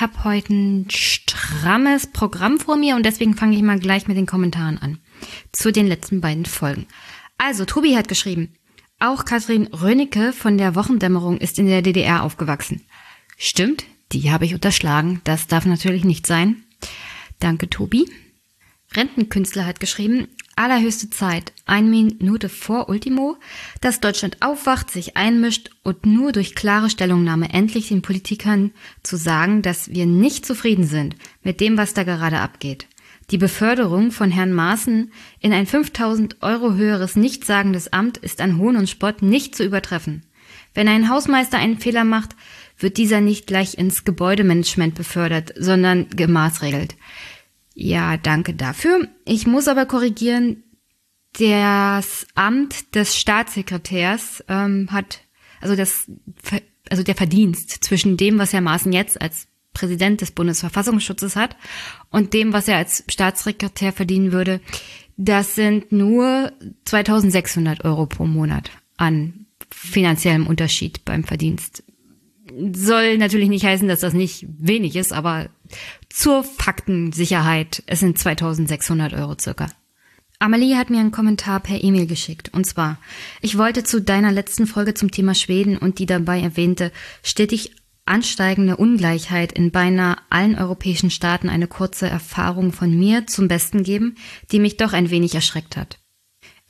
Ich habe heute ein strammes Programm vor mir und deswegen fange ich mal gleich mit den Kommentaren an. Zu den letzten beiden Folgen. Also, Tobi hat geschrieben, auch Kathrin Rönicke von der Wochendämmerung ist in der DDR aufgewachsen. Stimmt, die habe ich unterschlagen. Das darf natürlich nicht sein. Danke, Tobi. Rentenkünstler hat geschrieben, allerhöchste Zeit, eine Minute vor Ultimo, dass Deutschland aufwacht, sich einmischt und nur durch klare Stellungnahme endlich den Politikern zu sagen, dass wir nicht zufrieden sind mit dem, was da gerade abgeht. Die Beförderung von Herrn Maaßen in ein 5000 Euro höheres nichtssagendes Amt ist an Hohn und Spott nicht zu übertreffen. Wenn ein Hausmeister einen Fehler macht, wird dieser nicht gleich ins Gebäudemanagement befördert, sondern gemaßregelt. Ja, danke dafür. Ich muss aber korrigieren, das Amt des Staatssekretärs ähm, hat, also das, also der Verdienst zwischen dem, was Herr Maaßen jetzt als Präsident des Bundesverfassungsschutzes hat und dem, was er als Staatssekretär verdienen würde, das sind nur 2600 Euro pro Monat an finanziellem Unterschied beim Verdienst. Soll natürlich nicht heißen, dass das nicht wenig ist, aber zur Faktensicherheit, es sind 2600 Euro circa. Amelie hat mir einen Kommentar per E-Mail geschickt. Und zwar, ich wollte zu deiner letzten Folge zum Thema Schweden und die dabei erwähnte stetig ansteigende Ungleichheit in beinahe allen europäischen Staaten eine kurze Erfahrung von mir zum Besten geben, die mich doch ein wenig erschreckt hat.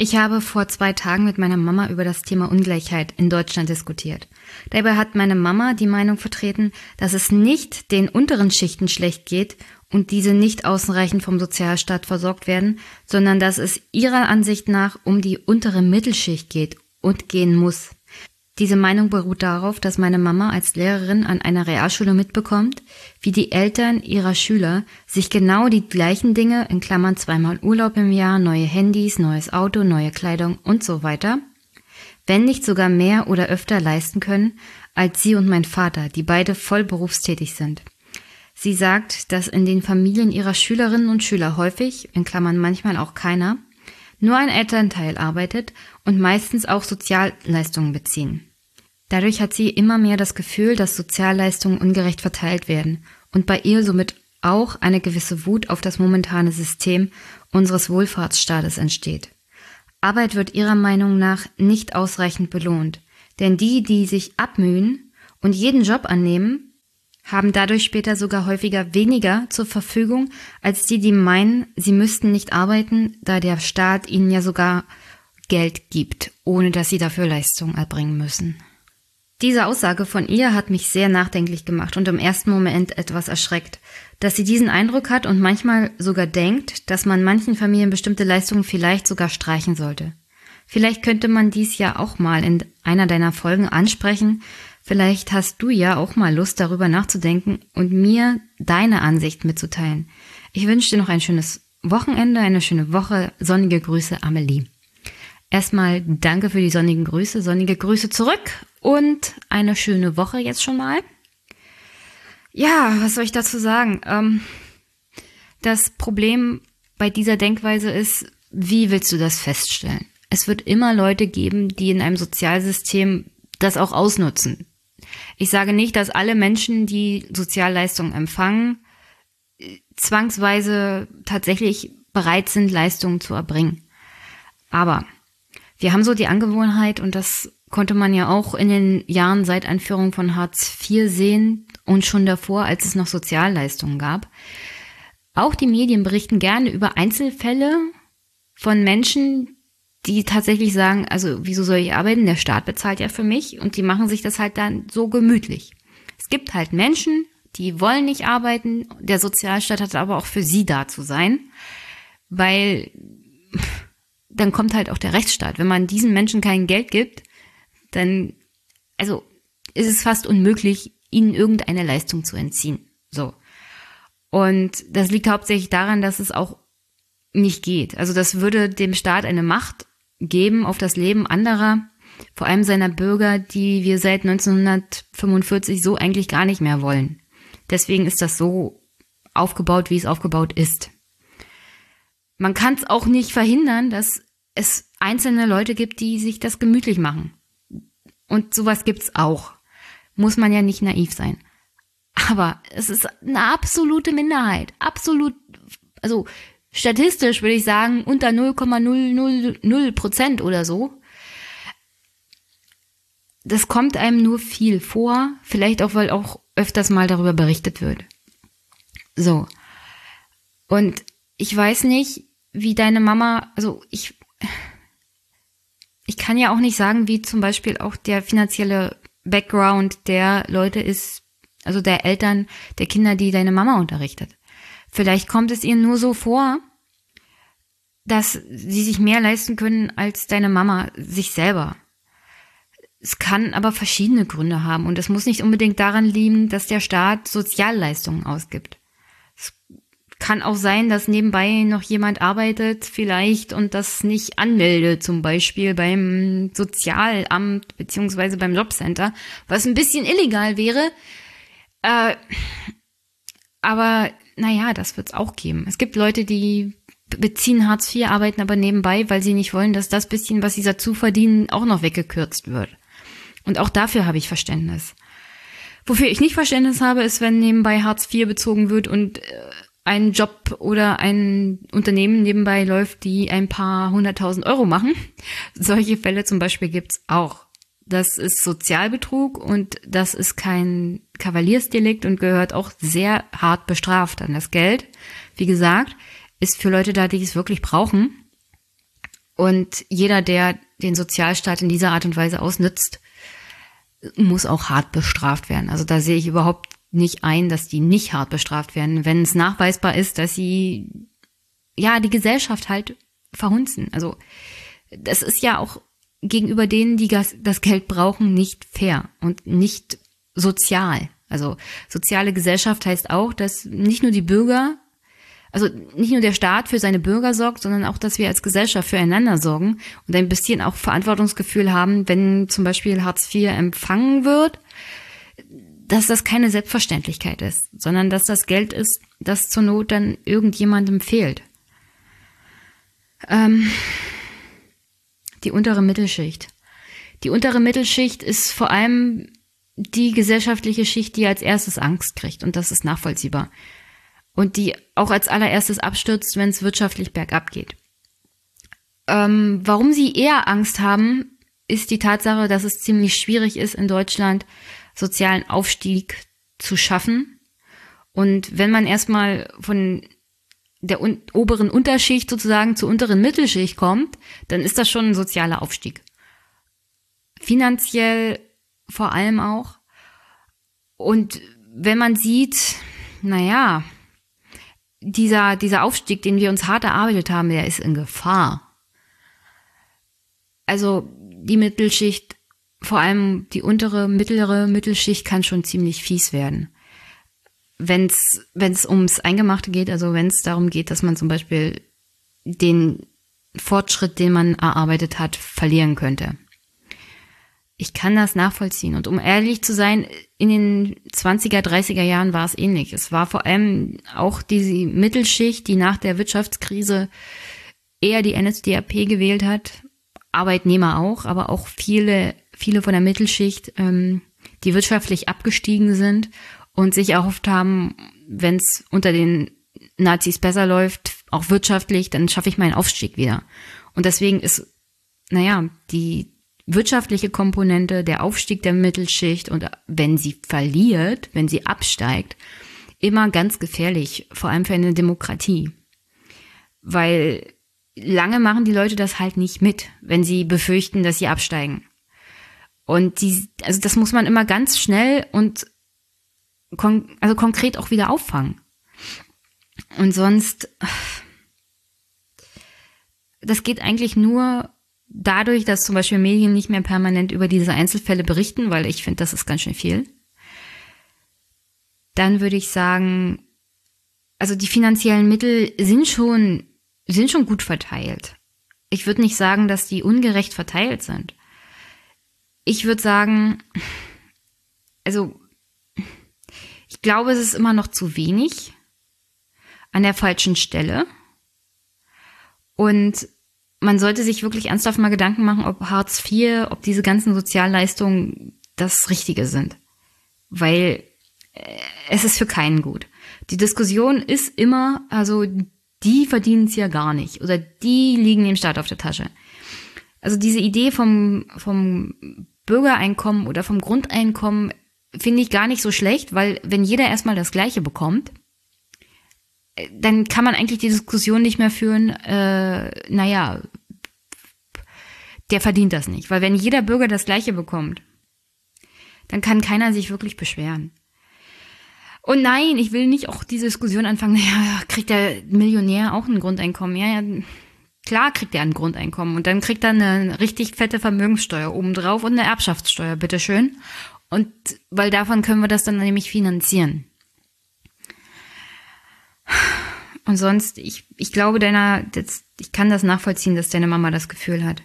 Ich habe vor zwei Tagen mit meiner Mama über das Thema Ungleichheit in Deutschland diskutiert. Dabei hat meine Mama die Meinung vertreten, dass es nicht den unteren Schichten schlecht geht und diese nicht ausreichend vom Sozialstaat versorgt werden, sondern dass es ihrer Ansicht nach um die untere Mittelschicht geht und gehen muss. Diese Meinung beruht darauf, dass meine Mama als Lehrerin an einer Realschule mitbekommt, wie die Eltern ihrer Schüler sich genau die gleichen Dinge, in Klammern zweimal Urlaub im Jahr, neue Handys, neues Auto, neue Kleidung und so weiter, wenn nicht sogar mehr oder öfter leisten können, als sie und mein Vater, die beide voll berufstätig sind. Sie sagt, dass in den Familien ihrer Schülerinnen und Schüler häufig, in Klammern manchmal auch keiner, nur ein Elternteil arbeitet und meistens auch Sozialleistungen beziehen. Dadurch hat sie immer mehr das Gefühl, dass Sozialleistungen ungerecht verteilt werden und bei ihr somit auch eine gewisse Wut auf das momentane System unseres Wohlfahrtsstaates entsteht. Arbeit wird ihrer Meinung nach nicht ausreichend belohnt, denn die, die sich abmühen und jeden Job annehmen, haben dadurch später sogar häufiger weniger zur Verfügung als die, die meinen, sie müssten nicht arbeiten, da der Staat ihnen ja sogar Geld gibt, ohne dass sie dafür Leistung erbringen müssen. Diese Aussage von ihr hat mich sehr nachdenklich gemacht und im ersten Moment etwas erschreckt, dass sie diesen Eindruck hat und manchmal sogar denkt, dass man manchen Familien bestimmte Leistungen vielleicht sogar streichen sollte. Vielleicht könnte man dies ja auch mal in einer deiner Folgen ansprechen. Vielleicht hast du ja auch mal Lust darüber nachzudenken und mir deine Ansicht mitzuteilen. Ich wünsche dir noch ein schönes Wochenende, eine schöne Woche. Sonnige Grüße, Amelie. Erstmal danke für die sonnigen Grüße, sonnige Grüße zurück und eine schöne Woche jetzt schon mal. Ja, was soll ich dazu sagen? Ähm, das Problem bei dieser Denkweise ist, wie willst du das feststellen? Es wird immer Leute geben, die in einem Sozialsystem das auch ausnutzen. Ich sage nicht, dass alle Menschen, die Sozialleistungen empfangen, zwangsweise tatsächlich bereit sind, Leistungen zu erbringen. Aber wir haben so die Angewohnheit, und das konnte man ja auch in den Jahren seit Einführung von Hartz IV sehen und schon davor, als es noch Sozialleistungen gab. Auch die Medien berichten gerne über Einzelfälle von Menschen, die tatsächlich sagen, also wieso soll ich arbeiten? Der Staat bezahlt ja für mich und die machen sich das halt dann so gemütlich. Es gibt halt Menschen, die wollen nicht arbeiten, der Sozialstaat hat aber auch für sie da zu sein, weil dann kommt halt auch der Rechtsstaat. Wenn man diesen Menschen kein Geld gibt, dann, also, ist es fast unmöglich, ihnen irgendeine Leistung zu entziehen. So. Und das liegt hauptsächlich daran, dass es auch nicht geht. Also das würde dem Staat eine Macht geben auf das Leben anderer, vor allem seiner Bürger, die wir seit 1945 so eigentlich gar nicht mehr wollen. Deswegen ist das so aufgebaut, wie es aufgebaut ist. Man kann es auch nicht verhindern, dass es einzelne Leute gibt, die sich das gemütlich machen. Und sowas gibt's auch. muss man ja nicht naiv sein. Aber es ist eine absolute Minderheit. Absolut, also statistisch würde ich sagen, unter 0,000 Prozent oder so. Das kommt einem nur viel vor. Vielleicht auch, weil auch öfters mal darüber berichtet wird. So. Und ich weiß nicht, wie deine Mama, also ich, ich kann ja auch nicht sagen, wie zum Beispiel auch der finanzielle Background der Leute ist, also der Eltern, der Kinder, die deine Mama unterrichtet. Vielleicht kommt es ihr nur so vor, dass sie sich mehr leisten können als deine Mama sich selber. Es kann aber verschiedene Gründe haben und es muss nicht unbedingt daran liegen, dass der Staat Sozialleistungen ausgibt. Kann auch sein, dass nebenbei noch jemand arbeitet vielleicht und das nicht anmeldet, zum Beispiel beim Sozialamt beziehungsweise beim Jobcenter, was ein bisschen illegal wäre. Äh, aber naja, das wird es auch geben. Es gibt Leute, die beziehen Hartz IV, arbeiten aber nebenbei, weil sie nicht wollen, dass das bisschen, was sie dazu verdienen, auch noch weggekürzt wird. Und auch dafür habe ich Verständnis. Wofür ich nicht Verständnis habe, ist, wenn nebenbei Hartz IV bezogen wird und äh, ein Job oder ein Unternehmen nebenbei läuft, die ein paar hunderttausend Euro machen. Solche Fälle zum Beispiel gibt's auch. Das ist Sozialbetrug und das ist kein Kavaliersdelikt und gehört auch sehr hart bestraft an das Geld. Wie gesagt, ist für Leute da, die es wirklich brauchen. Und jeder, der den Sozialstaat in dieser Art und Weise ausnützt, muss auch hart bestraft werden. Also da sehe ich überhaupt nicht ein, dass die nicht hart bestraft werden, wenn es nachweisbar ist, dass sie ja die Gesellschaft halt verhunzen. Also das ist ja auch gegenüber denen, die das Geld brauchen, nicht fair und nicht sozial. Also soziale Gesellschaft heißt auch, dass nicht nur die Bürger also nicht nur der Staat für seine Bürger sorgt, sondern auch, dass wir als Gesellschaft füreinander sorgen und ein bisschen auch Verantwortungsgefühl haben, wenn zum Beispiel Hartz IV empfangen wird, dass das keine Selbstverständlichkeit ist, sondern dass das Geld ist, das zur Not dann irgendjemandem fehlt. Ähm, die untere Mittelschicht. Die untere Mittelschicht ist vor allem die gesellschaftliche Schicht, die als erstes Angst kriegt und das ist nachvollziehbar und die auch als allererstes abstürzt, wenn es wirtschaftlich bergab geht. Ähm, warum sie eher Angst haben, ist die Tatsache, dass es ziemlich schwierig ist, in Deutschland sozialen Aufstieg zu schaffen. Und wenn man erstmal von der un oberen Unterschicht sozusagen zur unteren Mittelschicht kommt, dann ist das schon ein sozialer Aufstieg. Finanziell vor allem auch. Und wenn man sieht, naja, dieser, dieser Aufstieg, den wir uns hart erarbeitet haben, der ist in Gefahr. Also die Mittelschicht, vor allem die untere, mittlere Mittelschicht kann schon ziemlich fies werden. Wenn es ums Eingemachte geht, also wenn es darum geht, dass man zum Beispiel den Fortschritt, den man erarbeitet hat, verlieren könnte ich kann das nachvollziehen. Und um ehrlich zu sein, in den 20er, 30er Jahren war es ähnlich. Es war vor allem auch diese Mittelschicht, die nach der Wirtschaftskrise eher die NSDAP gewählt hat. Arbeitnehmer auch, aber auch viele, viele von der Mittelschicht, ähm, die wirtschaftlich abgestiegen sind und sich erhofft haben, wenn es unter den Nazis besser läuft, auch wirtschaftlich, dann schaffe ich meinen Aufstieg wieder. Und deswegen ist, naja, die, wirtschaftliche Komponente, der Aufstieg der Mittelschicht und wenn sie verliert, wenn sie absteigt, immer ganz gefährlich, vor allem für eine Demokratie. Weil lange machen die Leute das halt nicht mit, wenn sie befürchten, dass sie absteigen. Und die, also das muss man immer ganz schnell und kon also konkret auch wieder auffangen. Und sonst, das geht eigentlich nur dadurch, dass zum Beispiel Medien nicht mehr permanent über diese Einzelfälle berichten, weil ich finde, das ist ganz schön viel, dann würde ich sagen, also die finanziellen Mittel sind schon, sind schon gut verteilt. Ich würde nicht sagen, dass die ungerecht verteilt sind. Ich würde sagen, also ich glaube, es ist immer noch zu wenig an der falschen Stelle. Und man sollte sich wirklich ernsthaft mal Gedanken machen, ob Hartz IV, ob diese ganzen Sozialleistungen das Richtige sind. weil äh, es ist für keinen gut. Die Diskussion ist immer, also die verdienen es ja gar nicht oder die liegen dem Staat auf der Tasche. Also diese Idee vom, vom Bürgereinkommen oder vom Grundeinkommen finde ich gar nicht so schlecht, weil wenn jeder erstmal das Gleiche bekommt, äh, dann kann man eigentlich die Diskussion nicht mehr führen, äh, naja, der verdient das nicht. Weil wenn jeder Bürger das Gleiche bekommt, dann kann keiner sich wirklich beschweren. Und nein, ich will nicht auch diese Diskussion anfangen, ja, kriegt der Millionär auch ein Grundeinkommen? Ja, ja, klar kriegt er ein Grundeinkommen. Und dann kriegt er eine richtig fette Vermögenssteuer obendrauf und eine Erbschaftssteuer, bitteschön. Und weil davon können wir das dann nämlich finanzieren. Und sonst, ich, ich glaube, deiner, das, ich kann das nachvollziehen, dass deine Mama das Gefühl hat.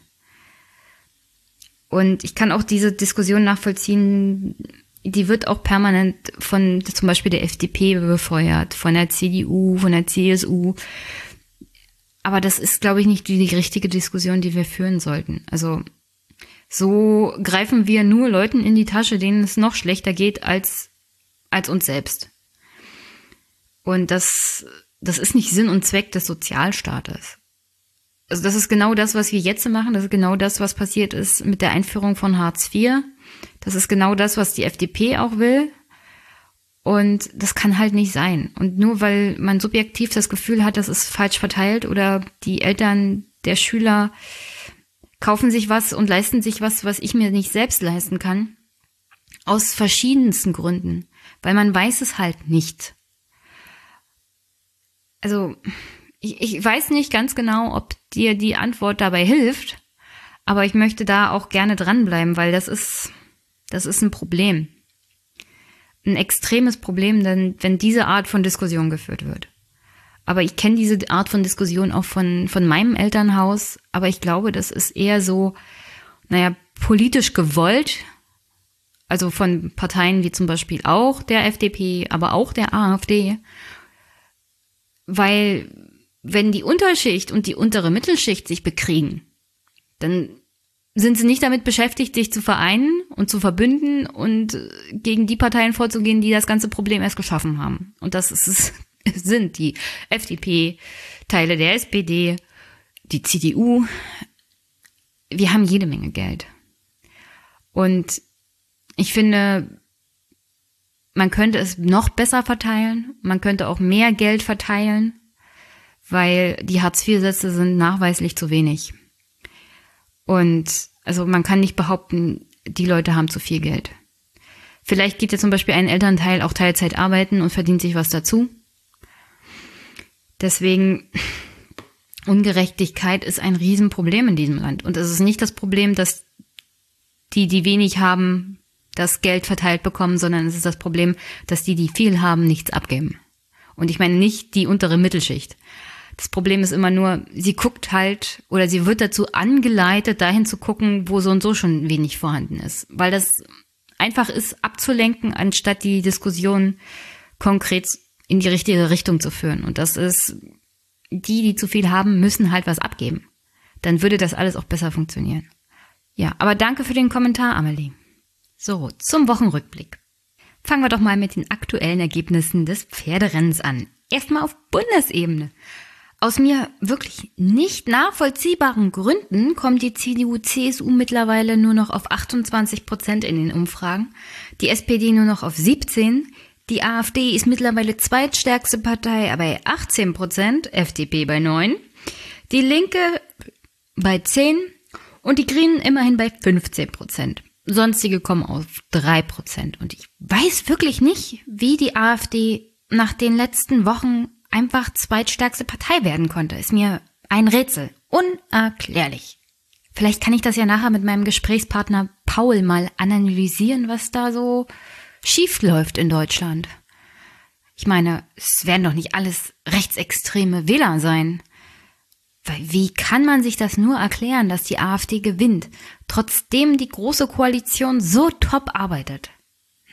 Und ich kann auch diese Diskussion nachvollziehen, die wird auch permanent von zum Beispiel der FDP befeuert, von der CDU, von der CSU. Aber das ist, glaube ich, nicht die, die richtige Diskussion, die wir führen sollten. Also so greifen wir nur Leuten in die Tasche, denen es noch schlechter geht als, als uns selbst. Und das, das ist nicht Sinn und Zweck des Sozialstaates. Also das ist genau das, was wir jetzt machen. Das ist genau das, was passiert ist mit der Einführung von Hartz IV. Das ist genau das, was die FDP auch will. Und das kann halt nicht sein. Und nur weil man subjektiv das Gefühl hat, das ist falsch verteilt oder die Eltern der Schüler kaufen sich was und leisten sich was, was ich mir nicht selbst leisten kann. Aus verschiedensten Gründen. Weil man weiß es halt nicht. Also, ich, ich weiß nicht ganz genau, ob dir die Antwort dabei hilft, aber ich möchte da auch gerne dranbleiben, weil das ist, das ist ein Problem. Ein extremes Problem, denn wenn diese Art von Diskussion geführt wird. Aber ich kenne diese Art von Diskussion auch von, von meinem Elternhaus, aber ich glaube, das ist eher so, naja, politisch gewollt, also von Parteien wie zum Beispiel auch der FDP, aber auch der AfD, weil wenn die Unterschicht und die untere Mittelschicht sich bekriegen, dann sind sie nicht damit beschäftigt, sich zu vereinen und zu verbünden und gegen die Parteien vorzugehen, die das ganze Problem erst geschaffen haben. Und das ist, sind die FDP, Teile der SPD, die CDU. Wir haben jede Menge Geld. Und ich finde, man könnte es noch besser verteilen. Man könnte auch mehr Geld verteilen, weil die Hartz-IV-Sätze sind nachweislich zu wenig. Und also man kann nicht behaupten, die Leute haben zu viel Geld. Vielleicht geht ja zum Beispiel ein Elternteil auch Teilzeit arbeiten und verdient sich was dazu. Deswegen, Ungerechtigkeit ist ein Riesenproblem in diesem Land. Und es ist nicht das Problem, dass die, die wenig haben, das Geld verteilt bekommen, sondern es ist das Problem, dass die, die viel haben, nichts abgeben. Und ich meine nicht die untere Mittelschicht. Das Problem ist immer nur, sie guckt halt oder sie wird dazu angeleitet, dahin zu gucken, wo so und so schon wenig vorhanden ist. Weil das einfach ist, abzulenken, anstatt die Diskussion konkret in die richtige Richtung zu führen. Und das ist, die, die zu viel haben, müssen halt was abgeben. Dann würde das alles auch besser funktionieren. Ja, aber danke für den Kommentar, Amelie. So, zum Wochenrückblick. Fangen wir doch mal mit den aktuellen Ergebnissen des Pferderennens an. Erstmal auf Bundesebene. Aus mir wirklich nicht nachvollziehbaren Gründen kommt die CDU-CSU mittlerweile nur noch auf 28 Prozent in den Umfragen, die SPD nur noch auf 17, die AfD ist mittlerweile zweitstärkste Partei bei 18 Prozent, FDP bei 9, die Linke bei 10 und die Grünen immerhin bei 15 Prozent. Sonstige kommen auf 3 Prozent. Und ich weiß wirklich nicht, wie die AfD nach den letzten Wochen einfach zweitstärkste Partei werden konnte, ist mir ein Rätsel. Unerklärlich. Vielleicht kann ich das ja nachher mit meinem Gesprächspartner Paul mal analysieren, was da so schief läuft in Deutschland. Ich meine, es werden doch nicht alles rechtsextreme Wähler sein. Wie kann man sich das nur erklären, dass die AfD gewinnt, trotzdem die große Koalition so top arbeitet?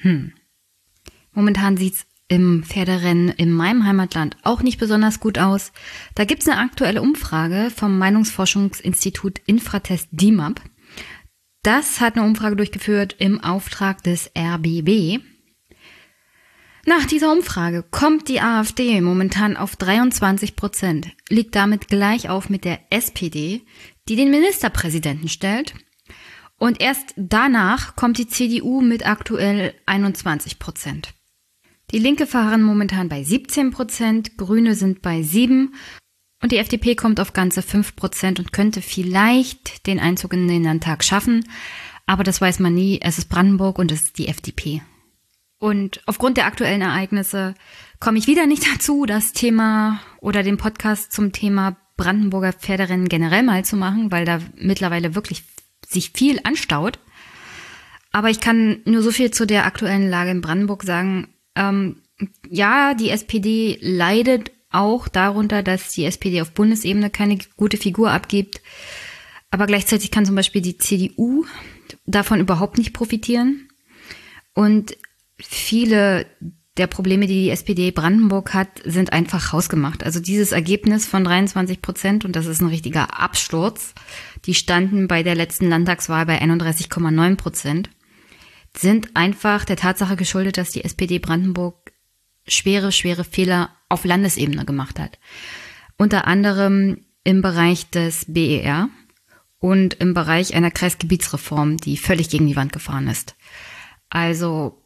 Hm. Momentan sieht's im Pferderennen in meinem Heimatland auch nicht besonders gut aus. Da gibt's eine aktuelle Umfrage vom Meinungsforschungsinstitut Infratest DIMAP. Das hat eine Umfrage durchgeführt im Auftrag des RBB. Nach dieser Umfrage kommt die AfD momentan auf 23 Prozent, liegt damit gleich auf mit der SPD, die den Ministerpräsidenten stellt. Und erst danach kommt die CDU mit aktuell 21 Prozent. Die Linke verharren momentan bei 17 Prozent, Grüne sind bei 7 und die FDP kommt auf ganze 5 Prozent und könnte vielleicht den Einzug in den Landtag schaffen. Aber das weiß man nie. Es ist Brandenburg und es ist die FDP. Und aufgrund der aktuellen Ereignisse komme ich wieder nicht dazu, das Thema oder den Podcast zum Thema Brandenburger Pferderennen generell mal zu machen, weil da mittlerweile wirklich sich viel anstaut. Aber ich kann nur so viel zu der aktuellen Lage in Brandenburg sagen. Ähm, ja, die SPD leidet auch darunter, dass die SPD auf Bundesebene keine gute Figur abgibt. Aber gleichzeitig kann zum Beispiel die CDU davon überhaupt nicht profitieren. Und viele der Probleme, die die SPD Brandenburg hat, sind einfach hausgemacht. Also dieses Ergebnis von 23 Prozent, und das ist ein richtiger Absturz, die standen bei der letzten Landtagswahl bei 31,9 Prozent, sind einfach der Tatsache geschuldet, dass die SPD Brandenburg schwere, schwere Fehler auf Landesebene gemacht hat. Unter anderem im Bereich des BER und im Bereich einer Kreisgebietsreform, die völlig gegen die Wand gefahren ist. Also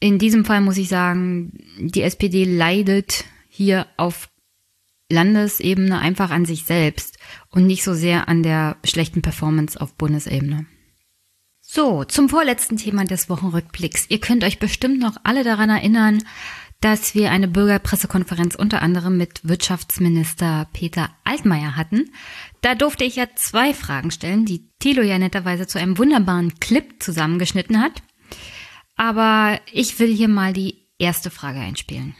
in diesem Fall muss ich sagen, die SPD leidet hier auf Landesebene einfach an sich selbst und nicht so sehr an der schlechten Performance auf Bundesebene. So, zum vorletzten Thema des Wochenrückblicks. Ihr könnt euch bestimmt noch alle daran erinnern, dass wir eine Bürgerpressekonferenz unter anderem mit Wirtschaftsminister Peter Altmaier hatten. Da durfte ich ja zwei Fragen stellen, die Thilo ja netterweise zu einem wunderbaren Clip zusammengeschnitten hat. Aber ich will hier mal die erste Frage einspielen.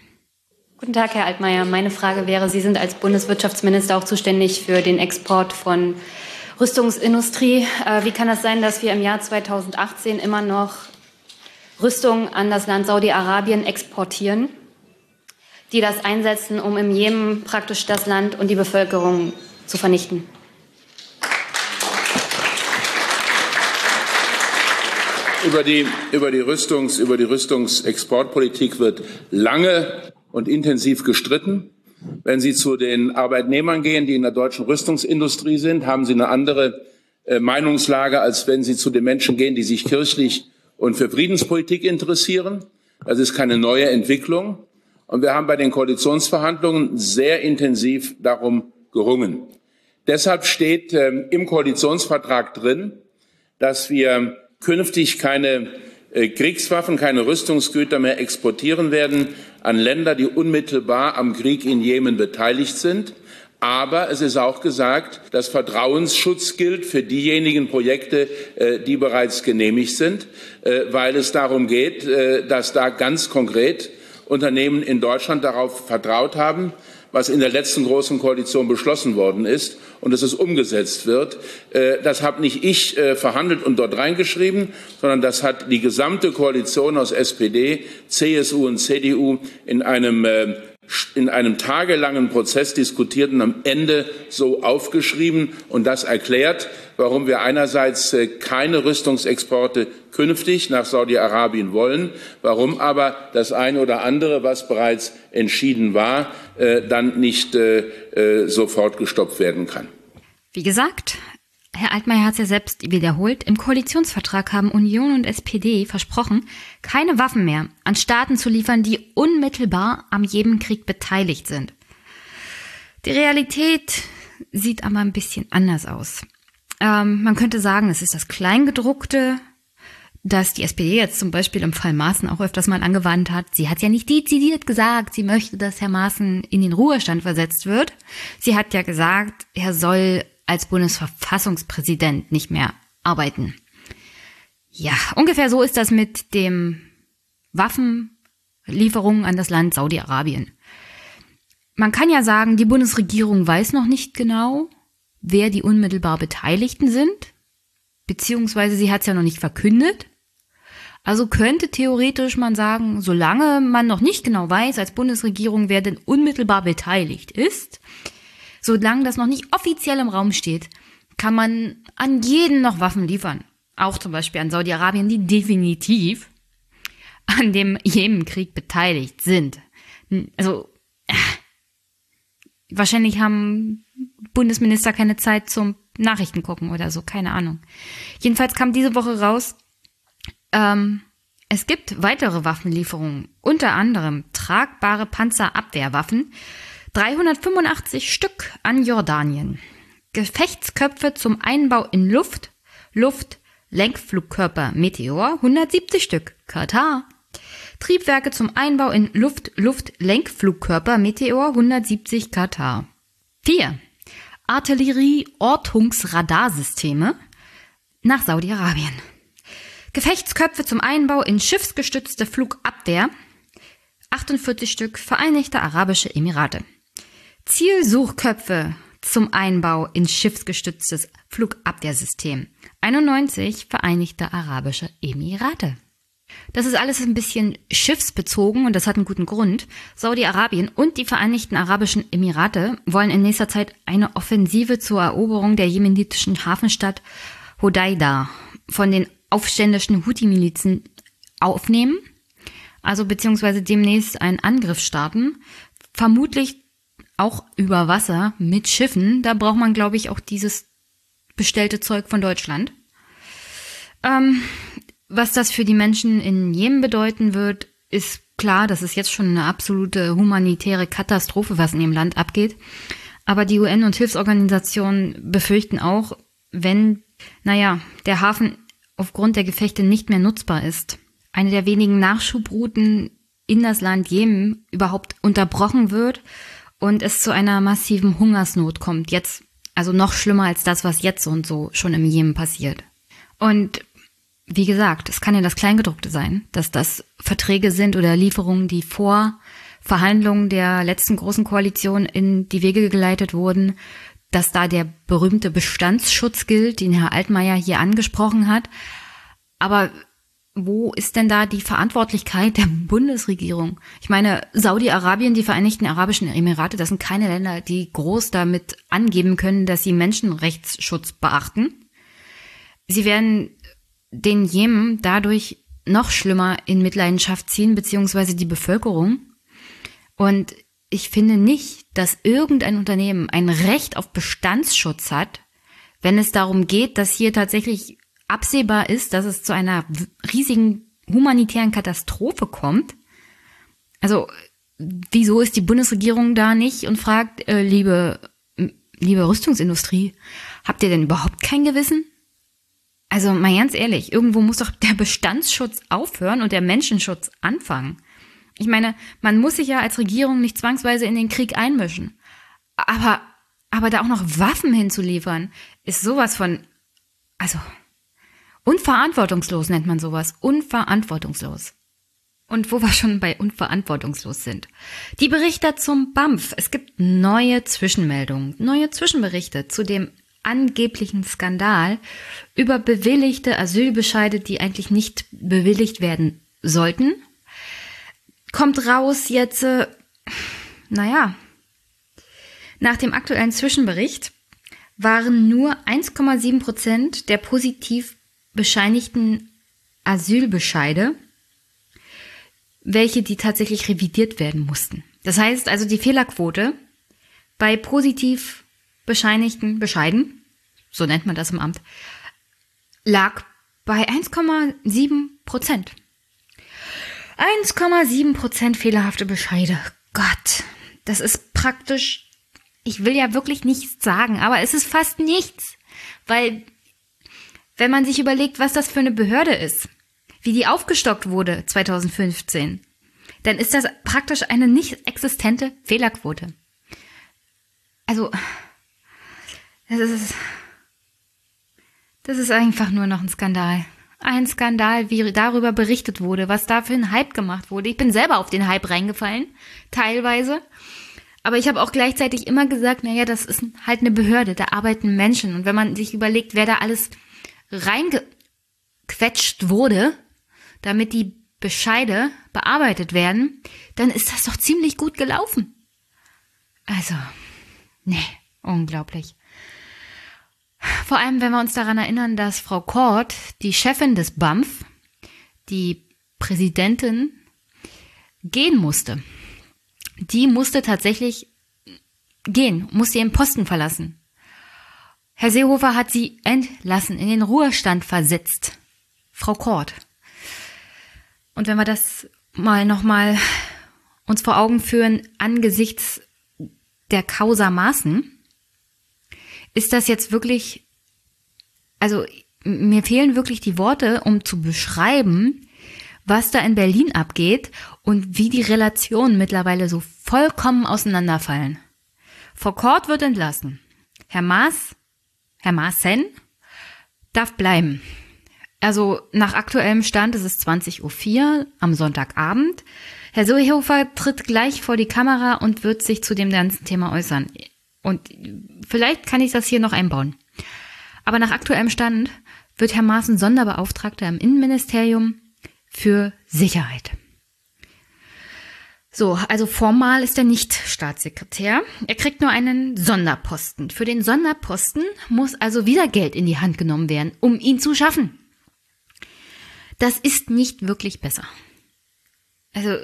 Guten Tag, Herr Altmaier. Meine Frage wäre, Sie sind als Bundeswirtschaftsminister auch zuständig für den Export von Rüstungsindustrie. Äh, wie kann das sein, dass wir im Jahr 2018 immer noch Rüstung an das Land Saudi-Arabien exportieren, die das einsetzen, um im Jemen praktisch das Land und die Bevölkerung zu vernichten? Über die, über die, Rüstungs, über die Rüstungsexportpolitik wird lange und intensiv gestritten. Wenn Sie zu den Arbeitnehmern gehen, die in der deutschen Rüstungsindustrie sind, haben Sie eine andere äh, Meinungslage, als wenn Sie zu den Menschen gehen, die sich kirchlich und für Friedenspolitik interessieren. Das ist keine neue Entwicklung. Und wir haben bei den Koalitionsverhandlungen sehr intensiv darum gerungen. Deshalb steht äh, im Koalitionsvertrag drin, dass wir künftig keine äh, Kriegswaffen, keine Rüstungsgüter mehr exportieren werden an Länder, die unmittelbar am Krieg in Jemen beteiligt sind. Aber es ist auch gesagt, dass Vertrauensschutz gilt für diejenigen Projekte, äh, die bereits genehmigt sind, äh, weil es darum geht, dass da ganz konkret Unternehmen in Deutschland darauf vertraut haben, was in der letzten großen Koalition beschlossen worden ist und dass es umgesetzt wird. Äh, das habe nicht ich äh, verhandelt und dort reingeschrieben, sondern das hat die gesamte Koalition aus SPD, CSU und CDU in einem äh, in einem tagelangen Prozess diskutiert und am Ende so aufgeschrieben. Und das erklärt, warum wir einerseits äh, keine Rüstungsexporte künftig nach Saudi-Arabien wollen, warum aber das eine oder andere, was bereits entschieden war, äh, dann nicht äh, sofort gestoppt werden kann. Wie gesagt, Herr Altmaier hat es ja selbst wiederholt, im Koalitionsvertrag haben Union und SPD versprochen, keine Waffen mehr an Staaten zu liefern, die unmittelbar am Jemenkrieg beteiligt sind. Die Realität sieht aber ein bisschen anders aus. Ähm, man könnte sagen, es ist das Kleingedruckte, das die SPD jetzt zum Beispiel im Fall Maaßen auch öfters mal angewandt hat. Sie hat ja nicht dezidiert gesagt, sie möchte, dass Herr Maaßen in den Ruhestand versetzt wird. Sie hat ja gesagt, er soll als Bundesverfassungspräsident nicht mehr arbeiten. Ja, ungefähr so ist das mit dem Waffenlieferungen an das Land Saudi-Arabien. Man kann ja sagen, die Bundesregierung weiß noch nicht genau, wer die unmittelbar Beteiligten sind, beziehungsweise sie hat es ja noch nicht verkündet. Also könnte theoretisch man sagen, solange man noch nicht genau weiß als Bundesregierung, wer denn unmittelbar beteiligt ist, Solange das noch nicht offiziell im Raum steht, kann man an jeden noch Waffen liefern. Auch zum Beispiel an Saudi-Arabien, die definitiv. an dem Jemenkrieg beteiligt sind. Also äh, wahrscheinlich haben Bundesminister keine Zeit zum Nachrichten gucken oder so, keine Ahnung. Jedenfalls kam diese Woche raus, ähm, es gibt weitere Waffenlieferungen, unter anderem tragbare Panzerabwehrwaffen, 385 Stück an Jordanien, Gefechtsköpfe zum Einbau in Luft, Luft, Lenkflugkörper Meteor, 170 Stück, Katar, Triebwerke zum Einbau in Luft, Luft, Lenkflugkörper Meteor, 170 Katar. 4. Artillerie-Ortungsradarsysteme nach Saudi-Arabien. Gefechtsköpfe zum Einbau in schiffsgestützte Flugabwehr, 48 Stück Vereinigte Arabische Emirate. Zielsuchköpfe zum Einbau in schiffsgestütztes Flugabwehrsystem, 91 Vereinigte Arabische Emirate. Das ist alles ein bisschen schiffsbezogen und das hat einen guten Grund. Saudi-Arabien und die Vereinigten Arabischen Emirate wollen in nächster Zeit eine Offensive zur Eroberung der jemenitischen Hafenstadt Hodeida von den aufständischen Houthi-Milizen aufnehmen, also beziehungsweise demnächst einen Angriff starten, vermutlich auch über Wasser mit Schiffen. Da braucht man, glaube ich, auch dieses bestellte Zeug von Deutschland. Ähm, was das für die Menschen in Jemen bedeuten wird, ist klar, das ist jetzt schon eine absolute humanitäre Katastrophe, was in dem Land abgeht. Aber die UN und Hilfsorganisationen befürchten auch, wenn, naja, der Hafen aufgrund der Gefechte nicht mehr nutzbar ist. Eine der wenigen Nachschubrouten in das Land Jemen überhaupt unterbrochen wird und es zu einer massiven Hungersnot kommt. Jetzt, also noch schlimmer als das, was jetzt und so schon im Jemen passiert. Und wie gesagt, es kann ja das Kleingedruckte sein, dass das Verträge sind oder Lieferungen, die vor Verhandlungen der letzten großen Koalition in die Wege geleitet wurden, dass da der berühmte Bestandsschutz gilt, den Herr Altmaier hier angesprochen hat. Aber wo ist denn da die Verantwortlichkeit der Bundesregierung? Ich meine, Saudi-Arabien, die Vereinigten Arabischen Emirate, das sind keine Länder, die groß damit angeben können, dass sie Menschenrechtsschutz beachten. Sie werden den Jemen dadurch noch schlimmer in Mitleidenschaft ziehen, beziehungsweise die Bevölkerung. Und ich finde nicht, dass irgendein Unternehmen ein Recht auf Bestandsschutz hat, wenn es darum geht, dass hier tatsächlich absehbar ist, dass es zu einer riesigen humanitären Katastrophe kommt. Also, wieso ist die Bundesregierung da nicht und fragt, äh, liebe, liebe Rüstungsindustrie, habt ihr denn überhaupt kein Gewissen? Also mal ganz ehrlich, irgendwo muss doch der Bestandsschutz aufhören und der Menschenschutz anfangen. Ich meine, man muss sich ja als Regierung nicht zwangsweise in den Krieg einmischen. Aber, aber da auch noch Waffen hinzuliefern, ist sowas von, also, unverantwortungslos nennt man sowas. Unverantwortungslos. Und wo wir schon bei unverantwortungslos sind. Die Berichter zum BAMF. Es gibt neue Zwischenmeldungen, neue Zwischenberichte zu dem angeblichen Skandal über bewilligte Asylbescheide, die eigentlich nicht bewilligt werden sollten. Kommt raus jetzt, äh, naja, nach dem aktuellen Zwischenbericht waren nur 1,7 Prozent der positiv bescheinigten Asylbescheide, welche die tatsächlich revidiert werden mussten. Das heißt also, die Fehlerquote bei positiv bescheinigten Bescheiden, so nennt man das im Amt, lag bei 1,7 Prozent. 1,7 Prozent fehlerhafte Bescheide. Gott, das ist praktisch, ich will ja wirklich nichts sagen, aber es ist fast nichts. Weil, wenn man sich überlegt, was das für eine Behörde ist, wie die aufgestockt wurde 2015, dann ist das praktisch eine nicht existente Fehlerquote. Also, das ist, das ist einfach nur noch ein Skandal. Ein Skandal, wie darüber berichtet wurde, was da für ein Hype gemacht wurde. Ich bin selber auf den Hype reingefallen, teilweise. Aber ich habe auch gleichzeitig immer gesagt, naja, das ist halt eine Behörde, da arbeiten Menschen. Und wenn man sich überlegt, wer da alles reingequetscht wurde, damit die Bescheide bearbeitet werden, dann ist das doch ziemlich gut gelaufen. Also, nee, unglaublich. Vor allem, wenn wir uns daran erinnern, dass Frau Kort, die Chefin des BAMF, die Präsidentin gehen musste. Die musste tatsächlich gehen, musste ihren Posten verlassen. Herr Seehofer hat sie entlassen, in den Ruhestand versetzt. Frau Kort. Und wenn wir das mal nochmal uns vor Augen führen angesichts der Causa Maßen, ist das jetzt wirklich, also mir fehlen wirklich die Worte, um zu beschreiben, was da in Berlin abgeht und wie die Relationen mittlerweile so vollkommen auseinanderfallen. Frau Kort wird entlassen. Herr Maas, Herr Maaßen darf bleiben. Also nach aktuellem Stand ist es 20.04 Uhr am Sonntagabend. Herr Seehofer tritt gleich vor die Kamera und wird sich zu dem ganzen Thema äußern. Und vielleicht kann ich das hier noch einbauen. Aber nach aktuellem Stand wird Herr Maaßen Sonderbeauftragter im Innenministerium für Sicherheit. So, also formal ist er nicht Staatssekretär. Er kriegt nur einen Sonderposten. Für den Sonderposten muss also wieder Geld in die Hand genommen werden, um ihn zu schaffen. Das ist nicht wirklich besser. Also,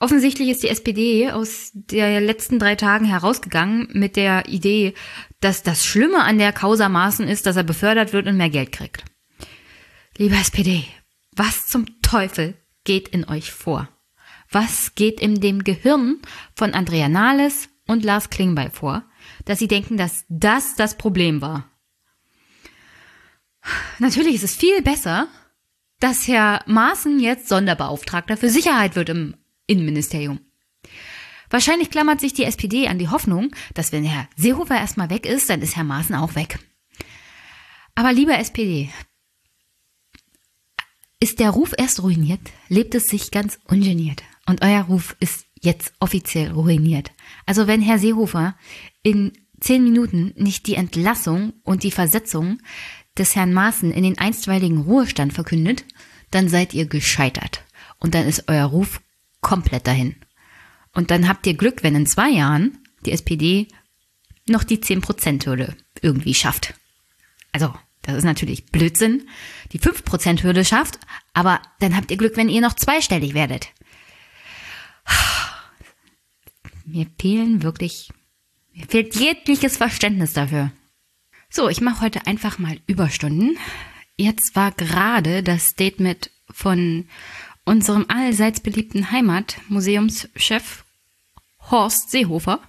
offensichtlich ist die SPD aus der letzten drei Tagen herausgegangen mit der Idee, dass das Schlimme an der Causa Maßen ist, dass er befördert wird und mehr Geld kriegt. Lieber SPD, was zum Teufel geht in euch vor? Was geht in dem Gehirn von Andrea Nahles und Lars Klingbeil vor, dass sie denken, dass das das Problem war? Natürlich ist es viel besser, dass Herr Maaßen jetzt Sonderbeauftragter für Sicherheit wird im Innenministerium. Wahrscheinlich klammert sich die SPD an die Hoffnung, dass wenn Herr Seehofer erstmal weg ist, dann ist Herr Maaßen auch weg. Aber lieber SPD, ist der Ruf erst ruiniert, lebt es sich ganz ungeniert. Und euer Ruf ist jetzt offiziell ruiniert. Also wenn Herr Seehofer in zehn Minuten nicht die Entlassung und die Versetzung des Herrn Maaßen in den einstweiligen Ruhestand verkündet, dann seid ihr gescheitert. Und dann ist euer Ruf komplett dahin. Und dann habt ihr Glück, wenn in zwei Jahren die SPD noch die 10%-Hürde irgendwie schafft. Also, das ist natürlich Blödsinn, die 5%-Hürde schafft, aber dann habt ihr Glück, wenn ihr noch zweistellig werdet. Mir fehlen wirklich, mir fehlt jegliches Verständnis dafür. So, ich mache heute einfach mal Überstunden. Jetzt war gerade das Statement von unserem allseits beliebten Heimatmuseumschef Horst Seehofer.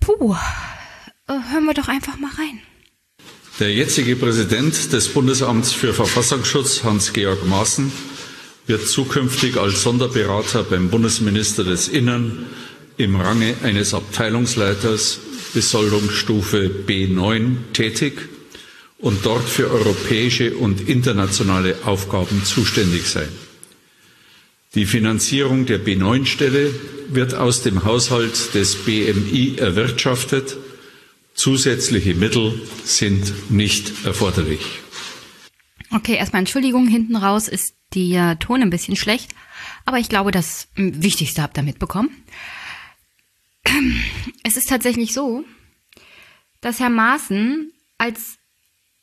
Puh, äh, hören wir doch einfach mal rein. Der jetzige Präsident des Bundesamts für Verfassungsschutz, Hans-Georg Maaßen, wird zukünftig als Sonderberater beim Bundesminister des Innern im Range eines Abteilungsleiters Besoldungsstufe B9 tätig und dort für europäische und internationale Aufgaben zuständig sein. Die Finanzierung der B9-Stelle wird aus dem Haushalt des BMI erwirtschaftet Zusätzliche Mittel sind nicht erforderlich. Okay, erstmal Entschuldigung, hinten raus ist der Ton ein bisschen schlecht, aber ich glaube, das Wichtigste habt ihr mitbekommen. Es ist tatsächlich so, dass Herr Maaßen als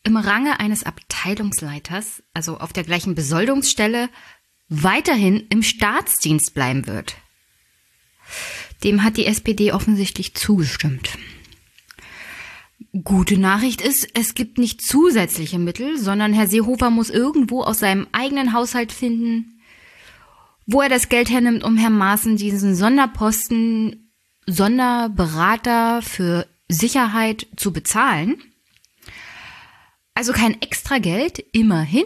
im Range eines Abteilungsleiters, also auf der gleichen Besoldungsstelle, weiterhin im Staatsdienst bleiben wird. Dem hat die SPD offensichtlich zugestimmt. Gute Nachricht ist, es gibt nicht zusätzliche Mittel, sondern Herr Seehofer muss irgendwo aus seinem eigenen Haushalt finden, wo er das Geld hernimmt, um Herrn Maaßen diesen Sonderposten Sonderberater für Sicherheit zu bezahlen. Also kein extra Geld, immerhin.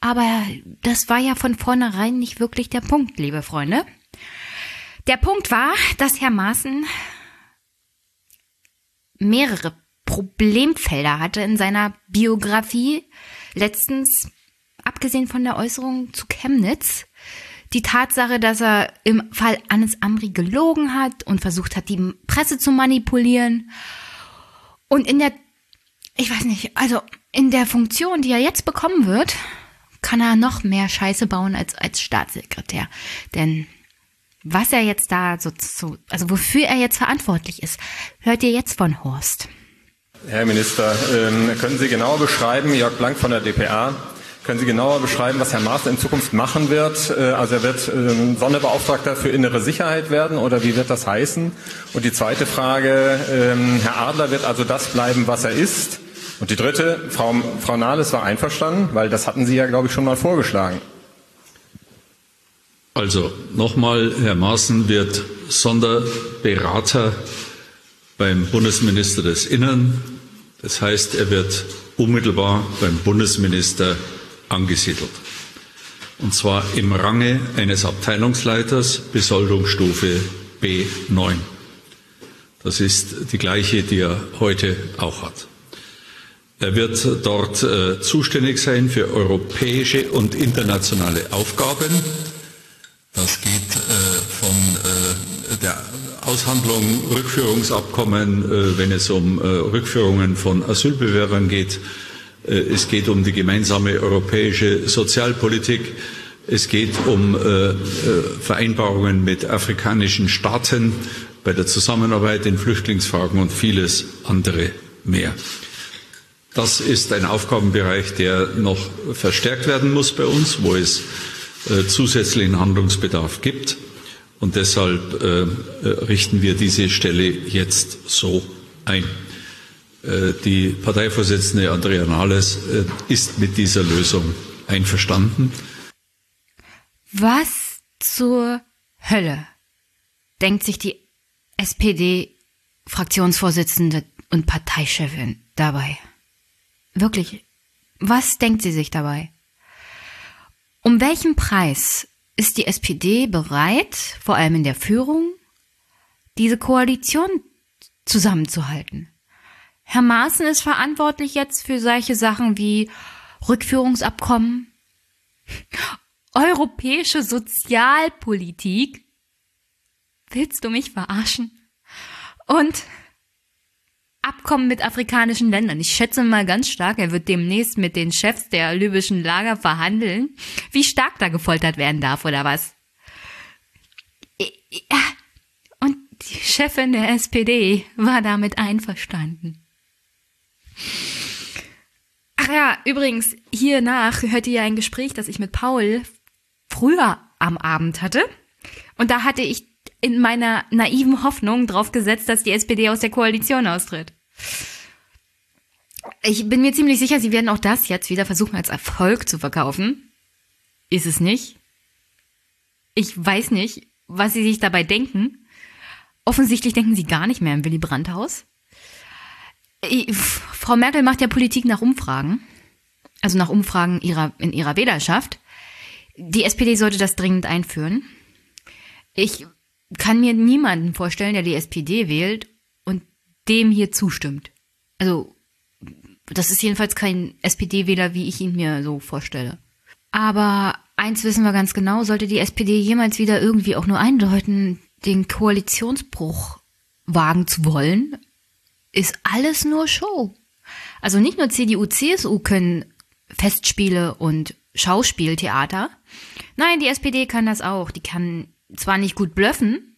Aber das war ja von vornherein nicht wirklich der Punkt, liebe Freunde. Der Punkt war, dass Herr Maaßen mehrere Problemfelder hatte in seiner Biografie. Letztens, abgesehen von der Äußerung zu Chemnitz, die Tatsache, dass er im Fall Anis Amri gelogen hat und versucht hat, die Presse zu manipulieren. Und in der, ich weiß nicht, also in der Funktion, die er jetzt bekommen wird, kann er noch mehr Scheiße bauen als als Staatssekretär. Denn was er jetzt da so, so also wofür er jetzt verantwortlich ist, hört ihr jetzt von Horst. Herr Minister, ähm, können Sie genauer beschreiben, Jörg Blank von der dpa, Können Sie genauer beschreiben, was Herr Maaßen in Zukunft machen wird? Äh, also er wird ähm, Sonderbeauftragter für innere Sicherheit werden oder wie wird das heißen? Und die zweite Frage, ähm, Herr Adler wird also das bleiben, was er ist. Und die dritte, Frau, Frau Nahles war einverstanden, weil das hatten Sie ja, glaube ich, schon mal vorgeschlagen. Also nochmal, Herr Maaßen wird Sonderberater beim Bundesminister des Innern. Das heißt, er wird unmittelbar beim Bundesminister angesiedelt. Und zwar im Range eines Abteilungsleiters Besoldungsstufe B9. Das ist die gleiche, die er heute auch hat. Er wird dort äh, zuständig sein für europäische und internationale Aufgaben. Das geht Aushandlung Rückführungsabkommen, äh, wenn es um äh, Rückführungen von Asylbewerbern geht, äh, es geht um die gemeinsame europäische Sozialpolitik. Es geht um Vereinbarungen mit afrikanischen Staaten bei der Zusammenarbeit in Flüchtlingsfragen und vieles andere mehr. Das ist ein Aufgabenbereich, der noch verstärkt werden muss bei uns, wo es zusätzlichen Handlungsbedarf gibt. Und deshalb richten wir diese Stelle jetzt so ein. Äh, die Parteivorsitzende Andrea Nahles äh, ist mit dieser Lösung einverstanden. Was zur Hölle denkt sich die SPD-Fraktionsvorsitzende und Parteichefin dabei? Wirklich, was denkt sie sich dabei? Um welchen Preis ist die SPD bereit, vor allem in der Führung, diese Koalition zusammenzuhalten? Herr Maaßen ist verantwortlich jetzt für solche Sachen wie Rückführungsabkommen, europäische Sozialpolitik. Willst du mich verarschen? Und Abkommen mit afrikanischen Ländern. Ich schätze mal ganz stark, er wird demnächst mit den Chefs der libyschen Lager verhandeln, wie stark da gefoltert werden darf oder was. Und die Chefin der SPD war damit einverstanden. Ach ja, übrigens, hiernach hört ihr ein Gespräch, das ich mit Paul früher am Abend hatte. Und da hatte ich in meiner naiven Hoffnung drauf gesetzt, dass die SPD aus der Koalition austritt. Ich bin mir ziemlich sicher, sie werden auch das jetzt wieder versuchen als Erfolg zu verkaufen. Ist es nicht? Ich weiß nicht, was sie sich dabei denken. Offensichtlich denken sie gar nicht mehr im Willy Brandt-Haus. Frau Merkel macht ja Politik nach Umfragen, also nach Umfragen ihrer, in ihrer Wählerschaft. Die SPD sollte das dringend einführen. Ich kann mir niemanden vorstellen, der die SPD wählt dem hier zustimmt. Also, das ist jedenfalls kein SPD-Wähler, wie ich ihn mir so vorstelle. Aber eins wissen wir ganz genau, sollte die SPD jemals wieder irgendwie auch nur eindeuten, den Koalitionsbruch wagen zu wollen, ist alles nur Show. Also nicht nur CDU, CSU können Festspiele und Schauspieltheater. Nein, die SPD kann das auch. Die kann zwar nicht gut blöffen,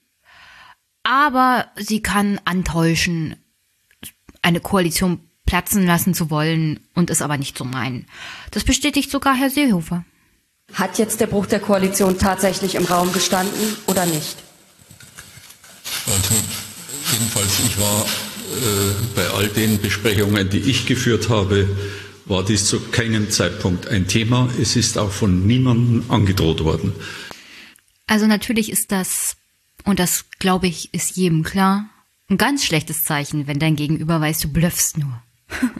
aber sie kann antäuschen, eine Koalition platzen lassen zu wollen und es aber nicht zu meinen. Das bestätigt sogar Herr Seehofer. Hat jetzt der Bruch der Koalition tatsächlich im Raum gestanden oder nicht? Also jedenfalls, ich war äh, bei all den Besprechungen, die ich geführt habe, war dies zu keinem Zeitpunkt ein Thema. Es ist auch von niemandem angedroht worden. Also natürlich ist das, und das glaube ich, ist jedem klar, ein ganz schlechtes Zeichen, wenn dein Gegenüber weiß, du blöffst nur.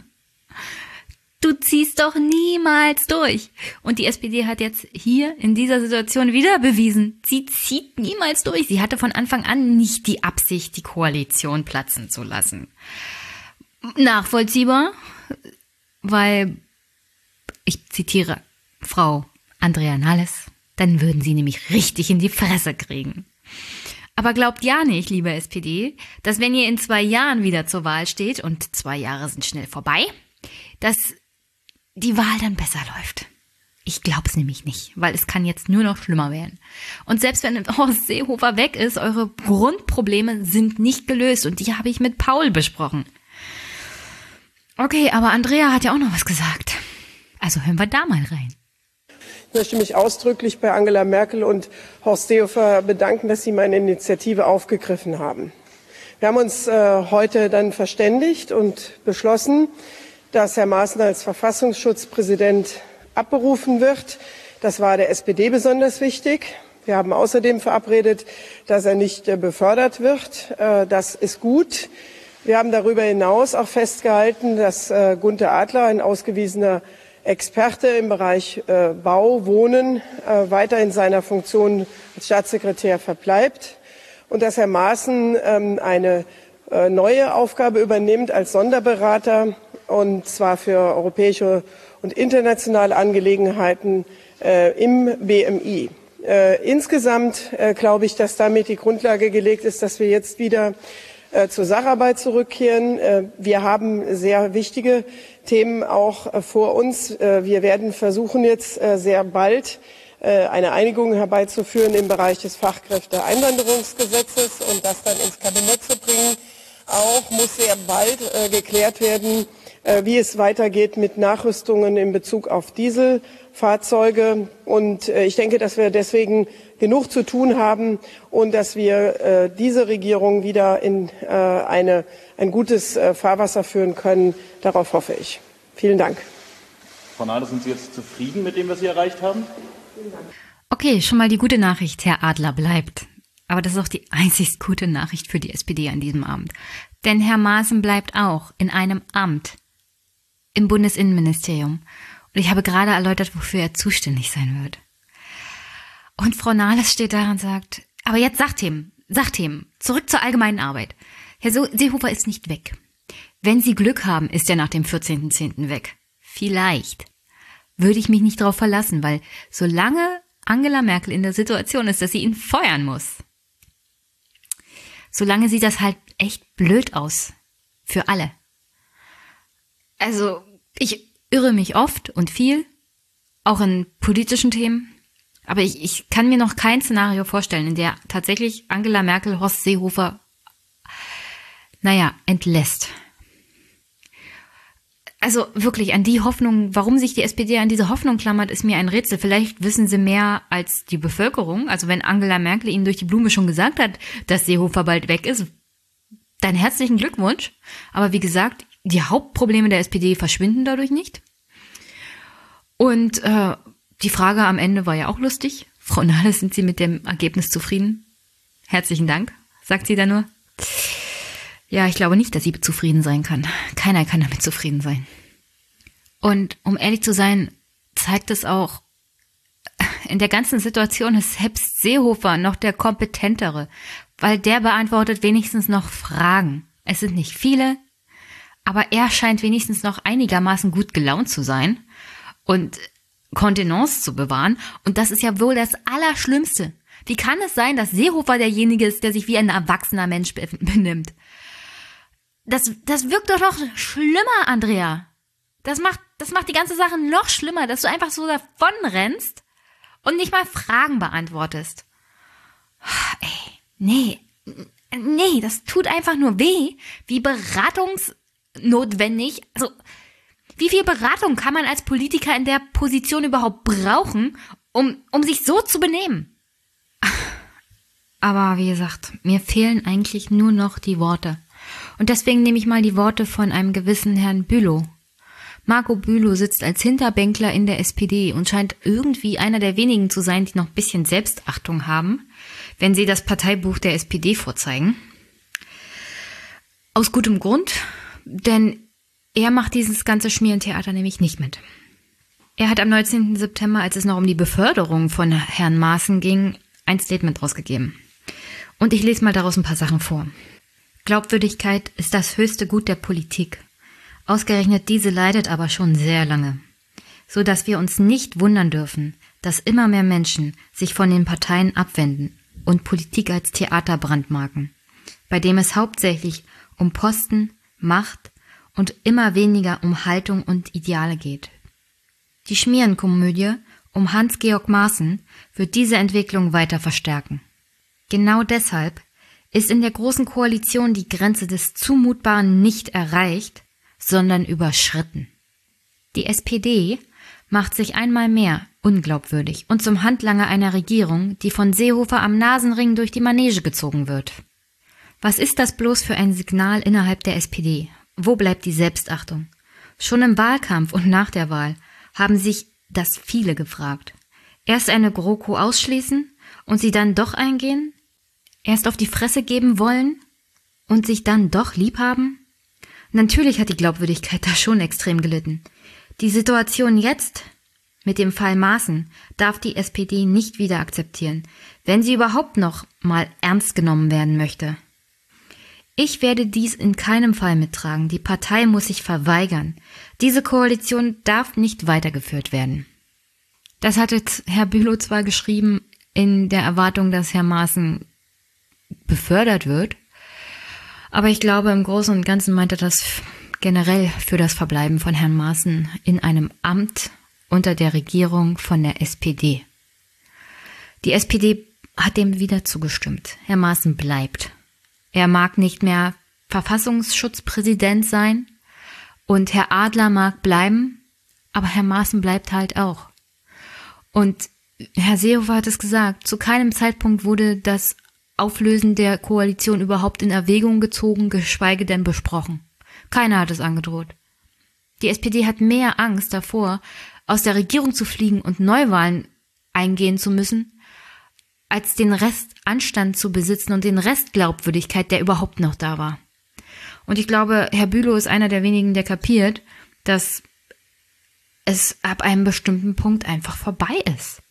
Du ziehst doch niemals durch. Und die SPD hat jetzt hier in dieser Situation wieder bewiesen, sie zieht niemals durch. Sie hatte von Anfang an nicht die Absicht, die Koalition platzen zu lassen. Nachvollziehbar, weil, ich zitiere Frau Andrea Nalles, dann würden sie nämlich richtig in die Fresse kriegen. Aber glaubt ja nicht, liebe SPD, dass wenn ihr in zwei Jahren wieder zur Wahl steht, und zwei Jahre sind schnell vorbei, dass die Wahl dann besser läuft. Ich glaube es nämlich nicht, weil es kann jetzt nur noch schlimmer werden. Und selbst wenn Horst Seehofer weg ist, eure Grundprobleme sind nicht gelöst und die habe ich mit Paul besprochen. Okay, aber Andrea hat ja auch noch was gesagt. Also hören wir da mal rein. Ich möchte mich ausdrücklich bei Angela Merkel und Horst Seehofer bedanken, dass sie meine Initiative aufgegriffen haben. Wir haben uns äh, heute dann verständigt und beschlossen, dass Herr Maaßen als Verfassungsschutzpräsident abberufen wird. Das war der SPD besonders wichtig. Wir haben außerdem verabredet, dass er nicht äh, befördert wird. Äh, das ist gut. Wir haben darüber hinaus auch festgehalten, dass äh, Gunther Adler, ein ausgewiesener Experte im Bereich äh, Bau, Wohnen äh, weiter in seiner Funktion als Staatssekretär verbleibt und dass Herr Maaßen ähm, eine äh, neue Aufgabe übernimmt als Sonderberater und zwar für europäische und internationale Angelegenheiten im BMI. Insgesamt glaube ich, dass damit die Grundlage gelegt ist, dass wir jetzt wieder zur Sacharbeit zurückkehren. Wir haben sehr wichtige Themen auch äh, vor uns. Wir werden versuchen jetzt sehr bald eine Einigung herbeizuführen im Bereich des Fachkräfteeinwanderungsgesetzes und das dann ins Kabinett zu bringen. Auch muss sehr bald geklärt werden, wie es weitergeht mit Nachrüstungen in Bezug auf Dieselfahrzeuge. Und ich denke, dass wir deswegen genug zu tun haben und dass wir äh, diese Regierung wieder in äh, eine, ein gutes äh, Fahrwasser führen können. Darauf hoffe ich. Vielen Dank. Frau Nahles, sind Sie jetzt zufrieden mit dem, was Sie erreicht haben? Okay, schon mal die gute Nachricht. Herr Adler bleibt. Aber das ist auch die einzig gute Nachricht für die SPD an diesem Abend. Denn Herr Maaßen bleibt auch in einem Amt im Bundesinnenministerium. Und ich habe gerade erläutert, wofür er zuständig sein wird. Und Frau Nahles steht da und sagt, aber jetzt Sachthemen, Sachthemen, zurück zur allgemeinen Arbeit. Herr Seehofer ist nicht weg. Wenn Sie Glück haben, ist er nach dem 14.10. weg. Vielleicht. Würde ich mich nicht darauf verlassen, weil solange Angela Merkel in der Situation ist, dass sie ihn feuern muss, solange sieht das halt echt blöd aus. Für alle. Also, ich irre mich oft und viel, auch in politischen Themen. Aber ich, ich kann mir noch kein Szenario vorstellen, in der tatsächlich Angela Merkel Horst Seehofer, naja, entlässt. Also wirklich an die Hoffnung, warum sich die SPD an diese Hoffnung klammert, ist mir ein Rätsel. Vielleicht wissen sie mehr als die Bevölkerung. Also wenn Angela Merkel ihnen durch die Blume schon gesagt hat, dass Seehofer bald weg ist, dann herzlichen Glückwunsch. Aber wie gesagt, die Hauptprobleme der SPD verschwinden dadurch nicht. Und äh, die Frage am Ende war ja auch lustig. Frau Nahles, sind Sie mit dem Ergebnis zufrieden? Herzlichen Dank, sagt sie da nur. Ja, ich glaube nicht, dass sie zufrieden sein kann. Keiner kann damit zufrieden sein. Und um ehrlich zu sein, zeigt es auch, in der ganzen Situation ist selbst Seehofer noch der kompetentere, weil der beantwortet wenigstens noch Fragen. Es sind nicht viele, aber er scheint wenigstens noch einigermaßen gut gelaunt zu sein. Und Kontenance zu bewahren. Und das ist ja wohl das Allerschlimmste. Wie kann es sein, dass Seehofer derjenige ist, der sich wie ein erwachsener Mensch benimmt? Das, das wirkt doch noch schlimmer, Andrea. Das macht, das macht die ganze Sache noch schlimmer, dass du einfach so davon rennst und nicht mal Fragen beantwortest. Ey, nee, nee, das tut einfach nur weh, wie beratungsnotwendig, also wie viel Beratung kann man als Politiker in der Position überhaupt brauchen, um, um sich so zu benehmen? Aber wie gesagt, mir fehlen eigentlich nur noch die Worte. Und deswegen nehme ich mal die Worte von einem gewissen Herrn Bülow. Marco Bülow sitzt als Hinterbänkler in der SPD und scheint irgendwie einer der wenigen zu sein, die noch ein bisschen Selbstachtung haben, wenn sie das Parteibuch der SPD vorzeigen. Aus gutem Grund, denn er macht dieses ganze Schmierentheater nämlich nicht mit. Er hat am 19. September, als es noch um die Beförderung von Herrn Maaßen ging, ein Statement rausgegeben. Und ich lese mal daraus ein paar Sachen vor. Glaubwürdigkeit ist das höchste Gut der Politik. Ausgerechnet diese leidet aber schon sehr lange. So dass wir uns nicht wundern dürfen, dass immer mehr Menschen sich von den Parteien abwenden und Politik als Theater brandmarken, bei dem es hauptsächlich um Posten, Macht und immer weniger um Haltung und Ideale geht. Die Schmierenkomödie um Hans-Georg Maaßen wird diese Entwicklung weiter verstärken. Genau deshalb ist in der Großen Koalition die Grenze des Zumutbaren nicht erreicht, sondern überschritten. Die SPD macht sich einmal mehr unglaubwürdig und zum Handlanger einer Regierung, die von Seehofer am Nasenring durch die Manege gezogen wird. Was ist das bloß für ein Signal innerhalb der SPD? Wo bleibt die Selbstachtung? Schon im Wahlkampf und nach der Wahl haben sich das viele gefragt. Erst eine GroKo ausschließen und sie dann doch eingehen? Erst auf die Fresse geben wollen und sich dann doch lieb haben? Natürlich hat die Glaubwürdigkeit da schon extrem gelitten. Die Situation jetzt mit dem Fall Maaßen darf die SPD nicht wieder akzeptieren, wenn sie überhaupt noch mal ernst genommen werden möchte. Ich werde dies in keinem Fall mittragen. Die Partei muss sich verweigern. Diese Koalition darf nicht weitergeführt werden. Das hat jetzt Herr Bülow zwar geschrieben in der Erwartung, dass Herr Maaßen befördert wird, aber ich glaube, im Großen und Ganzen meint er das generell für das Verbleiben von Herrn Maaßen in einem Amt unter der Regierung von der SPD. Die SPD hat dem wieder zugestimmt. Herr Maaßen bleibt. Er mag nicht mehr Verfassungsschutzpräsident sein und Herr Adler mag bleiben, aber Herr Maaßen bleibt halt auch. Und Herr Seehofer hat es gesagt, zu keinem Zeitpunkt wurde das Auflösen der Koalition überhaupt in Erwägung gezogen, geschweige denn besprochen. Keiner hat es angedroht. Die SPD hat mehr Angst davor, aus der Regierung zu fliegen und Neuwahlen eingehen zu müssen, als den Rest Anstand zu besitzen und den Rest Glaubwürdigkeit, der überhaupt noch da war. Und ich glaube, Herr Bülow ist einer der wenigen, der kapiert, dass es ab einem bestimmten Punkt einfach vorbei ist.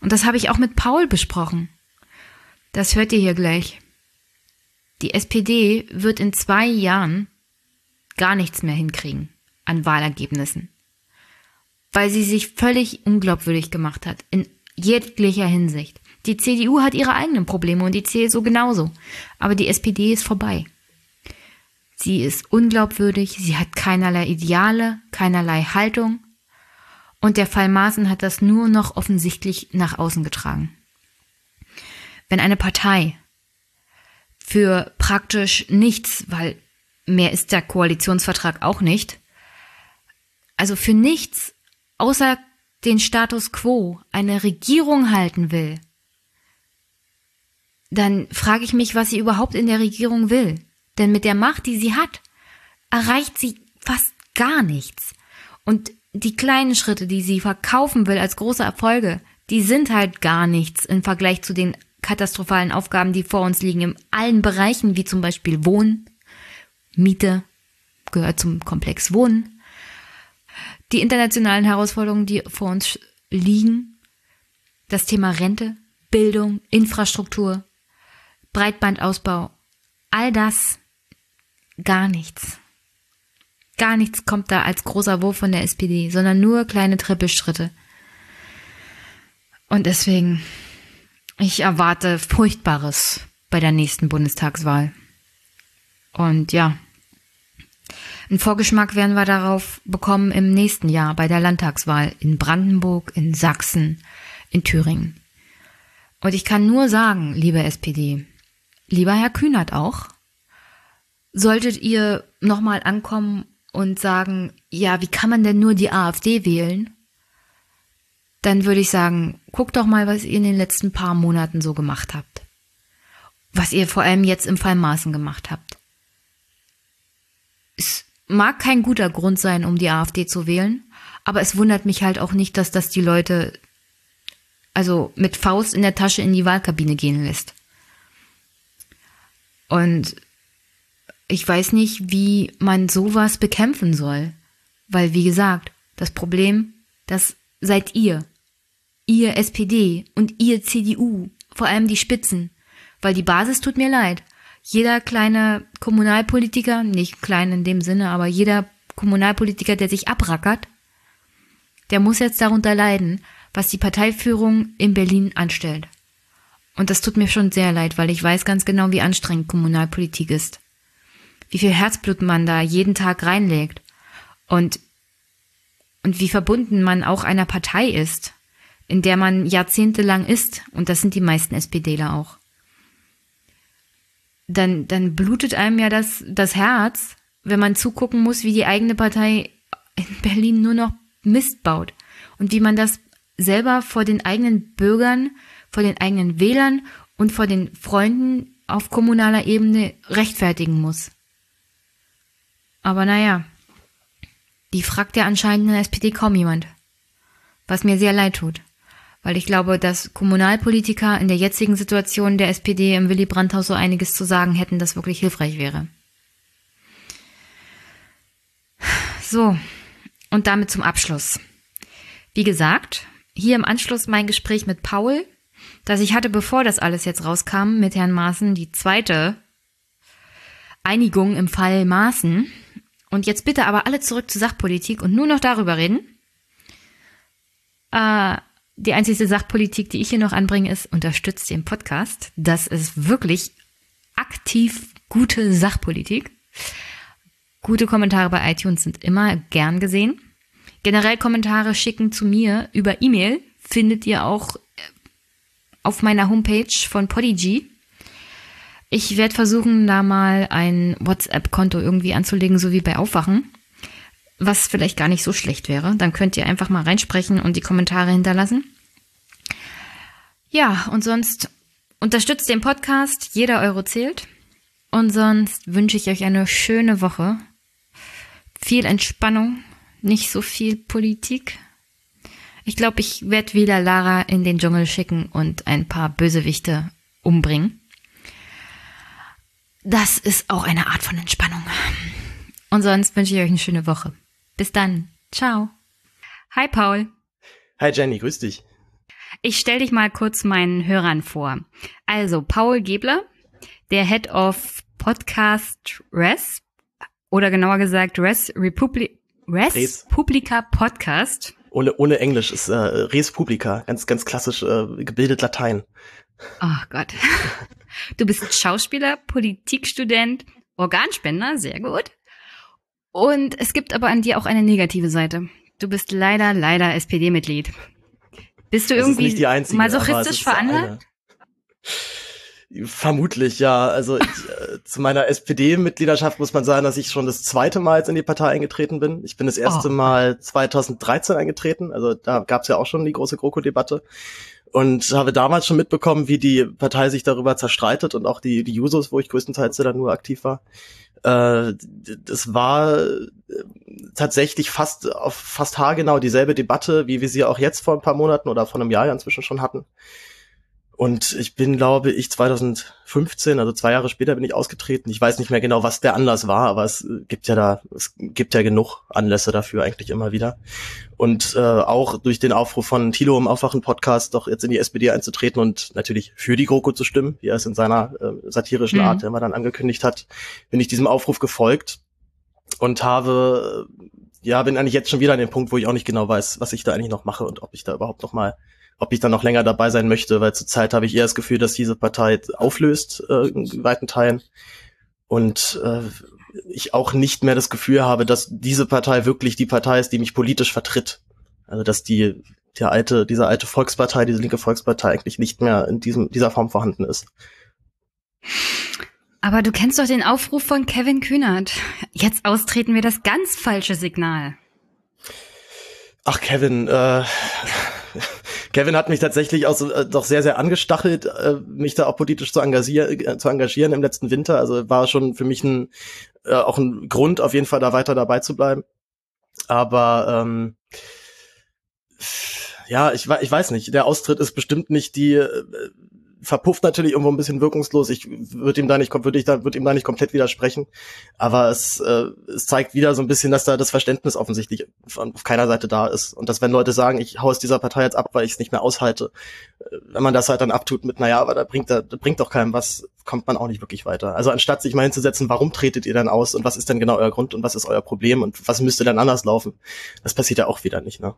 Und das habe ich auch mit Paul besprochen. Das hört ihr hier gleich. Die SPD wird in zwei Jahren gar nichts mehr hinkriegen an Wahlergebnissen, weil sie sich völlig unglaubwürdig gemacht hat in jeglicher Hinsicht. Die CDU hat ihre eigenen Probleme und die CSU genauso. Aber die SPD ist vorbei. Sie ist unglaubwürdig, sie hat keinerlei Ideale, keinerlei Haltung. Und der Fall Maaßen hat das nur noch offensichtlich nach außen getragen. Wenn eine Partei für praktisch nichts, weil mehr ist der Koalitionsvertrag auch nicht, also für nichts außer den Status quo eine Regierung halten will, dann frage ich mich, was sie überhaupt in der Regierung will. Denn mit der Macht, die sie hat, erreicht sie fast gar nichts. Und die kleinen Schritte, die sie verkaufen will als große Erfolge, die sind halt gar nichts im Vergleich zu den katastrophalen Aufgaben, die vor uns liegen, in allen Bereichen, wie zum Beispiel Wohnen, Miete, gehört zum Komplex Wohnen, die internationalen Herausforderungen, die vor uns liegen, das Thema Rente, Bildung, Infrastruktur, Breitbandausbau, all das gar nichts. Gar nichts kommt da als großer Wurf von der SPD, sondern nur kleine Trippelschritte. Und deswegen, ich erwarte Furchtbares bei der nächsten Bundestagswahl. Und ja, einen Vorgeschmack werden wir darauf bekommen im nächsten Jahr bei der Landtagswahl in Brandenburg, in Sachsen, in Thüringen. Und ich kann nur sagen, liebe SPD, Lieber Herr Kühnert auch, solltet ihr nochmal ankommen und sagen, ja, wie kann man denn nur die AfD wählen? Dann würde ich sagen, guckt doch mal, was ihr in den letzten paar Monaten so gemacht habt. Was ihr vor allem jetzt im Fall Maßen gemacht habt. Es mag kein guter Grund sein, um die AfD zu wählen, aber es wundert mich halt auch nicht, dass das die Leute also mit Faust in der Tasche in die Wahlkabine gehen lässt. Und ich weiß nicht, wie man sowas bekämpfen soll. Weil, wie gesagt, das Problem, das seid ihr. Ihr SPD und ihr CDU, vor allem die Spitzen. Weil die Basis tut mir leid. Jeder kleine Kommunalpolitiker, nicht klein in dem Sinne, aber jeder Kommunalpolitiker, der sich abrackert, der muss jetzt darunter leiden, was die Parteiführung in Berlin anstellt. Und das tut mir schon sehr leid, weil ich weiß ganz genau, wie anstrengend Kommunalpolitik ist. Wie viel Herzblut man da jeden Tag reinlegt. Und, und wie verbunden man auch einer Partei ist, in der man jahrzehntelang ist. Und das sind die meisten SPDler auch. Dann, dann blutet einem ja das, das Herz, wenn man zugucken muss, wie die eigene Partei in Berlin nur noch Mist baut und wie man das selber vor den eigenen Bürgern, vor den eigenen Wählern und vor den Freunden auf kommunaler Ebene rechtfertigen muss. Aber naja, die fragt ja anscheinend in der SPD kaum jemand. Was mir sehr leid tut. Weil ich glaube, dass Kommunalpolitiker in der jetzigen Situation der SPD im Willy Brandt-Haus so einiges zu sagen hätten, das wirklich hilfreich wäre. So, und damit zum Abschluss. Wie gesagt, hier im Anschluss mein Gespräch mit Paul, das ich hatte, bevor das alles jetzt rauskam, mit Herrn Maaßen, die zweite Einigung im Fall Maaßen. Und jetzt bitte aber alle zurück zur Sachpolitik und nur noch darüber reden. Äh, die einzige Sachpolitik, die ich hier noch anbringe, ist, unterstützt den Podcast. Das ist wirklich aktiv gute Sachpolitik. Gute Kommentare bei iTunes sind immer gern gesehen. Generell Kommentare schicken zu mir über E-Mail findet ihr auch auf meiner Homepage von Podigy. Ich werde versuchen, da mal ein WhatsApp-Konto irgendwie anzulegen, so wie bei Aufwachen. Was vielleicht gar nicht so schlecht wäre. Dann könnt ihr einfach mal reinsprechen und die Kommentare hinterlassen. Ja, und sonst unterstützt den Podcast. Jeder Euro zählt. Und sonst wünsche ich euch eine schöne Woche. Viel Entspannung, nicht so viel Politik. Ich glaube, ich werde wieder Lara in den Dschungel schicken und ein paar Bösewichte umbringen. Das ist auch eine Art von Entspannung. Und sonst wünsche ich euch eine schöne Woche. Bis dann. Ciao. Hi Paul. Hi Jenny, grüß dich. Ich stelle dich mal kurz meinen Hörern vor. Also Paul Gebler, der Head of Podcast Res oder genauer gesagt Res, Republi Res, Res. Publica Podcast. Ohne, ohne Englisch ist äh, Res Publica, ganz, ganz klassisch äh, gebildet Latein. Oh Gott. Du bist Schauspieler, Politikstudent, Organspender, sehr gut. Und es gibt aber an dir auch eine negative Seite. Du bist leider, leider SPD-Mitglied. Bist du das irgendwie einzige, masochistisch veranlagt? Vermutlich, ja. Also ich, äh, zu meiner SPD-Mitgliedschaft muss man sagen, dass ich schon das zweite Mal jetzt in die Partei eingetreten bin. Ich bin das erste oh. Mal 2013 eingetreten. Also da gab es ja auch schon die große GroKo-Debatte und habe damals schon mitbekommen, wie die Partei sich darüber zerstreitet und auch die, die Jusos, wo ich größtenteils dann nur aktiv war. Äh, das war äh, tatsächlich fast auf fast haargenau dieselbe Debatte, wie wir sie auch jetzt vor ein paar Monaten oder vor einem Jahr inzwischen schon hatten. Und ich bin, glaube ich, 2015, also zwei Jahre später bin ich ausgetreten. Ich weiß nicht mehr genau, was der Anlass war, aber es gibt ja da, es gibt ja genug Anlässe dafür eigentlich immer wieder. Und äh, auch durch den Aufruf von Thilo im Aufwachen-Podcast doch jetzt in die SPD einzutreten und natürlich für die GroKo zu stimmen, wie er es in seiner äh, satirischen mhm. Art immer dann angekündigt hat, bin ich diesem Aufruf gefolgt und habe, ja, bin eigentlich jetzt schon wieder an dem Punkt, wo ich auch nicht genau weiß, was ich da eigentlich noch mache und ob ich da überhaupt noch mal ob ich dann noch länger dabei sein möchte, weil zurzeit habe ich eher das Gefühl, dass diese Partei auflöst äh, in weiten Teilen und äh, ich auch nicht mehr das Gefühl habe, dass diese Partei wirklich die Partei ist, die mich politisch vertritt. Also dass die der alte, diese alte Volkspartei, diese linke Volkspartei eigentlich nicht mehr in diesem dieser Form vorhanden ist. Aber du kennst doch den Aufruf von Kevin Kühnert. Jetzt austreten wir das ganz falsche Signal. Ach, Kevin, äh, Kevin hat mich tatsächlich auch äh, doch sehr, sehr angestachelt, äh, mich da auch politisch zu, engagieren, äh, zu engagieren im letzten Winter. Also war schon für mich ein, äh, auch ein Grund, auf jeden Fall da weiter dabei zu bleiben. Aber ähm, ja, ich, ich weiß nicht. Der Austritt ist bestimmt nicht die äh, verpufft natürlich irgendwo ein bisschen wirkungslos. Ich würde ihm da nicht, würde ich da, würde ihm da nicht komplett widersprechen. Aber es, äh, es zeigt wieder so ein bisschen, dass da das Verständnis offensichtlich auf keiner Seite da ist. Und dass wenn Leute sagen, ich hau aus dieser Partei jetzt ab, weil ich es nicht mehr aushalte, äh, wenn man das halt dann abtut mit, naja, aber da bringt, da, da bringt doch keinem was, kommt man auch nicht wirklich weiter. Also anstatt sich mal hinzusetzen, warum tretet ihr dann aus und was ist denn genau euer Grund und was ist euer Problem und was müsste dann anders laufen? Das passiert ja auch wieder nicht, ne?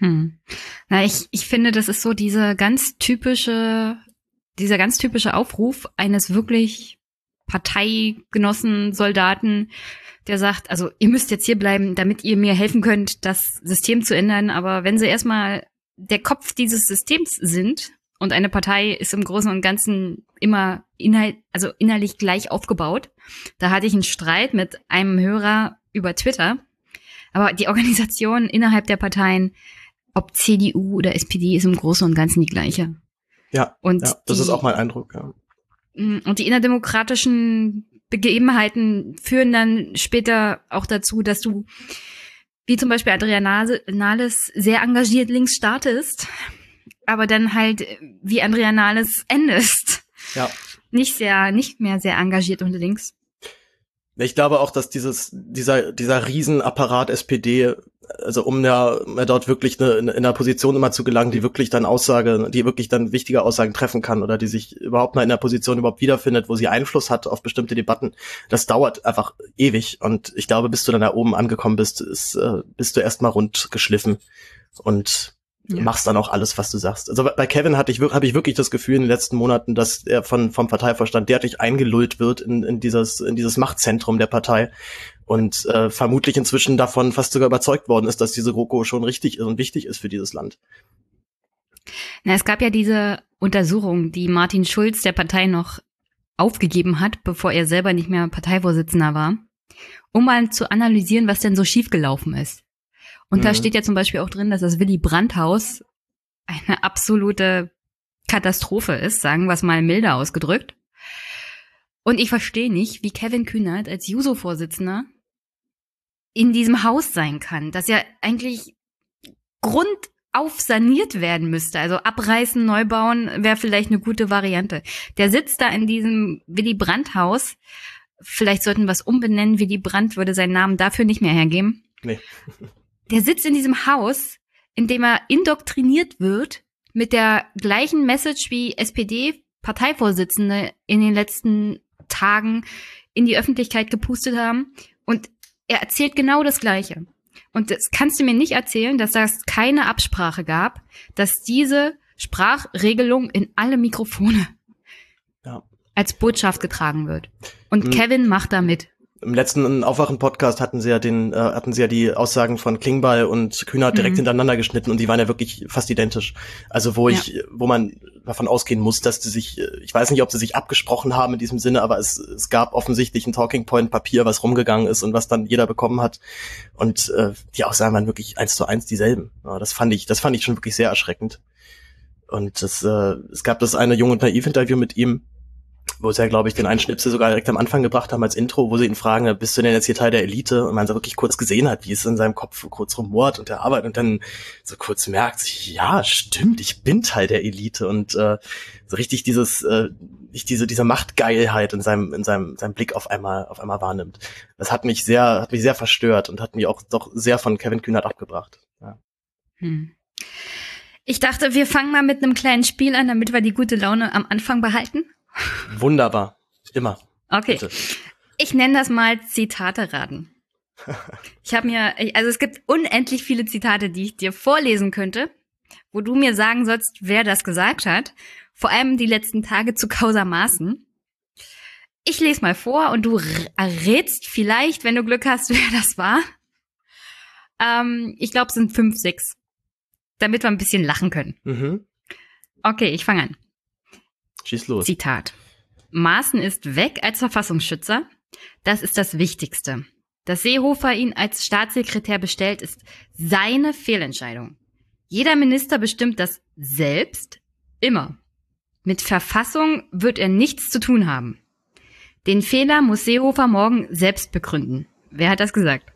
Hm. Na, ich, ich finde, das ist so diese ganz typische, dieser ganz typische Aufruf eines wirklich Parteigenossen, Soldaten, der sagt, also ihr müsst jetzt hier bleiben, damit ihr mir helfen könnt, das System zu ändern. Aber wenn sie erstmal der Kopf dieses Systems sind und eine Partei ist im Großen und Ganzen immer inhalt, also innerlich gleich aufgebaut, da hatte ich einen Streit mit einem Hörer über Twitter, Aber die Organisation innerhalb der Parteien, ob CDU oder SPD, ist im Großen und Ganzen die gleiche. Ja, und ja, das die, ist auch mein Eindruck. Ja. Mm, und die innerdemokratischen Begebenheiten führen dann später auch dazu, dass du, wie zum Beispiel Adriana Nahles, sehr engagiert links startest, aber dann halt wie Andrea Nahles endest. Ja. Nicht sehr, nicht mehr sehr engagiert unter links. Ich glaube auch, dass dieses, dieser, dieser Riesenapparat SPD, also um ja, dort wirklich eine, in einer Position immer zu gelangen, die wirklich dann Aussage, die wirklich dann wichtige Aussagen treffen kann oder die sich überhaupt mal in der Position überhaupt wiederfindet, wo sie Einfluss hat auf bestimmte Debatten, das dauert einfach ewig. Und ich glaube, bis du dann da oben angekommen bist, ist, äh, bist du erstmal rund geschliffen. Und ja. machst dann auch alles, was du sagst. Also bei Kevin hatte ich, habe ich wirklich das Gefühl in den letzten Monaten, dass er von, vom Parteivorstand derartig eingelullt wird in, in, dieses, in dieses Machtzentrum der Partei und äh, vermutlich inzwischen davon fast sogar überzeugt worden ist, dass diese GroKo schon richtig ist und wichtig ist für dieses Land. Na, es gab ja diese Untersuchung, die Martin Schulz der Partei noch aufgegeben hat, bevor er selber nicht mehr Parteivorsitzender war, um mal zu analysieren, was denn so schiefgelaufen ist. Und mhm. da steht ja zum Beispiel auch drin, dass das Willy Brandt-Haus eine absolute Katastrophe ist, sagen wir es mal milder ausgedrückt. Und ich verstehe nicht, wie Kevin Kühnert als Juso-Vorsitzender in diesem Haus sein kann, das ja eigentlich grundauf saniert werden müsste. Also abreißen, neu bauen wäre vielleicht eine gute Variante. Der sitzt da in diesem Willy Brandt-Haus. Vielleicht sollten wir es umbenennen. Willy Brandt würde seinen Namen dafür nicht mehr hergeben. Nee der sitzt in diesem Haus, in dem er indoktriniert wird mit der gleichen Message wie SPD-Parteivorsitzende in den letzten Tagen in die Öffentlichkeit gepustet haben. Und er erzählt genau das Gleiche. Und das kannst du mir nicht erzählen, dass das keine Absprache gab, dass diese Sprachregelung in alle Mikrofone ja. als Botschaft getragen wird. Und mhm. Kevin macht da mit im letzten Aufwachen-Podcast hatten sie ja den, äh, hatten sie ja die Aussagen von Klingbeil und Kühner direkt mhm. hintereinander geschnitten und die waren ja wirklich fast identisch. Also wo ja. ich, wo man davon ausgehen muss, dass sie sich, äh, ich weiß nicht, ob sie sich abgesprochen haben in diesem Sinne, aber es, es gab offensichtlich ein Talking Point Papier, was rumgegangen ist und was dann jeder bekommen hat. Und äh, die Aussagen waren wirklich eins zu eins dieselben. Ja, das fand ich, das fand ich schon wirklich sehr erschreckend. Und das, äh, es gab das eine Jung und Naiv-Interview mit ihm, wo sie ja, glaube ich, den einen Schnipsel sogar direkt am Anfang gebracht haben als Intro, wo sie ihn fragen, bist du denn jetzt hier Teil der Elite? Und man so wirklich kurz gesehen hat, wie es in seinem Kopf kurz rumort und der Arbeit und dann so kurz merkt, ja, stimmt, ich bin Teil der Elite und äh, so richtig dieses, äh, nicht diese, diese Machtgeilheit in seinem, in seinem, seinem Blick auf einmal, auf einmal wahrnimmt. Das hat mich sehr, hat mich sehr verstört und hat mich auch doch sehr von Kevin Kühnert abgebracht. Ja. Hm. Ich dachte, wir fangen mal mit einem kleinen Spiel an, damit wir die gute Laune am Anfang behalten. Wunderbar. Immer. Okay. Bitte. Ich nenne das mal Zitate raten. Ich habe mir, also es gibt unendlich viele Zitate, die ich dir vorlesen könnte, wo du mir sagen sollst, wer das gesagt hat. Vor allem die letzten Tage zu Causa Maßen. Ich lese mal vor und du errätst vielleicht, wenn du Glück hast, wer das war. Ähm, ich glaube, es sind fünf, sechs. Damit wir ein bisschen lachen können. Mhm. Okay, ich fange an. Schieß los. Zitat. Maaßen ist weg als Verfassungsschützer. Das ist das Wichtigste. Dass Seehofer ihn als Staatssekretär bestellt, ist seine Fehlentscheidung. Jeder Minister bestimmt das selbst, immer. Mit Verfassung wird er nichts zu tun haben. Den Fehler muss Seehofer morgen selbst begründen. Wer hat das gesagt?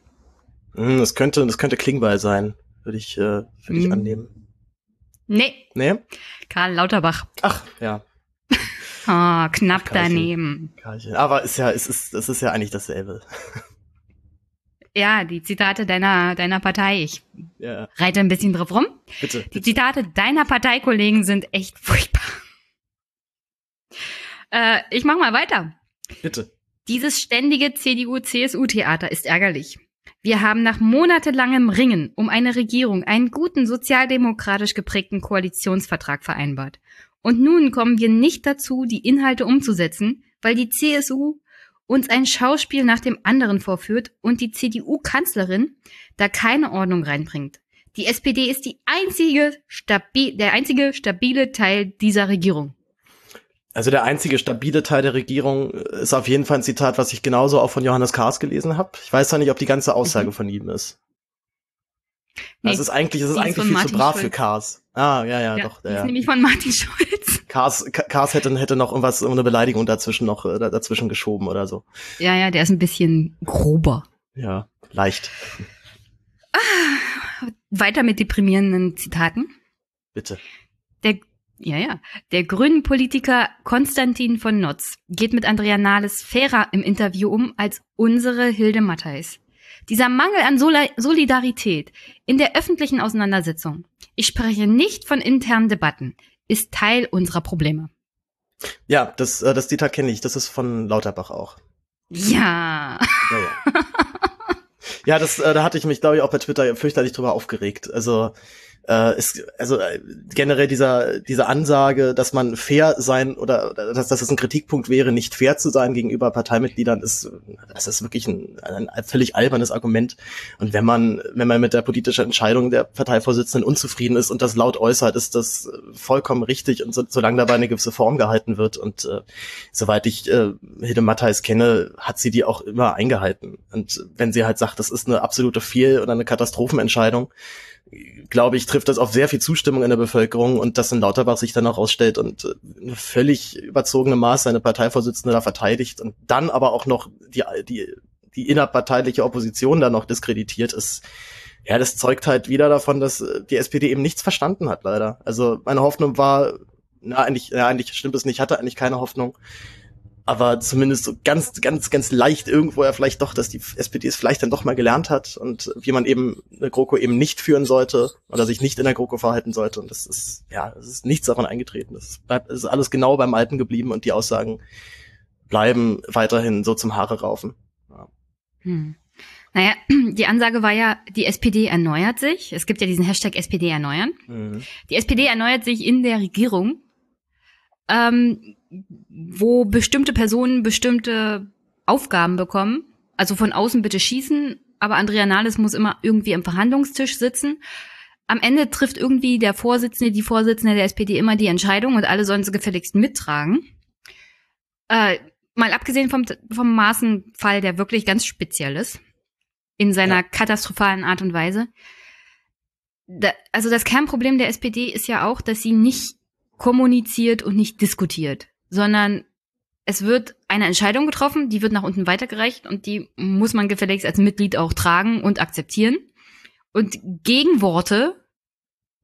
Hm, das könnte, das könnte Klingbeil sein, würde ich, äh, würde ich hm. annehmen. Nee. Nee? Karl Lauterbach. Ach, ja. Oh, knapp Ach, daneben. Karlchen. Aber ist ja, es ist, es ist ja eigentlich dasselbe. Ja, die Zitate deiner, deiner Partei. Ich ja. reite ein bisschen drauf rum. Bitte. Die Zitate deiner Parteikollegen sind echt furchtbar. Äh, ich mach mal weiter. Bitte. Dieses ständige CDU-CSU-Theater ist ärgerlich. Wir haben nach monatelangem Ringen um eine Regierung einen guten sozialdemokratisch geprägten Koalitionsvertrag vereinbart. Und nun kommen wir nicht dazu, die Inhalte umzusetzen, weil die CSU uns ein Schauspiel nach dem anderen vorführt und die CDU-Kanzlerin da keine Ordnung reinbringt. Die SPD ist die einzige stabi der einzige stabile Teil dieser Regierung. Also der einzige stabile Teil der Regierung ist auf jeden Fall ein Zitat, was ich genauso auch von Johannes Kahrs gelesen habe. Ich weiß zwar nicht, ob die ganze Aussage mhm. von ihm ist. Nee, also es ist eigentlich, es ist eigentlich viel zu brav Schulz. für Cars. Ah, ja, ja, ja doch. Ja. ist nämlich von Martin Schulz. Cars, Cars hätte, hätte noch irgendwas, eine Beleidigung dazwischen noch, äh, dazwischen geschoben oder so. Ja, ja, der ist ein bisschen grober. Ja, leicht. Ah, weiter mit deprimierenden Zitaten. Bitte. Der, ja, ja. Der grünen Politiker Konstantin von Notz geht mit Andrea Nahles fairer im Interview um als unsere Hilde Mattheis. Dieser Mangel an Solidarität in der öffentlichen Auseinandersetzung, ich spreche nicht von internen Debatten, ist Teil unserer Probleme. Ja, das, äh, das Zitat kenne ich. Das ist von Lauterbach auch. Ja. Ja, ja. ja das, äh, da hatte ich mich, glaube ich, auch bei Twitter fürchterlich drüber aufgeregt. Also äh, ist, also äh, generell dieser diese Ansage, dass man fair sein oder dass, dass es ein Kritikpunkt wäre, nicht fair zu sein gegenüber Parteimitgliedern, ist das ist wirklich ein, ein völlig albernes Argument. Und wenn man wenn man mit der politischen Entscheidung der Parteivorsitzenden unzufrieden ist und das laut äußert, ist das vollkommen richtig und so, solange dabei eine gewisse Form gehalten wird und äh, soweit ich äh, Hilde Mattheis kenne, hat sie die auch immer eingehalten. Und wenn sie halt sagt, das ist eine absolute Fehl- oder eine Katastrophenentscheidung, glaube ich, trifft das auf sehr viel Zustimmung in der Bevölkerung und dass ein Lauterbach sich dann auch rausstellt und äh, völlig überzogene Maß seine Parteivorsitzende da verteidigt und dann aber auch noch die, die, die innerparteiliche Opposition da noch diskreditiert ist. Ja, das zeugt halt wieder davon, dass äh, die SPD eben nichts verstanden hat, leider. Also meine Hoffnung war, na, eigentlich, ja, eigentlich stimmt es nicht, hatte eigentlich keine Hoffnung aber zumindest so ganz, ganz, ganz leicht irgendwo ja vielleicht doch, dass die SPD es vielleicht dann doch mal gelernt hat und wie man eben eine GroKo eben nicht führen sollte oder sich nicht in der GroKo verhalten sollte. Und das ist, ja, es ist nichts davon eingetreten. Es bleibt, es ist alles genau beim Alten geblieben und die Aussagen bleiben weiterhin so zum Haare raufen. Ja. Hm. Naja, die Ansage war ja, die SPD erneuert sich. Es gibt ja diesen Hashtag SPD erneuern. Mhm. Die SPD erneuert sich in der Regierung. Ähm, wo bestimmte Personen bestimmte Aufgaben bekommen. Also von außen bitte schießen, aber Andrea Nahles muss immer irgendwie am Verhandlungstisch sitzen. Am Ende trifft irgendwie der Vorsitzende, die Vorsitzende der SPD immer die Entscheidung und alle sollen sie gefälligst mittragen. Äh, mal abgesehen vom, vom Maßenfall, der wirklich ganz speziell ist, in seiner ja. katastrophalen Art und Weise. Da, also das Kernproblem der SPD ist ja auch, dass sie nicht kommuniziert und nicht diskutiert sondern es wird eine Entscheidung getroffen, die wird nach unten weitergereicht und die muss man gefälligst als Mitglied auch tragen und akzeptieren. Und Gegenworte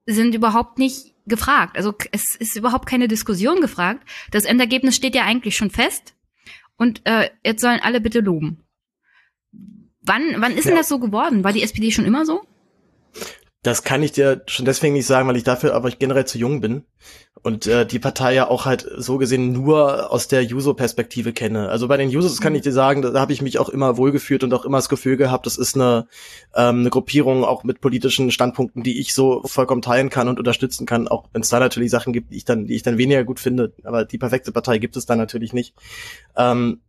sind überhaupt nicht gefragt. Also es ist überhaupt keine Diskussion gefragt. Das Endergebnis steht ja eigentlich schon fest. Und äh, jetzt sollen alle bitte loben. Wann, wann ist ja. denn das so geworden? War die SPD schon immer so? Das kann ich dir schon deswegen nicht sagen, weil ich dafür aber generell zu jung bin und äh, die Partei ja auch halt so gesehen nur aus der Juso-Perspektive kenne. Also bei den Jusos kann ich dir sagen, da habe ich mich auch immer wohlgefühlt und auch immer das Gefühl gehabt, das ist eine, ähm, eine Gruppierung auch mit politischen Standpunkten, die ich so vollkommen teilen kann und unterstützen kann, auch wenn es da natürlich Sachen gibt, die ich dann, die ich dann weniger gut finde. Aber die perfekte Partei gibt es da natürlich nicht. Ähm,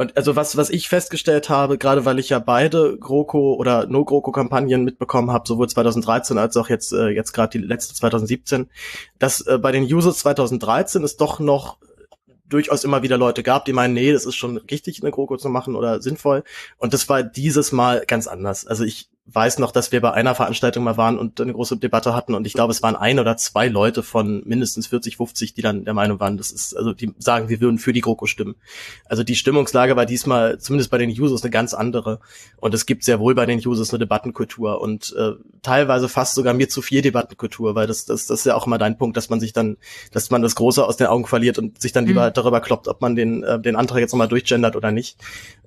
und also was, was ich festgestellt habe, gerade weil ich ja beide GroKo oder No-GroKo-Kampagnen mitbekommen habe, sowohl 2013 als auch jetzt, äh, jetzt gerade die letzte 2017, dass äh, bei den Users 2013 es doch noch durchaus immer wieder Leute gab, die meinen, nee, das ist schon richtig, eine GroKo zu machen oder sinnvoll. Und das war dieses Mal ganz anders. Also ich weiß noch, dass wir bei einer Veranstaltung mal waren und eine große Debatte hatten und ich glaube, es waren ein oder zwei Leute von mindestens 40, 50, die dann der Meinung waren, das ist, also die sagen, wir würden für die GroKo stimmen. Also die Stimmungslage war diesmal, zumindest bei den Users, eine ganz andere und es gibt sehr wohl bei den Users eine Debattenkultur und äh, teilweise fast sogar mir zu viel Debattenkultur, weil das, das, das ist ja auch immer dein Punkt, dass man sich dann, dass man das Große aus den Augen verliert und sich dann lieber mhm. darüber kloppt, ob man den, äh, den Antrag jetzt nochmal durchgendert oder nicht.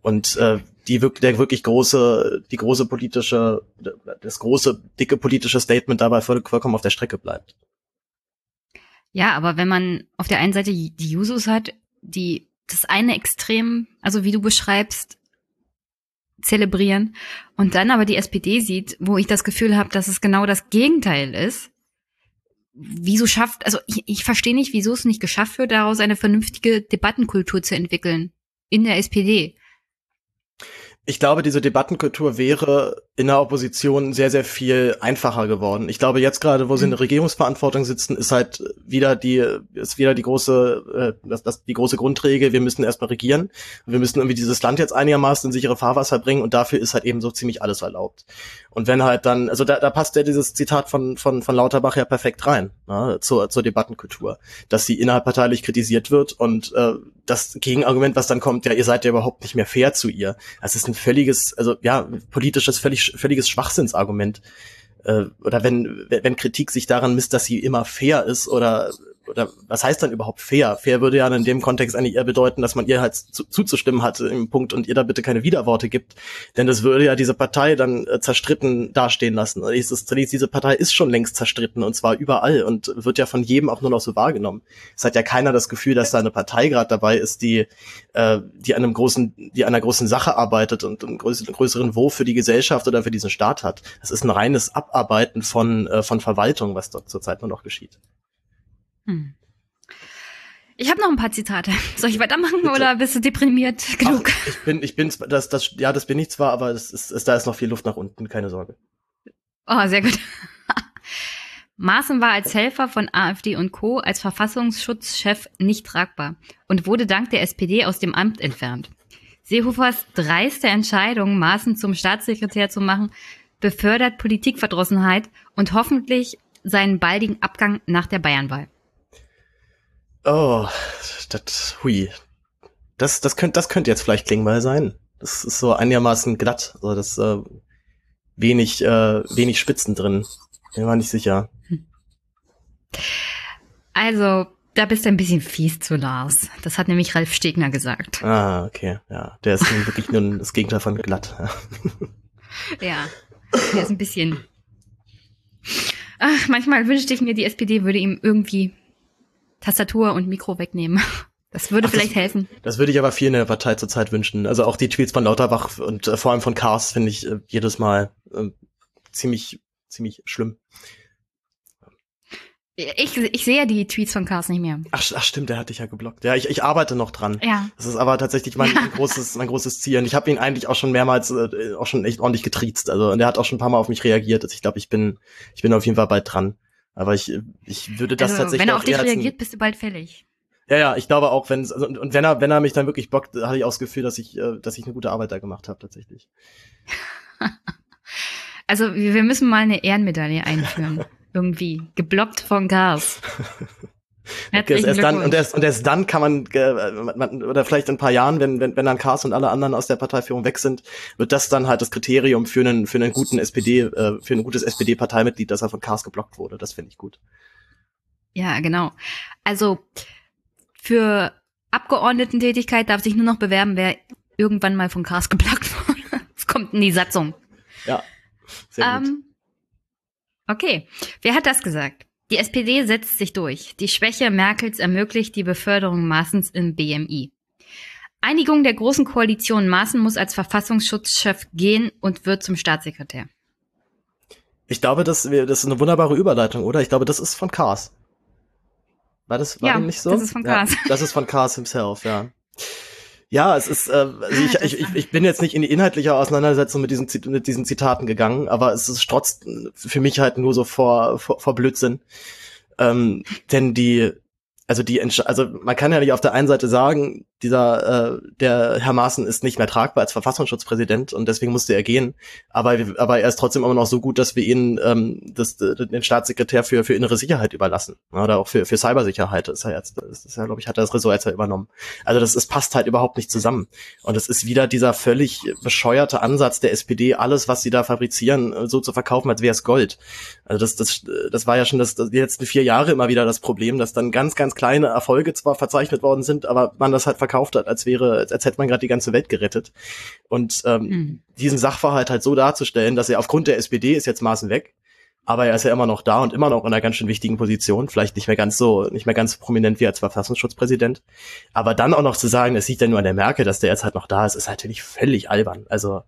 Und äh, die wirklich, der wirklich große, die große politische, das große, dicke politische Statement dabei voll, vollkommen auf der Strecke bleibt. Ja, aber wenn man auf der einen Seite die Jusos hat, die das eine Extrem, also wie du beschreibst, zelebrieren und dann aber die SPD sieht, wo ich das Gefühl habe, dass es genau das Gegenteil ist. Wieso schafft, also ich, ich verstehe nicht, wieso es nicht geschafft wird, daraus eine vernünftige Debattenkultur zu entwickeln in der SPD. Ich glaube, diese Debattenkultur wäre in der Opposition sehr, sehr viel einfacher geworden. Ich glaube, jetzt gerade, wo sie in der mhm. Regierungsverantwortung sitzen, ist halt wieder die, ist wieder die große, äh, das, das, die große Grundregel, wir müssen erstmal regieren. Wir müssen irgendwie dieses Land jetzt einigermaßen in sichere Fahrwasser bringen und dafür ist halt eben so ziemlich alles erlaubt. Und wenn halt dann, also da, da passt ja dieses Zitat von, von, von Lauterbach ja perfekt rein, ne, zur, zur Debattenkultur, dass sie innerparteilich kritisiert wird und äh, das Gegenargument, was dann kommt, ja, ihr seid ja überhaupt nicht mehr fair zu ihr. Das ist ein völliges, also ja, politisches, völlig, völliges Schwachsinnsargument. Äh, oder wenn, wenn Kritik sich daran misst, dass sie immer fair ist oder oder was heißt dann überhaupt fair? Fair würde ja in dem Kontext eigentlich eher bedeuten, dass man ihr halt zu, zuzustimmen hat im Punkt und ihr da bitte keine Widerworte gibt. Denn das würde ja diese Partei dann äh, zerstritten dastehen lassen. Dieses, diese Partei ist schon längst zerstritten und zwar überall und wird ja von jedem auch nur noch so wahrgenommen. Es hat ja keiner das Gefühl, dass da eine Partei gerade dabei ist, die, äh, die an einem großen, die an einer großen Sache arbeitet und einen größeren, größeren Wurf für die Gesellschaft oder für diesen Staat hat. Das ist ein reines Abarbeiten von, äh, von Verwaltung, was dort zurzeit nur noch geschieht. Hm. Ich habe noch ein paar Zitate. Soll ich weitermachen Bitte. oder bist du deprimiert genug? Ach, ich bin, ich bin, das, das, ja, das bin ich zwar, aber es ist, es, da ist noch viel Luft nach unten, keine Sorge. Oh, sehr gut. Maaßen war als Helfer von AfD und Co. als Verfassungsschutzchef nicht tragbar und wurde dank der SPD aus dem Amt entfernt. Seehofers dreiste Entscheidung, Maaßen zum Staatssekretär zu machen, befördert Politikverdrossenheit und hoffentlich seinen baldigen Abgang nach der Bayernwahl. Oh, das, hui. Das, das könnte, das könnte jetzt vielleicht Klingbeil sein. Das ist so einigermaßen glatt. Also das äh, wenig, äh, wenig Spitzen drin. Bin mir nicht sicher. Also, da bist du ein bisschen fies zu Lars. Das hat nämlich Ralf Stegner gesagt. Ah, okay. Ja, der ist wirklich nur das Gegenteil von glatt. ja, der ist ein bisschen. Ach, manchmal wünschte ich mir, die SPD würde ihm irgendwie Tastatur und Mikro wegnehmen. Das würde Ach, vielleicht das, helfen. Das würde ich aber viel in der Partei zurzeit wünschen. Also auch die Tweets von Lauterbach und äh, vor allem von Kars finde ich äh, jedes Mal äh, ziemlich, ziemlich schlimm. Ich, ich sehe die Tweets von Kars nicht mehr. Ach, ach stimmt, der hat dich ja geblockt. Ja, ich, ich arbeite noch dran. Ja. Das ist aber tatsächlich mein ja. großes, mein großes Ziel. Und ich habe ihn eigentlich auch schon mehrmals, äh, auch schon echt ordentlich getriezt. Also und er hat auch schon ein paar Mal auf mich reagiert. Also ich glaube, ich bin, ich bin auf jeden Fall bald dran. Aber ich, ich würde das also, tatsächlich. Wenn er auf dich reagiert, bist du bald fällig. Ja, ja, ich glaube auch, wenn also, und wenn er, wenn er mich dann wirklich bockt, hatte ich auch das Gefühl, dass ich, äh, dass ich eine gute Arbeit da gemacht habe, tatsächlich. also wir müssen mal eine Ehrenmedaille einführen. Irgendwie. Geblockt von Gas. Okay, erst dann, und, erst, und erst dann kann man, äh, man, oder vielleicht in ein paar Jahren, wenn, wenn, wenn dann Kars und alle anderen aus der Parteiführung weg sind, wird das dann halt das Kriterium für einen, für einen guten SPD, äh, für ein gutes SPD-Parteimitglied, dass er von Kars geblockt wurde. Das finde ich gut. Ja, genau. Also für Abgeordnetentätigkeit darf sich nur noch bewerben, wer irgendwann mal von Kars geblockt wurde. Es kommt in die Satzung. Ja. Sehr gut. Ähm, okay. Wer hat das gesagt? Die SPD setzt sich durch. Die Schwäche Merkels ermöglicht die Beförderung Maaßens im BMI. Einigung der großen Koalition Maaßen muss als Verfassungsschutzchef gehen und wird zum Staatssekretär. Ich glaube, das, das ist eine wunderbare Überleitung, oder? Ich glaube, das ist von Kars. War das war ja, nicht so? Das ist von Kars. Ja, das ist von Kars himself, ja. Ja, es ist, äh, also ich, ich, ich, ich bin jetzt nicht in die inhaltliche Auseinandersetzung mit diesen, mit diesen Zitaten gegangen, aber es ist trotzdem für mich halt nur so vor, vor, vor Blödsinn. Ähm, denn die, also die, also man kann ja nicht auf der einen Seite sagen, dieser, äh, der Herr Maaßen ist nicht mehr tragbar als Verfassungsschutzpräsident und deswegen musste er gehen. Aber, aber er ist trotzdem immer noch so gut, dass wir ihn ähm, das, den Staatssekretär für, für innere Sicherheit überlassen. Oder auch für, für Cybersicherheit ist er jetzt, das ist ja, glaube ich, hat er das Ressort jetzt ja übernommen. Also das ist, passt halt überhaupt nicht zusammen. Und es ist wieder dieser völlig bescheuerte Ansatz der SPD, alles, was sie da fabrizieren, so zu verkaufen, als wäre es Gold. Also das, das, das war ja schon das, das, die letzten vier Jahre immer wieder das Problem, dass dann ganz, ganz kleine Erfolge zwar verzeichnet worden sind, aber man das halt verkauft hat, als wäre, als, als hätte man gerade die ganze Welt gerettet. Und ähm, mhm. diesen Sachverhalt halt so darzustellen, dass er aufgrund der SPD ist jetzt Maßen weg, aber er ist ja immer noch da und immer noch in einer ganz schön wichtigen Position, vielleicht nicht mehr ganz so, nicht mehr ganz prominent wie als Verfassungsschutzpräsident. Aber dann auch noch zu sagen, es liegt ja nur an der Merkel, dass der jetzt halt noch da ist, ist natürlich völlig albern. Also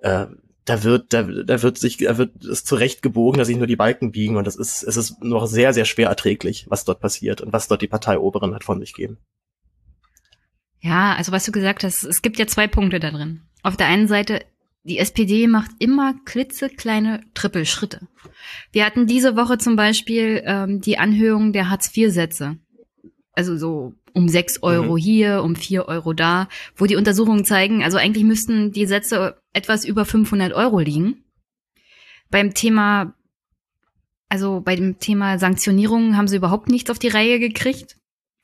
äh, da wird, da, da wird sich, da wird es zurecht gebogen, dass sich nur die Balken biegen und das ist, es ist noch sehr, sehr schwer erträglich, was dort passiert und was dort die Parteioberen hat von sich geben. Ja, also was du gesagt hast, es gibt ja zwei Punkte da drin. Auf der einen Seite, die SPD macht immer klitzekleine Trippelschritte. Wir hatten diese Woche zum Beispiel ähm, die Anhörung der Hartz-IV-Sätze. Also so um sechs Euro mhm. hier, um vier Euro da, wo die Untersuchungen zeigen, also eigentlich müssten die Sätze etwas über 500 Euro liegen. Beim Thema, also bei dem Thema Sanktionierungen haben sie überhaupt nichts auf die Reihe gekriegt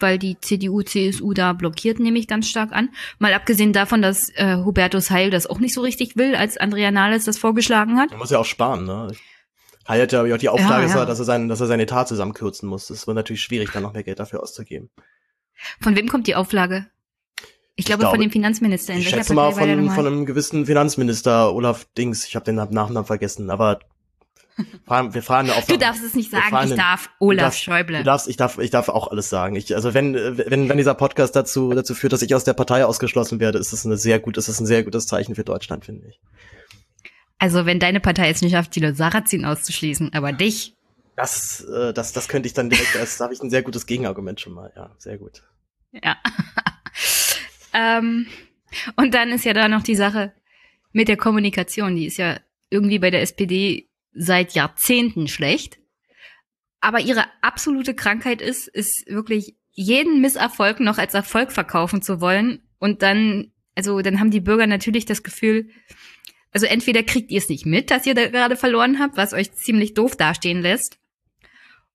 weil die CDU, CSU da blockiert, nehme ich ganz stark an. Mal abgesehen davon, dass äh, Hubertus Heil das auch nicht so richtig will, als Andrea Nahles das vorgeschlagen hat. Er muss ja auch sparen, ne? Heil hat ja auch die Auflage, ja, ja. dass er seinen, dass er seinen Etat zusammenkürzen muss. Das wird natürlich schwierig, dann noch mehr Geld dafür auszugeben. Von wem kommt die Auflage? Ich glaube, ich glaube von dem Finanzminister. In ich schätze mal von, von einem gewissen Finanzminister, Olaf Dings, ich habe den Nachnamen vergessen, aber wir fragen auf. Du darfst es nicht sagen, ich darf Olaf darfst, Schäuble. Du darfst, ich darf, ich darf auch alles sagen. Ich, also wenn, wenn, wenn dieser Podcast dazu, dazu führt, dass ich aus der Partei ausgeschlossen werde, ist es eine sehr gut, ist es ein sehr gutes Zeichen für Deutschland, finde ich. Also wenn deine Partei es nicht schafft, Thilo Sarrazin auszuschließen, aber dich. Das, äh, das, das könnte ich dann direkt, als da habe ich ein sehr gutes Gegenargument schon mal, ja, sehr gut. Ja. ähm, und dann ist ja da noch die Sache mit der Kommunikation, die ist ja irgendwie bei der SPD seit Jahrzehnten schlecht. Aber ihre absolute Krankheit ist, ist wirklich jeden Misserfolg noch als Erfolg verkaufen zu wollen. Und dann, also dann haben die Bürger natürlich das Gefühl, also entweder kriegt ihr es nicht mit, dass ihr da gerade verloren habt, was euch ziemlich doof dastehen lässt,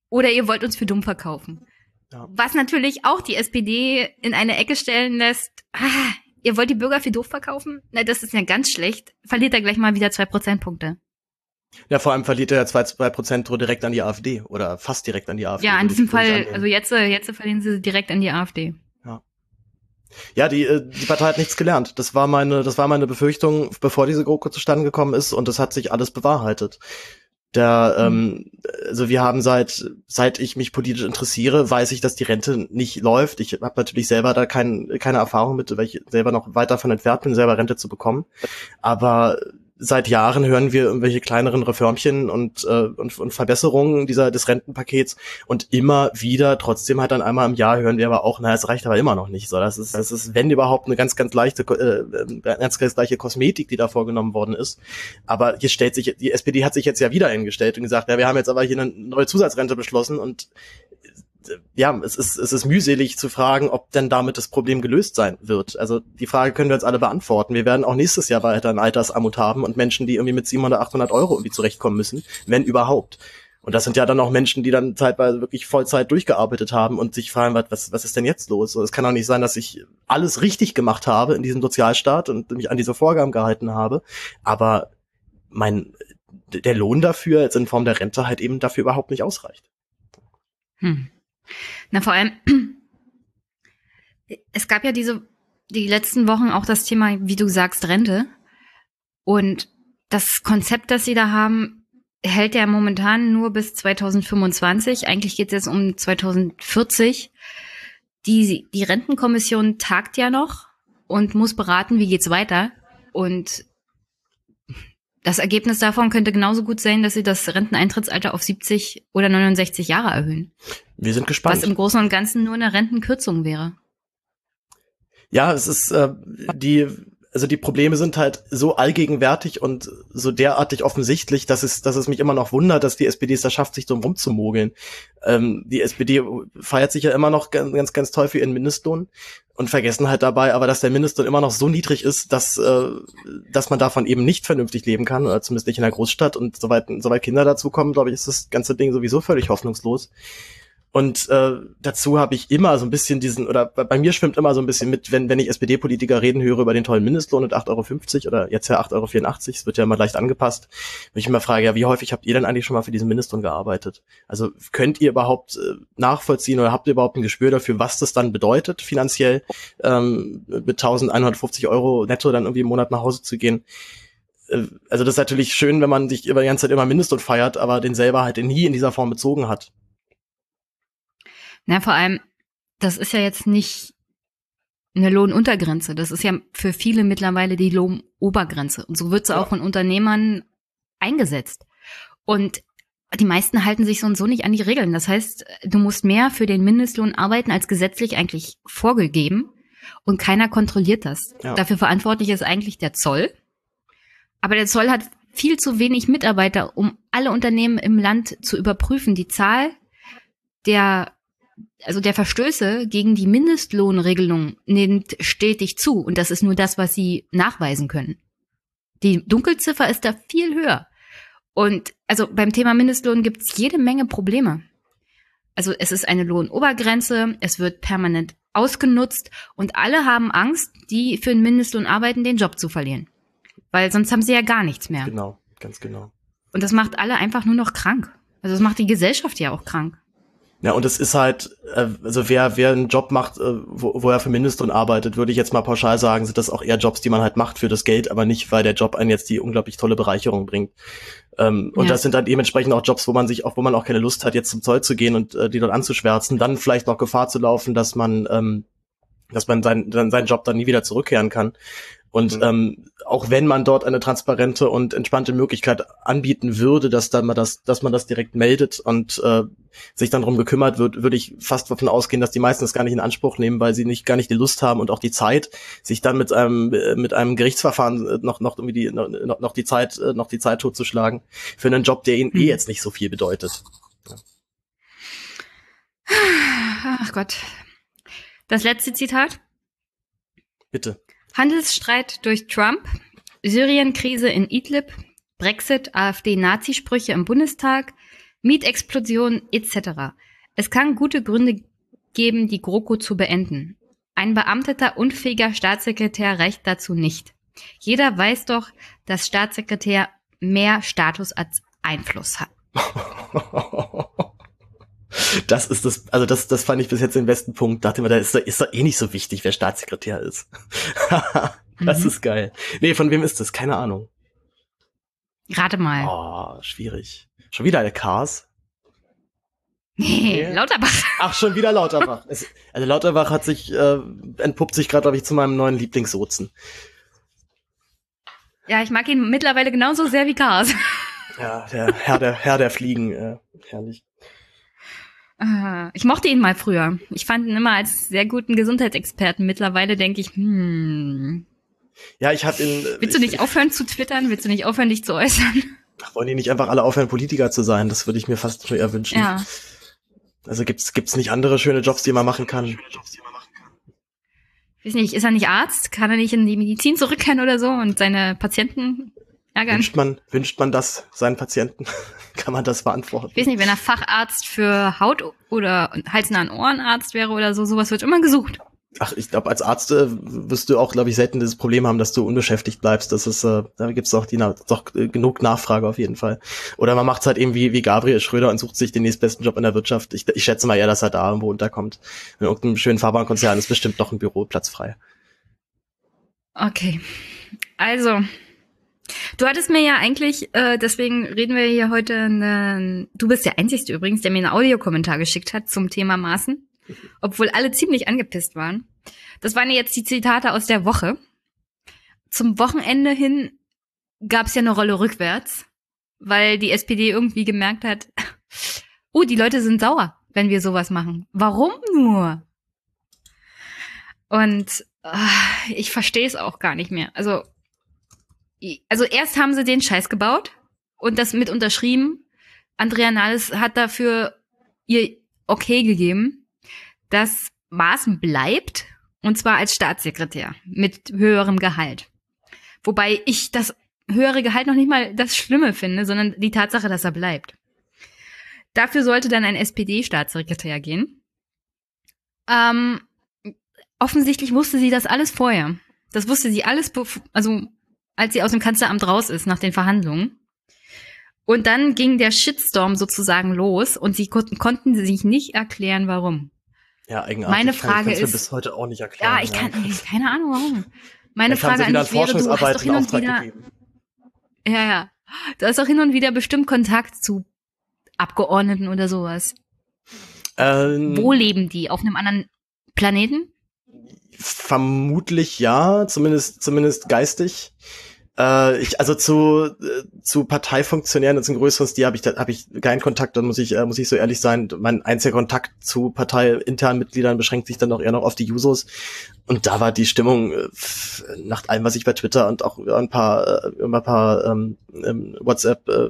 oder ihr wollt uns für dumm verkaufen. Ja. Was natürlich auch die SPD in eine Ecke stellen lässt. Ah, ihr wollt die Bürger für doof verkaufen? Na, das ist ja ganz schlecht. Verliert er gleich mal wieder zwei Prozentpunkte. Ja, vor allem verliert er zwei, zwei Prozent direkt an die AfD oder fast direkt an die AfD. Ja, in diesem Fall, also jetzt, äh, jetzt verlieren sie direkt an die AfD. Ja. Ja, die, äh, die Partei hat nichts gelernt. Das war meine, das war meine Befürchtung, bevor diese GroKo zustande gekommen ist und das hat sich alles bewahrheitet. Der, ähm, also wir haben seit seit ich mich politisch interessiere, weiß ich, dass die Rente nicht läuft. Ich habe natürlich selber da kein, keine Erfahrung mit, weil ich selber noch weit davon entfernt bin, selber Rente zu bekommen. Aber seit Jahren hören wir irgendwelche kleineren Reformchen und, äh, und, und Verbesserungen dieser des Rentenpakets und immer wieder, trotzdem halt dann einmal im Jahr hören wir aber auch, naja, es reicht aber immer noch nicht. So, das ist, das ist, wenn überhaupt, eine ganz, ganz leichte, äh, ganz, ganz leichte Kosmetik, die da vorgenommen worden ist. Aber hier stellt sich, die SPD hat sich jetzt ja wieder eingestellt und gesagt, ja, wir haben jetzt aber hier eine neue Zusatzrente beschlossen und ja, es ist, es ist mühselig zu fragen, ob denn damit das Problem gelöst sein wird. Also die Frage können wir uns alle beantworten. Wir werden auch nächstes Jahr weiter ein Altersarmut haben und Menschen, die irgendwie mit 700, 800 Euro irgendwie zurechtkommen müssen, wenn überhaupt. Und das sind ja dann auch Menschen, die dann zeitweise wirklich Vollzeit durchgearbeitet haben und sich fragen, was, was ist denn jetzt los? Es kann doch nicht sein, dass ich alles richtig gemacht habe in diesem Sozialstaat und mich an diese Vorgaben gehalten habe. Aber mein, der Lohn dafür jetzt in Form der Rente halt eben dafür überhaupt nicht ausreicht. Hm. Na, vor allem, es gab ja diese, die letzten Wochen auch das Thema, wie du sagst, Rente. Und das Konzept, das sie da haben, hält ja momentan nur bis 2025. Eigentlich geht es jetzt um 2040. Die, die Rentenkommission tagt ja noch und muss beraten, wie geht's weiter. Und das Ergebnis davon könnte genauso gut sein, dass sie das Renteneintrittsalter auf 70 oder 69 Jahre erhöhen. Wir sind gespannt. Was im Großen und Ganzen nur eine Rentenkürzung wäre. Ja, es ist äh, die also die Probleme sind halt so allgegenwärtig und so derartig offensichtlich, dass es, dass es mich immer noch wundert, dass die SPD es da schafft, sich so rumzumogeln. Ähm, die SPD feiert sich ja immer noch ganz, ganz, ganz toll für ihren Mindestlohn und vergessen halt dabei aber, dass der Mindestlohn immer noch so niedrig ist, dass, äh, dass man davon eben nicht vernünftig leben kann, oder zumindest nicht in der Großstadt. Und soweit, soweit Kinder dazukommen, glaube ich, ist das ganze Ding sowieso völlig hoffnungslos. Und äh, dazu habe ich immer so ein bisschen diesen, oder bei mir schwimmt immer so ein bisschen mit, wenn, wenn ich SPD-Politiker reden höre über den tollen Mindestlohn und 8,50 Euro oder jetzt ja 8,84 Euro, es wird ja immer leicht angepasst, wenn ich immer frage, ja, wie häufig habt ihr denn eigentlich schon mal für diesen Mindestlohn gearbeitet? Also könnt ihr überhaupt äh, nachvollziehen oder habt ihr überhaupt ein Gespür dafür, was das dann bedeutet, finanziell ähm, mit 1150 Euro netto dann irgendwie im Monat nach Hause zu gehen? Äh, also das ist natürlich schön, wenn man sich über die ganze Zeit immer Mindestlohn feiert, aber den selber halt nie in dieser Form bezogen hat. Na, vor allem, das ist ja jetzt nicht eine Lohnuntergrenze. Das ist ja für viele mittlerweile die Lohnobergrenze. Und so wird sie ja. auch von Unternehmern eingesetzt. Und die meisten halten sich so und so nicht an die Regeln. Das heißt, du musst mehr für den Mindestlohn arbeiten als gesetzlich eigentlich vorgegeben. und keiner kontrolliert das. Ja. Dafür verantwortlich ist eigentlich der Zoll. Aber der Zoll hat viel zu wenig Mitarbeiter, um alle Unternehmen im Land zu überprüfen. Die Zahl der also der Verstöße gegen die Mindestlohnregelung nimmt stetig zu und das ist nur das, was sie nachweisen können. Die Dunkelziffer ist da viel höher. Und also beim Thema Mindestlohn gibt es jede Menge Probleme. Also es ist eine Lohnobergrenze, es wird permanent ausgenutzt und alle haben Angst, die für den Mindestlohn arbeiten, den Job zu verlieren. Weil sonst haben sie ja gar nichts mehr. Genau, ganz genau. Und das macht alle einfach nur noch krank. Also das macht die Gesellschaft ja auch krank. Ja, und es ist halt, äh, also wer, wer einen Job macht, äh, wo, wo er für Mindestlohn arbeitet, würde ich jetzt mal pauschal sagen, sind das auch eher Jobs, die man halt macht für das Geld, aber nicht, weil der Job einen jetzt die unglaublich tolle Bereicherung bringt. Ähm, und ja. das sind dann dementsprechend auch Jobs, wo man sich auch, wo man auch keine Lust hat, jetzt zum Zoll zu gehen und äh, die dort anzuschwärzen, dann vielleicht noch Gefahr zu laufen, dass man, ähm, dass man sein, dann seinen Job dann nie wieder zurückkehren kann. Und mhm. ähm, auch wenn man dort eine transparente und entspannte Möglichkeit anbieten würde, dass dann man das, dass man das direkt meldet und äh, sich dann darum gekümmert wird, würde ich fast davon ausgehen, dass die meisten das gar nicht in Anspruch nehmen, weil sie nicht gar nicht die Lust haben und auch die Zeit, sich dann mit einem mit einem Gerichtsverfahren äh, noch noch irgendwie die noch, noch die Zeit äh, noch die Zeit totzuschlagen für einen Job, der ihnen mhm. eh jetzt nicht so viel bedeutet. Ach Gott. Das letzte Zitat. Bitte. Handelsstreit durch Trump, Syrien-Krise in Idlib, Brexit, AfD-Nazisprüche im Bundestag, Mietexplosion etc. Es kann gute Gründe geben, die GroKo zu beenden. Ein beamteter, unfähiger Staatssekretär reicht dazu nicht. Jeder weiß doch, dass Staatssekretär mehr Status als Einfluss hat. Das ist das, also das, das fand ich bis jetzt den besten Punkt. Dachte mir, da ist, ist doch eh nicht so wichtig, wer Staatssekretär ist. das mhm. ist geil. Nee, von wem ist das? Keine Ahnung. Rate mal. Oh, schwierig. Schon wieder eine Cars? Nee, nee, Lauterbach. Ach, schon wieder Lauterbach. es, also Lauterbach hat sich, äh, entpuppt sich gerade, glaube ich, zu meinem neuen Lieblingssozen. Ja, ich mag ihn mittlerweile genauso sehr wie Cars. Ja, der Herr der, Herr der Fliegen, äh, herrlich. Ich mochte ihn mal früher. Ich fand ihn immer als sehr guten Gesundheitsexperten. Mittlerweile denke ich, hm. Ja, ich hatte ihn. Willst du nicht aufhören zu twittern? Willst du nicht aufhören, dich zu äußern? Wollen die nicht einfach alle aufhören, Politiker zu sein? Das würde ich mir fast eher wünschen. Ja. Also gibt's gibt's nicht andere schöne Jobs, die man machen kann? Ich weiß nicht, ist er nicht Arzt? Kann er nicht in die Medizin zurückkehren oder so und seine Patienten ärgern? Wünscht man, wünscht man das seinen Patienten? Kann man das beantworten? Ich weiß nicht, wenn er Facharzt für Haut- oder Hals- und Ohrenarzt wäre oder so, sowas wird immer gesucht. Ach, ich glaube, als Arzt äh, wirst du auch, glaube ich, selten dieses Problem haben, dass du unbeschäftigt bleibst. Das ist, äh, da gibt's doch, die, doch äh, genug Nachfrage auf jeden Fall. Oder man macht's halt eben wie, wie Gabriel Schröder und sucht sich den nächstbesten Job in der Wirtschaft. Ich, ich schätze mal eher, dass er da irgendwo unterkommt. In irgendeinem schönen Fahrbahnkonzern ist bestimmt noch ein Büroplatz frei. Okay. Also, Du hattest mir ja eigentlich, äh, deswegen reden wir hier heute, ne, du bist der Einzige übrigens, der mir einen Audiokommentar geschickt hat zum Thema Maßen, obwohl alle ziemlich angepisst waren. Das waren jetzt die Zitate aus der Woche. Zum Wochenende hin gab es ja eine Rolle rückwärts, weil die SPD irgendwie gemerkt hat, oh, die Leute sind sauer, wenn wir sowas machen. Warum nur? Und äh, ich verstehe es auch gar nicht mehr. Also also erst haben sie den Scheiß gebaut und das mit unterschrieben. Andrea Nahles hat dafür ihr Okay gegeben, dass Maaßen bleibt und zwar als Staatssekretär mit höherem Gehalt. Wobei ich das höhere Gehalt noch nicht mal das Schlimme finde, sondern die Tatsache, dass er bleibt. Dafür sollte dann ein SPD-Staatssekretär gehen. Ähm, offensichtlich wusste sie das alles vorher. Das wusste sie alles, also als sie aus dem Kanzleramt raus ist nach den Verhandlungen. Und dann ging der Shitstorm sozusagen los und sie konnten, konnten sich nicht erklären, warum. Ja, eigenartig. Meine Frage ist bis heute auch nicht erklären. Ja, ich kann, ja. keine Ahnung warum. Meine Frage an dich wäre, du hast doch hin und wieder, gegeben. ja, ja, du hast doch hin und wieder bestimmt Kontakt zu Abgeordneten oder sowas. Ähm, Wo leben die? Auf einem anderen Planeten? Vermutlich ja, zumindest, zumindest geistig. Äh, ich, also zu, äh, zu Parteifunktionären und zum größeren Stil habe ich, da habe ich keinen Kontakt, dann muss ich, äh, muss ich so ehrlich sein. Mein einziger Kontakt zu parteiinternen Mitgliedern beschränkt sich dann auch eher noch auf die Jusos. Und da war die Stimmung äh, nach allem, was ich bei Twitter und auch über ein paar, äh, über ein paar ähm, ähm, WhatsApp äh,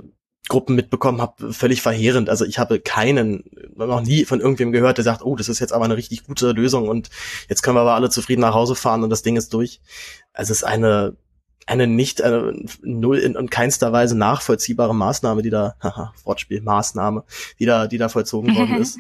Gruppen mitbekommen habe, völlig verheerend. Also ich habe keinen, noch nie von irgendwem gehört, der sagt, oh, das ist jetzt aber eine richtig gute Lösung und jetzt können wir aber alle zufrieden nach Hause fahren und das Ding ist durch. Also es ist eine eine nicht eine null in und keinster Weise nachvollziehbare Maßnahme, die da, haha, Wortspiel, Maßnahme, die da, die da vollzogen worden ist.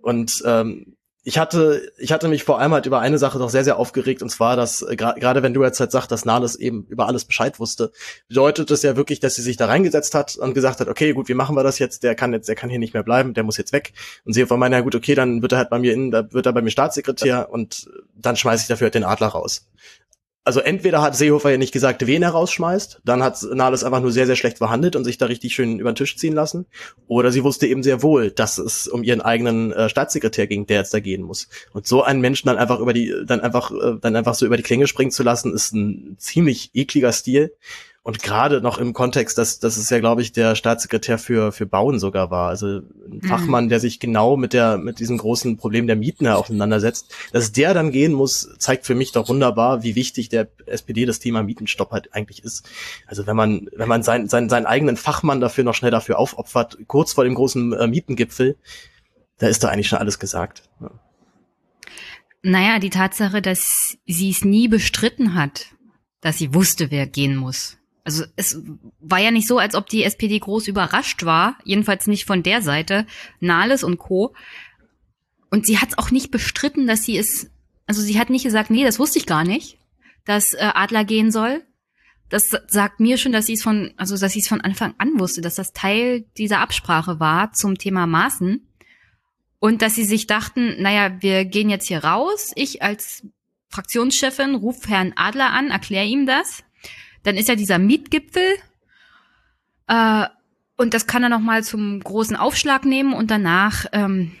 Und ähm, ich hatte, ich hatte mich vor allem halt über eine Sache doch sehr, sehr aufgeregt, und zwar, dass äh, gerade wenn du jetzt halt sagst, dass Nahles eben über alles Bescheid wusste, bedeutet das ja wirklich, dass sie sich da reingesetzt hat und gesagt hat, okay, gut, wie machen wir das jetzt? Der kann jetzt, der kann hier nicht mehr bleiben, der muss jetzt weg. Und sie von meiner, ja gut, okay, dann wird er halt bei mir in, da wird er bei mir Staatssekretär und dann schmeiße ich dafür halt den Adler raus also entweder hat Seehofer ja nicht gesagt, wen er rausschmeißt, dann hat Nahles einfach nur sehr, sehr schlecht verhandelt und sich da richtig schön über den Tisch ziehen lassen. Oder sie wusste eben sehr wohl, dass es um ihren eigenen äh, Staatssekretär ging, der jetzt da gehen muss. Und so einen Menschen dann einfach über die, dann einfach, äh, dann einfach so über die Klinge springen zu lassen, ist ein ziemlich ekliger Stil. Und gerade noch im Kontext, dass, dass es ja, glaube ich, der Staatssekretär für, für Bauen sogar war. Also ein mhm. Fachmann, der sich genau mit der, mit diesem großen Problem der Mieten auseinandersetzt. Dass der dann gehen muss, zeigt für mich doch wunderbar, wie wichtig der SPD das Thema Mietenstopp halt eigentlich ist. Also wenn man, wenn man seinen, seinen, seinen eigenen Fachmann dafür noch schnell dafür aufopfert, kurz vor dem großen äh, Mietengipfel, da ist da eigentlich schon alles gesagt. Ja. Naja, die Tatsache, dass sie es nie bestritten hat, dass sie wusste, wer gehen muss also es war ja nicht so, als ob die SPD groß überrascht war, jedenfalls nicht von der Seite, Nahles und Co. Und sie hat es auch nicht bestritten, dass sie es, also sie hat nicht gesagt, nee, das wusste ich gar nicht, dass äh, Adler gehen soll. Das sagt mir schon, dass sie es von, also dass sie es von Anfang an wusste, dass das Teil dieser Absprache war zum Thema Maßen. Und dass sie sich dachten, naja, wir gehen jetzt hier raus. Ich als Fraktionschefin rufe Herrn Adler an, erkläre ihm das. Dann ist ja dieser Mietgipfel. Äh, und das kann er noch mal zum großen Aufschlag nehmen und danach ähm,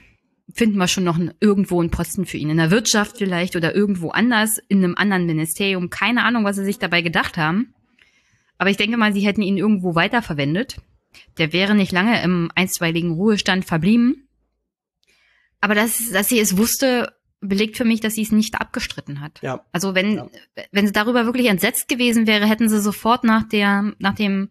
finden wir schon noch einen, irgendwo einen Posten für ihn. In der Wirtschaft vielleicht oder irgendwo anders, in einem anderen Ministerium. Keine Ahnung, was sie sich dabei gedacht haben. Aber ich denke mal, sie hätten ihn irgendwo weiterverwendet. Der wäre nicht lange im einstweiligen Ruhestand verblieben. Aber dass, dass sie es wusste, belegt für mich, dass sie es nicht abgestritten hat. Ja. Also wenn, ja. wenn sie darüber wirklich entsetzt gewesen wäre, hätten sie sofort nach der, nach dem,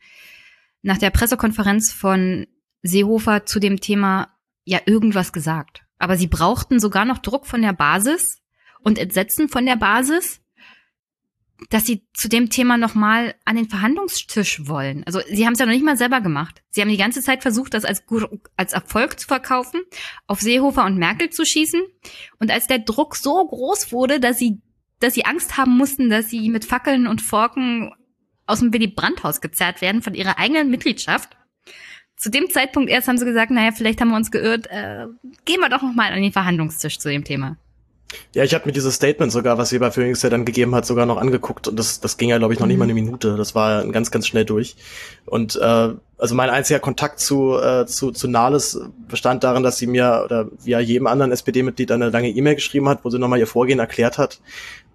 nach der Pressekonferenz von Seehofer zu dem Thema ja irgendwas gesagt. Aber sie brauchten sogar noch Druck von der Basis und Entsetzen von der Basis, dass sie zu dem Thema nochmal an den Verhandlungstisch wollen. Also sie haben es ja noch nicht mal selber gemacht. Sie haben die ganze Zeit versucht, das als, als Erfolg zu verkaufen, auf Seehofer und Merkel zu schießen. Und als der Druck so groß wurde, dass sie, dass sie Angst haben mussten, dass sie mit Fackeln und Forken aus dem Willy Brandt-Haus gezerrt werden von ihrer eigenen Mitgliedschaft. Zu dem Zeitpunkt erst haben sie gesagt, naja, vielleicht haben wir uns geirrt, äh, gehen wir doch nochmal an den Verhandlungstisch zu dem Thema. Ja, ich habe mir dieses Statement sogar, was sie bei Phoenix ja dann gegeben hat, sogar noch angeguckt und das, das ging ja, glaube ich, noch nicht mal eine mhm. Minute. Das war ganz, ganz schnell durch. Und äh, also mein einziger Kontakt zu, äh, zu, zu Nahles bestand darin, dass sie mir oder wie jedem anderen SPD-Mitglied eine lange E-Mail geschrieben hat, wo sie nochmal ihr Vorgehen erklärt hat.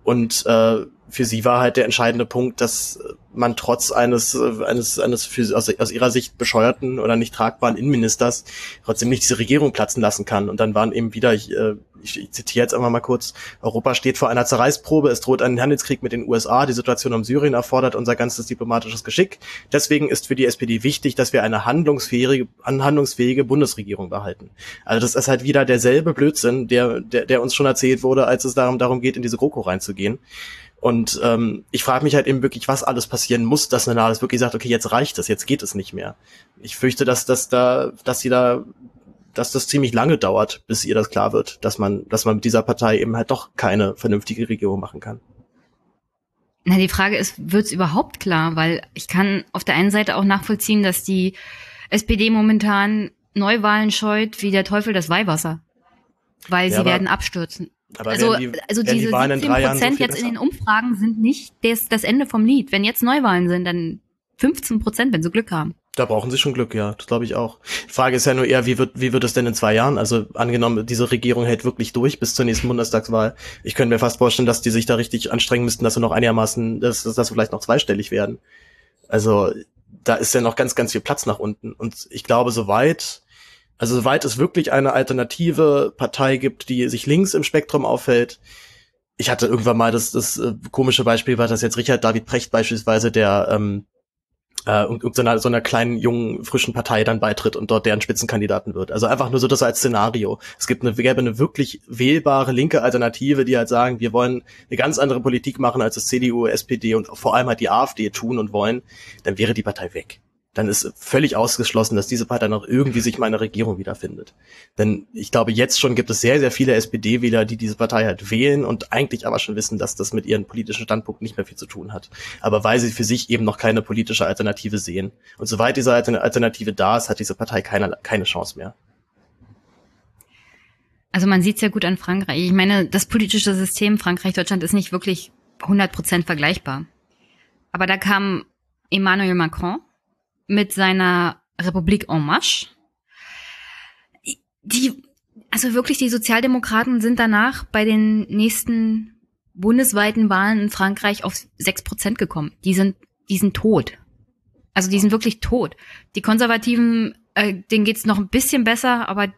Und äh, für sie war halt der entscheidende Punkt, dass man trotz eines eines eines für, aus, aus ihrer Sicht bescheuerten oder nicht tragbaren Innenministers trotzdem nicht diese Regierung platzen lassen kann. Und dann waren eben wieder, ich, äh, ich, ich zitiere jetzt einfach mal kurz, Europa steht vor einer Zerreißprobe, es droht ein Handelskrieg mit den USA, die Situation um Syrien erfordert unser ganzes diplomatisches Geschick. Deswegen ist für die SPD wichtig, dass wir eine handlungsfähige, handlungsfähige Bundesregierung behalten. Also das ist halt wieder derselbe Blödsinn, der, der, der uns schon erzählt wurde, als es darum, darum geht, in diese GroKo reinzugehen. Und ähm, ich frage mich halt eben wirklich, was alles passieren muss, dass Nanalis wirklich sagt, okay, jetzt reicht es, jetzt geht es nicht mehr. Ich fürchte, dass, dass da, dass sie da, dass das ziemlich lange dauert, bis ihr das klar wird, dass man, dass man mit dieser Partei eben halt doch keine vernünftige Regierung machen kann. Na, die Frage ist, wird's überhaupt klar? Weil ich kann auf der einen Seite auch nachvollziehen, dass die SPD momentan Neuwahlen scheut wie der Teufel das Weihwasser. Weil ja, sie werden abstürzen. Aber also, die, also diese die 17 Prozent so jetzt in den Umfragen sind nicht das, das Ende vom Lied. Wenn jetzt Neuwahlen sind, dann 15 Prozent, wenn sie Glück haben. Da brauchen sie schon Glück, ja, das glaube ich auch. Die Frage ist ja nur eher, wie wird, wie wird es denn in zwei Jahren? Also angenommen, diese Regierung hält wirklich durch bis zur nächsten Bundestagswahl. Ich könnte mir fast vorstellen, dass die sich da richtig anstrengen müssten, dass sie noch einigermaßen, dass, dass sie vielleicht noch zweistellig werden. Also da ist ja noch ganz, ganz viel Platz nach unten. Und ich glaube, soweit, also soweit es wirklich eine alternative Partei gibt, die sich links im Spektrum auffällt, ich hatte irgendwann mal das, das äh, komische Beispiel war, dass jetzt Richard David Precht beispielsweise, der ähm, äh, so, einer, so einer kleinen, jungen, frischen Partei dann beitritt und dort deren Spitzenkandidaten wird. Also einfach nur so das als Szenario. Es gibt eine, gäbe eine wirklich wählbare linke Alternative, die halt sagen, wir wollen eine ganz andere Politik machen, als das CDU, SPD und vor allem halt die AfD tun und wollen, dann wäre die Partei weg dann ist völlig ausgeschlossen, dass diese Partei noch irgendwie sich mal in der Regierung wiederfindet. Denn ich glaube, jetzt schon gibt es sehr, sehr viele SPD-Wähler, die diese Partei halt wählen und eigentlich aber schon wissen, dass das mit ihren politischen Standpunkten nicht mehr viel zu tun hat. Aber weil sie für sich eben noch keine politische Alternative sehen. Und soweit diese Alternative da ist, hat diese Partei keine, keine Chance mehr. Also man sieht es ja gut an Frankreich. Ich meine, das politische System Frankreich-Deutschland ist nicht wirklich 100% vergleichbar. Aber da kam Emmanuel Macron mit seiner Republik en Marche. Die, also wirklich, die Sozialdemokraten sind danach bei den nächsten bundesweiten Wahlen in Frankreich auf sechs Prozent gekommen. Die sind, die sind tot. Also die sind wirklich tot. Die Konservativen, äh, denen geht's noch ein bisschen besser, aber,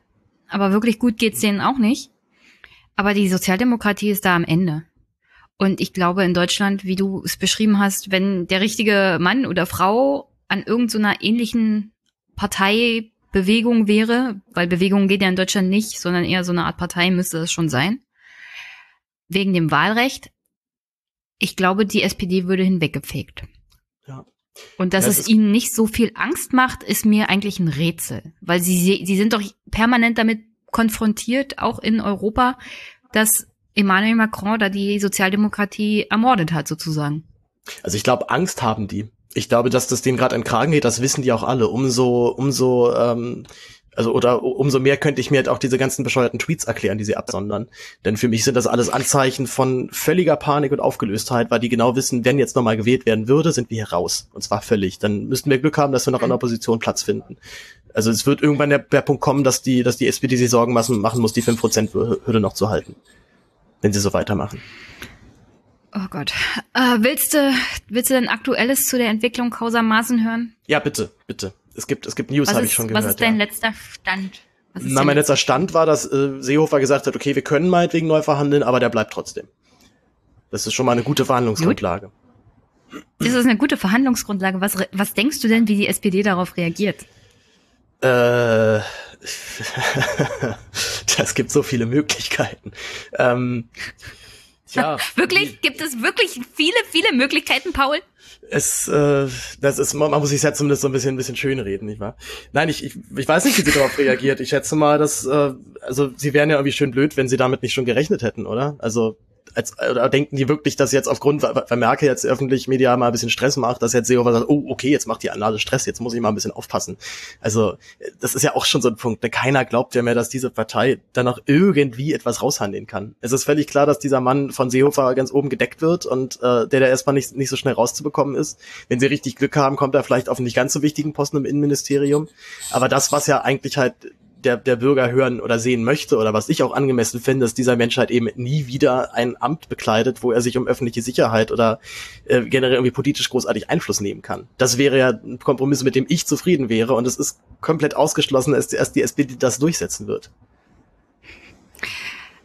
aber wirklich gut geht's denen auch nicht. Aber die Sozialdemokratie ist da am Ende. Und ich glaube, in Deutschland, wie du es beschrieben hast, wenn der richtige Mann oder Frau an irgendeiner so ähnlichen Parteibewegung wäre, weil Bewegung geht ja in Deutschland nicht, sondern eher so eine Art Partei müsste es schon sein, wegen dem Wahlrecht, ich glaube, die SPD würde hinweggefegt. Ja. Und dass das es ihnen nicht so viel Angst macht, ist mir eigentlich ein Rätsel, weil sie, sie sind doch permanent damit konfrontiert, auch in Europa, dass Emmanuel Macron da die Sozialdemokratie ermordet hat, sozusagen. Also ich glaube, Angst haben die ich glaube, dass das denen gerade an Kragen geht, das wissen die auch alle. Umso, umso, ähm, also oder umso mehr könnte ich mir halt auch diese ganzen bescheuerten Tweets erklären, die sie absondern. Denn für mich sind das alles Anzeichen von völliger Panik und Aufgelöstheit, weil die genau wissen, wenn jetzt nochmal gewählt werden würde, sind wir hier raus. Und zwar völlig. Dann müssten wir Glück haben, dass wir noch in der Opposition Platz finden. Also es wird irgendwann der, der Punkt kommen, dass die, dass die SPD sich Sorgen machen, machen muss, die 5%-Hürde noch zu halten. Wenn sie so weitermachen. Oh Gott. Äh, willst du, willst du denn Aktuelles zu der Entwicklung Causa Maßen hören? Ja, bitte, bitte. Es gibt, es gibt News, habe ich schon gehört. Was ist dein ja. letzter Stand? Na, mein letzter Stand war, dass äh, Seehofer gesagt hat, okay, wir können meinetwegen neu verhandeln, aber der bleibt trotzdem. Das ist schon mal eine gute Verhandlungsgrundlage. Gut. Das ist eine gute Verhandlungsgrundlage. Was, was denkst du denn, wie die SPD darauf reagiert? Äh, das gibt so viele Möglichkeiten. Ähm, Tja. wirklich? Gibt es wirklich viele, viele Möglichkeiten, Paul? Es, äh, das ist, man, man muss sich ja zumindest so ein bisschen, ein bisschen schön reden, nicht wahr? Nein, ich, ich, ich weiß nicht, wie sie darauf reagiert. Ich schätze mal, dass, äh, also sie wären ja irgendwie schön blöd, wenn sie damit nicht schon gerechnet hätten, oder? Also als, oder denken die wirklich, dass jetzt aufgrund, weil Merkel jetzt öffentlich medial mal ein bisschen Stress macht, dass jetzt Seehofer sagt, oh, okay, jetzt macht die Annahme Stress, jetzt muss ich mal ein bisschen aufpassen. Also, das ist ja auch schon so ein Punkt. Ne? Keiner glaubt ja mehr, dass diese Partei dann noch irgendwie etwas raushandeln kann. Es ist völlig klar, dass dieser Mann von Seehofer ganz oben gedeckt wird und äh, der da erstmal nicht, nicht so schnell rauszubekommen ist. Wenn sie richtig Glück haben, kommt er vielleicht auf einen nicht ganz so wichtigen Posten im Innenministerium. Aber das, was ja eigentlich halt der, der Bürger hören oder sehen möchte oder was ich auch angemessen finde, dass dieser Mensch halt eben nie wieder ein Amt bekleidet, wo er sich um öffentliche Sicherheit oder äh, generell irgendwie politisch großartig Einfluss nehmen kann. Das wäre ja ein Kompromiss, mit dem ich zufrieden wäre und es ist komplett ausgeschlossen, dass erst die SPD das durchsetzen wird.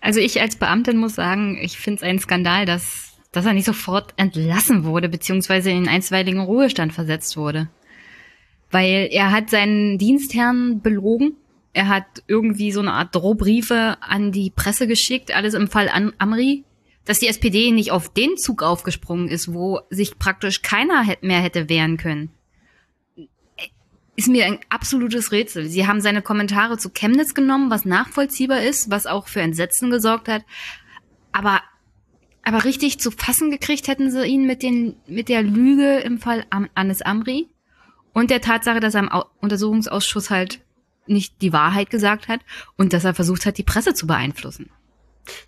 Also ich als Beamtin muss sagen, ich finde es ein Skandal, dass, dass er nicht sofort entlassen wurde, beziehungsweise in einstweiligen Ruhestand versetzt wurde. Weil er hat seinen Dienstherrn belogen er hat irgendwie so eine Art Drohbriefe an die Presse geschickt, alles im Fall an Amri, dass die SPD nicht auf den Zug aufgesprungen ist, wo sich praktisch keiner mehr hätte wehren können. Ist mir ein absolutes Rätsel. Sie haben seine Kommentare zu Chemnitz genommen, was nachvollziehbar ist, was auch für Entsetzen gesorgt hat. Aber, aber richtig zu fassen gekriegt hätten sie ihn mit den, mit der Lüge im Fall Anis Amri und der Tatsache, dass er im Untersuchungsausschuss halt nicht die Wahrheit gesagt hat und dass er versucht hat, die Presse zu beeinflussen.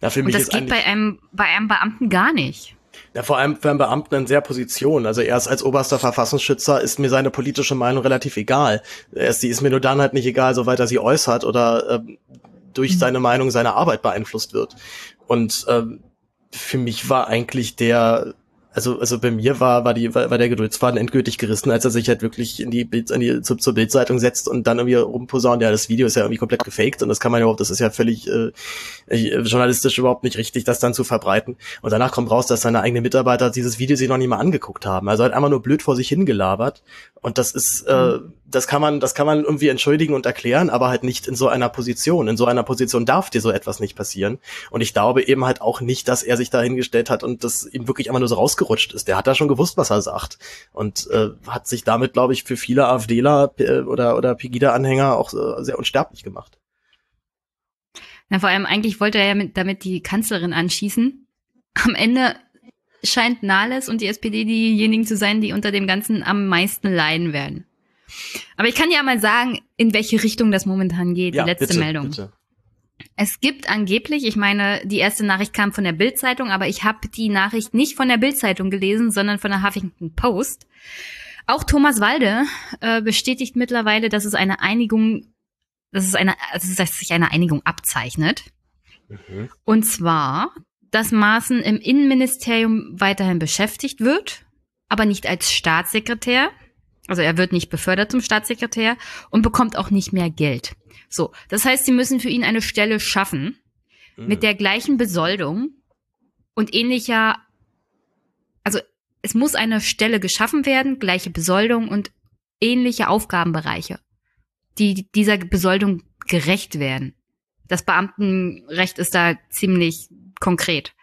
Ja, für mich und das geht bei einem, bei einem Beamten gar nicht. Ja, vor allem für einen Beamten in sehr Position. Also erst als oberster Verfassungsschützer ist mir seine politische Meinung relativ egal. Erst die ist mir nur dann halt nicht egal, soweit er sie äußert oder äh, durch mhm. seine Meinung seine Arbeit beeinflusst wird. Und ähm, für mich war eigentlich der also, also bei mir war, war die, war, war der Geduldsfaden endgültig gerissen, als er sich halt wirklich in die Bild, in die, zu, zur Bildzeitung setzt und dann irgendwie rumposaunt, ja, das Video ist ja irgendwie komplett gefaked und das kann man ja überhaupt, das ist ja völlig äh, äh, journalistisch überhaupt nicht richtig, das dann zu verbreiten. Und danach kommt raus, dass seine eigenen Mitarbeiter dieses Video sich noch nie mal angeguckt haben. Also halt einfach nur blöd vor sich hingelabert. Und das ist, äh, mhm. das kann man, das kann man irgendwie entschuldigen und erklären, aber halt nicht in so einer Position. In so einer Position darf dir so etwas nicht passieren. Und ich glaube eben halt auch nicht, dass er sich da hingestellt hat und das ihm wirklich einfach nur so rausgerutscht ist. Der hat da schon gewusst, was er sagt. Und äh, hat sich damit, glaube ich, für viele AfDler äh, oder, oder Pegida-Anhänger auch äh, sehr unsterblich gemacht. Na, vor allem eigentlich wollte er ja mit, damit die Kanzlerin anschießen. Am Ende scheint Nahles und die SPD diejenigen zu sein, die unter dem Ganzen am meisten leiden werden. Aber ich kann ja mal sagen, in welche Richtung das momentan geht, ja, die letzte bitte, Meldung. Bitte. Es gibt angeblich, ich meine, die erste Nachricht kam von der Bild-Zeitung, aber ich habe die Nachricht nicht von der Bild-Zeitung gelesen, sondern von der Huffington Post. Auch Thomas Walde äh, bestätigt mittlerweile, dass es eine Einigung, dass es eine, dass sich eine Einigung abzeichnet. Mhm. Und zwar, dass Maaßen im Innenministerium weiterhin beschäftigt wird, aber nicht als Staatssekretär. Also er wird nicht befördert zum Staatssekretär und bekommt auch nicht mehr Geld. So, das heißt, sie müssen für ihn eine Stelle schaffen mhm. mit der gleichen Besoldung und ähnlicher, also es muss eine Stelle geschaffen werden, gleiche Besoldung und ähnliche Aufgabenbereiche, die dieser Besoldung gerecht werden. Das Beamtenrecht ist da ziemlich konkret.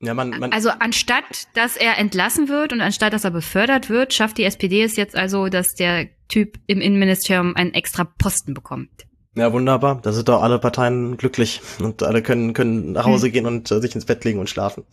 Ja, man, man also anstatt, dass er entlassen wird und anstatt, dass er befördert wird, schafft die SPD es jetzt also, dass der Typ im Innenministerium einen extra Posten bekommt. Ja, wunderbar. Da sind doch alle Parteien glücklich und alle können, können nach Hause hm. gehen und äh, sich ins Bett legen und schlafen.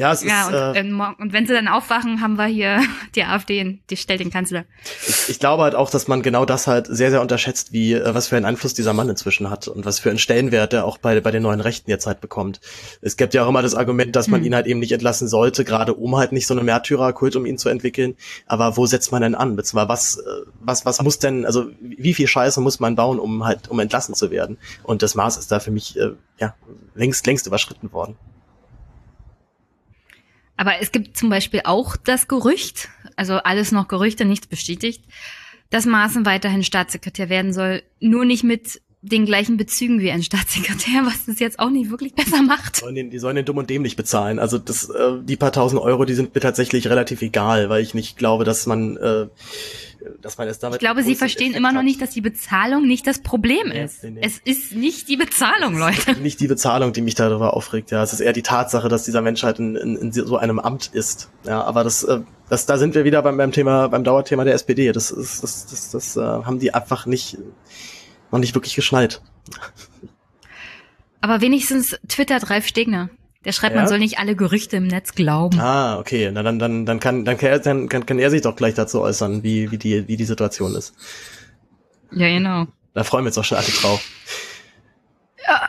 Ja, es ja, ist. Und, äh, äh und wenn sie dann aufwachen, haben wir hier die AfD, die stellt den Kanzler. Ich, ich glaube halt auch, dass man genau das halt sehr, sehr unterschätzt, wie äh, was für einen Einfluss dieser Mann inzwischen hat und was für einen Stellenwert er auch bei, bei den neuen Rechten jetzt halt bekommt. Es gibt ja auch immer das Argument, dass man hm. ihn halt eben nicht entlassen sollte, gerade um halt nicht so eine Märtyrerkult um ihn zu entwickeln. Aber wo setzt man denn an? Beziehungsweise was, äh, was, was muss denn, also wie viel Scheiße muss man bauen, um halt, um entlassen zu werden? Und das Maß ist da für mich äh, ja längst, längst überschritten worden. Aber es gibt zum Beispiel auch das Gerücht, also alles noch Gerüchte, nichts bestätigt, dass Maaßen weiterhin Staatssekretär werden soll, nur nicht mit den gleichen Bezügen wie ein Staatssekretär, was das jetzt auch nicht wirklich besser macht. Die sollen den, die sollen den dumm und dämlich bezahlen. Also das, äh, die paar tausend Euro, die sind mir tatsächlich relativ egal, weil ich nicht glaube, dass man äh, dass man es damit. Ich glaube, Sie verstehen Effekt immer noch nicht, dass die Bezahlung nicht das Problem nee, ist. Nee, nee. Es ist nicht die Bezahlung, Leute. Nicht die Bezahlung, die mich darüber aufregt. Ja, es ist eher die Tatsache, dass dieser Mensch halt in, in, in so einem Amt ist. Ja, aber das, äh, das, da sind wir wieder beim, beim Thema, beim Dauerthema der SPD. Das ist, das, das, das, das äh, haben die einfach nicht, noch nicht wirklich geschnallt. Aber wenigstens twittert Ralf Stegner. Der schreibt, ja? man soll nicht alle Gerüchte im Netz glauben. Ah, okay. Na dann, dann, dann kann, dann kann er, dann kann, kann er sich doch gleich dazu äußern, wie, wie die, wie die Situation ist. Ja, genau. Da freuen wir uns auch schon alle drauf. Ja,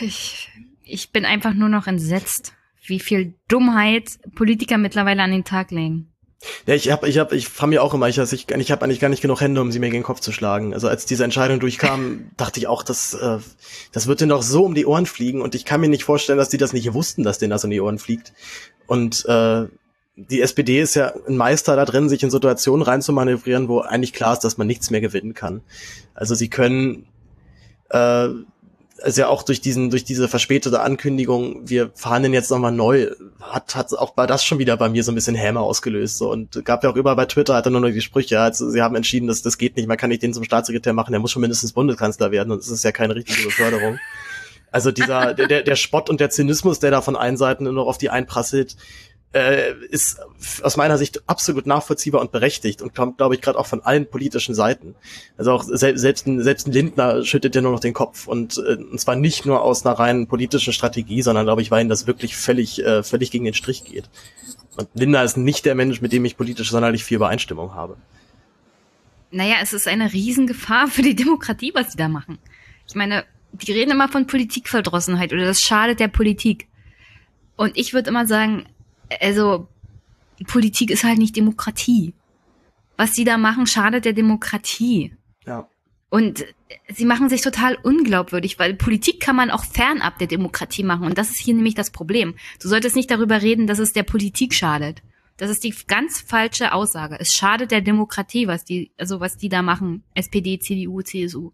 ich, ich bin einfach nur noch entsetzt, wie viel Dummheit Politiker mittlerweile an den Tag legen. Ja, ich habe, ich habe, ich fand mir auch immer, ich, also ich, ich habe eigentlich gar nicht genug Hände, um sie mir gegen den Kopf zu schlagen. Also als diese Entscheidung durchkam, dachte ich auch, das, äh, das wird denen doch so um die Ohren fliegen und ich kann mir nicht vorstellen, dass die das nicht wussten, dass denen das um die Ohren fliegt. Und äh, die SPD ist ja ein Meister da drin, sich in Situationen reinzumanövrieren, wo eigentlich klar ist, dass man nichts mehr gewinnen kann. Also sie können äh, also ja auch durch diesen, durch diese verspätete Ankündigung, wir verhandeln jetzt nochmal neu, hat, hat auch bei das schon wieder bei mir so ein bisschen Häme ausgelöst. So. Und gab ja auch überall bei Twitter, hat er nur noch die Sprüche, also sie haben entschieden, dass das geht nicht, man kann nicht den zum Staatssekretär machen, der muss schon mindestens Bundeskanzler werden und das ist ja keine richtige Beförderung. Also dieser, der, der Spott und der Zynismus, der da von allen Seiten nur noch auf die einprasselt, äh, ist aus meiner Sicht absolut nachvollziehbar und berechtigt und kommt, glaube ich, gerade auch von allen politischen Seiten. Also auch sel selbst, ein, selbst ein Lindner schüttet ja nur noch den Kopf und, äh, und zwar nicht nur aus einer reinen politischen Strategie, sondern glaube ich, weil ihm das wirklich völlig, äh, völlig gegen den Strich geht. Und Lindner ist nicht der Mensch, mit dem ich politisch sonderlich viel Übereinstimmung habe. Naja, es ist eine Riesengefahr für die Demokratie, was sie da machen. Ich meine, die reden immer von Politikverdrossenheit oder das schadet der Politik. Und ich würde immer sagen, also Politik ist halt nicht Demokratie. Was sie da machen, schadet der Demokratie. Ja. Und sie machen sich total unglaubwürdig, weil Politik kann man auch fernab der Demokratie machen. Und das ist hier nämlich das Problem. Du solltest nicht darüber reden, dass es der Politik schadet. Das ist die ganz falsche Aussage. Es schadet der Demokratie, was die, also was die da machen. SPD, CDU, CSU.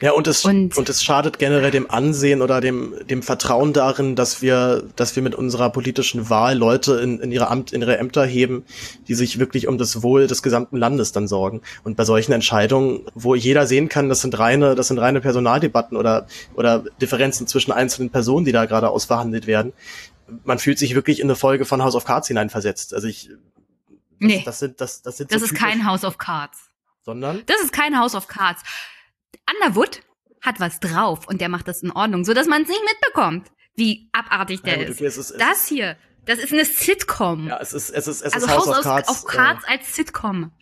Ja, und es, und, und, es schadet generell dem Ansehen oder dem, dem Vertrauen darin, dass wir, dass wir mit unserer politischen Wahl Leute in, in, ihre Amt, in ihre Ämter heben, die sich wirklich um das Wohl des gesamten Landes dann sorgen. Und bei solchen Entscheidungen, wo jeder sehen kann, das sind reine, das sind reine Personaldebatten oder, oder Differenzen zwischen einzelnen Personen, die da gerade ausverhandelt werden. Man fühlt sich wirklich in eine Folge von House of Cards hineinversetzt. Also ich, das, nee. das sind, das, das sind Das so ist kein House of Cards. Sondern? Das ist kein House of Cards. Underwood hat was drauf und der macht das in Ordnung, so dass man es nicht mitbekommt, wie abartig der ja, gut, okay, ist. ist. Das hier, das ist eine Sitcom. Ja, es ist es ist es also ist House, House of Cards. Auf Cards äh, als Sitcom.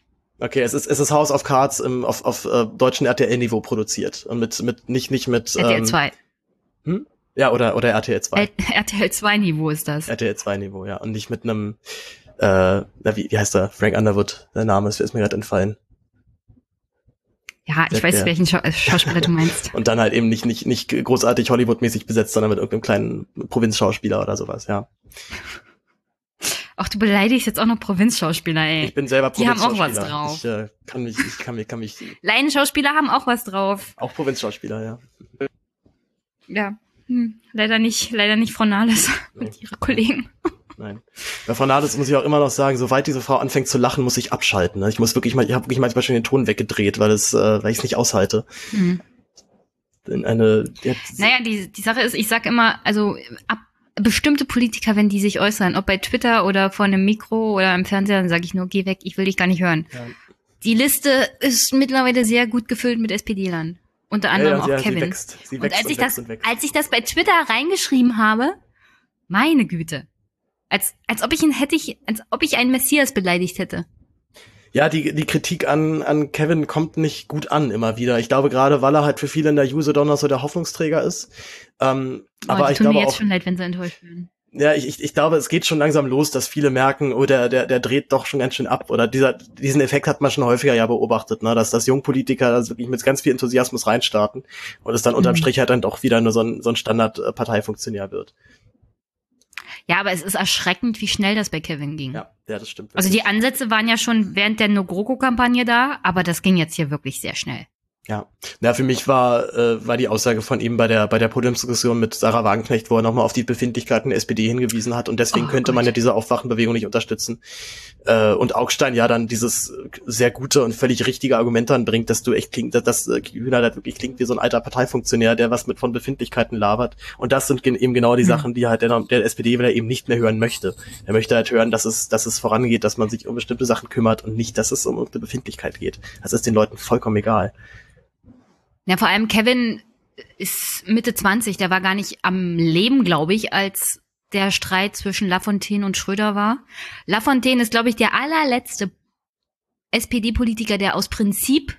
Okay, es ist es ist House of Cards im, auf auf äh, deutschen RTL Niveau produziert und mit mit nicht nicht mit RTL ähm, 2. Hm? Ja, oder oder RTL 2. RTL 2 Niveau ist das. RTL 2 Niveau, ja, und nicht mit einem äh, na, wie, wie heißt der? Frank Underwood, der Name ist, ist mir gerade entfallen. Ja, ich weiß, der. welchen Schau äh, Schauspieler du meinst. Und dann halt eben nicht, nicht, nicht großartig Hollywood-mäßig besetzt, sondern mit irgendeinem kleinen Provinzschauspieler oder sowas, ja. Ach, du beleidigst jetzt auch noch Provinzschauspieler, ey. Ich bin selber Provinzschauspieler. Die haben auch was drauf. Ich äh, kann mich, ich kann mich, kann mich. Laienschauspieler haben auch was drauf. Auch Provinzschauspieler, ja. Ja. Hm. Leider nicht, leider nicht Frau Nahles nee. und ihre Kollegen. Nein. Bei Frau Nahles muss ich auch immer noch sagen, sobald diese Frau anfängt zu lachen, muss ich abschalten. Ne? Ich muss wirklich mal, ich habe wirklich manchmal schon den Ton weggedreht, weil es, äh, weil ich es nicht aushalte. Mhm. In eine. Jetzt naja, die, die Sache ist, ich sag immer, also ab bestimmte Politiker, wenn die sich äußern, ob bei Twitter oder vor einem Mikro oder im Fernseher, dann sage ich nur, geh weg, ich will dich gar nicht hören. Ja. Die Liste ist mittlerweile sehr gut gefüllt mit SPD-Lern. Unter anderem ja, ja, auch Kevin. Sie wächst, sie wächst und als und ich das, als ich das bei Twitter reingeschrieben habe, meine Güte, als, als ob ich ihn hätte ich, als ob ich einen Messias beleidigt hätte. Ja, die, die Kritik an, an Kevin kommt nicht gut an immer wieder. Ich glaube gerade, weil er halt für viele in der User Donner so der Hoffnungsträger ist. Ähm, oh, aber ich glaube mir jetzt auch, schon leid, wenn sie enttäuscht werden. Ja, ich, ich, ich glaube, es geht schon langsam los, dass viele merken, oh, der, der, der dreht doch schon ganz schön ab. Oder dieser, diesen Effekt hat man schon häufiger ja beobachtet, ne? dass das Jungpolitiker also wirklich mit ganz viel Enthusiasmus reinstarten und es dann unterm mhm. Strich halt dann doch wieder nur so ein, so ein Standard-Parteifunktionär wird. Ja, aber es ist erschreckend, wie schnell das bei Kevin ging. Ja, ja das stimmt. Also die Ansätze waren ja schon während der No-GroKo-Kampagne da, aber das ging jetzt hier wirklich sehr schnell. Ja, na für mich war äh, war die Aussage von ihm bei der bei der Podiumsdiskussion mit Sarah Wagenknecht, wo er nochmal auf die Befindlichkeiten der SPD hingewiesen hat und deswegen oh, könnte Gott. man ja diese Aufwachenbewegung nicht unterstützen. Äh, und Augstein ja dann dieses sehr gute und völlig richtige Argument dann bringt, dass du echt klingt, dass das äh, Hühner halt wirklich klingt wie so ein alter Parteifunktionär, der was mit von Befindlichkeiten labert. Und das sind eben genau die mhm. Sachen, die halt der, der SPD wieder eben nicht mehr hören möchte. Er möchte halt hören, dass es dass es vorangeht, dass man sich um bestimmte Sachen kümmert und nicht, dass es um eine Befindlichkeit geht. Das ist den Leuten vollkommen egal. Ja, vor allem Kevin ist Mitte 20, der war gar nicht am Leben, glaube ich, als der Streit zwischen Lafontaine und Schröder war. Lafontaine ist, glaube ich, der allerletzte SPD-Politiker, der aus Prinzip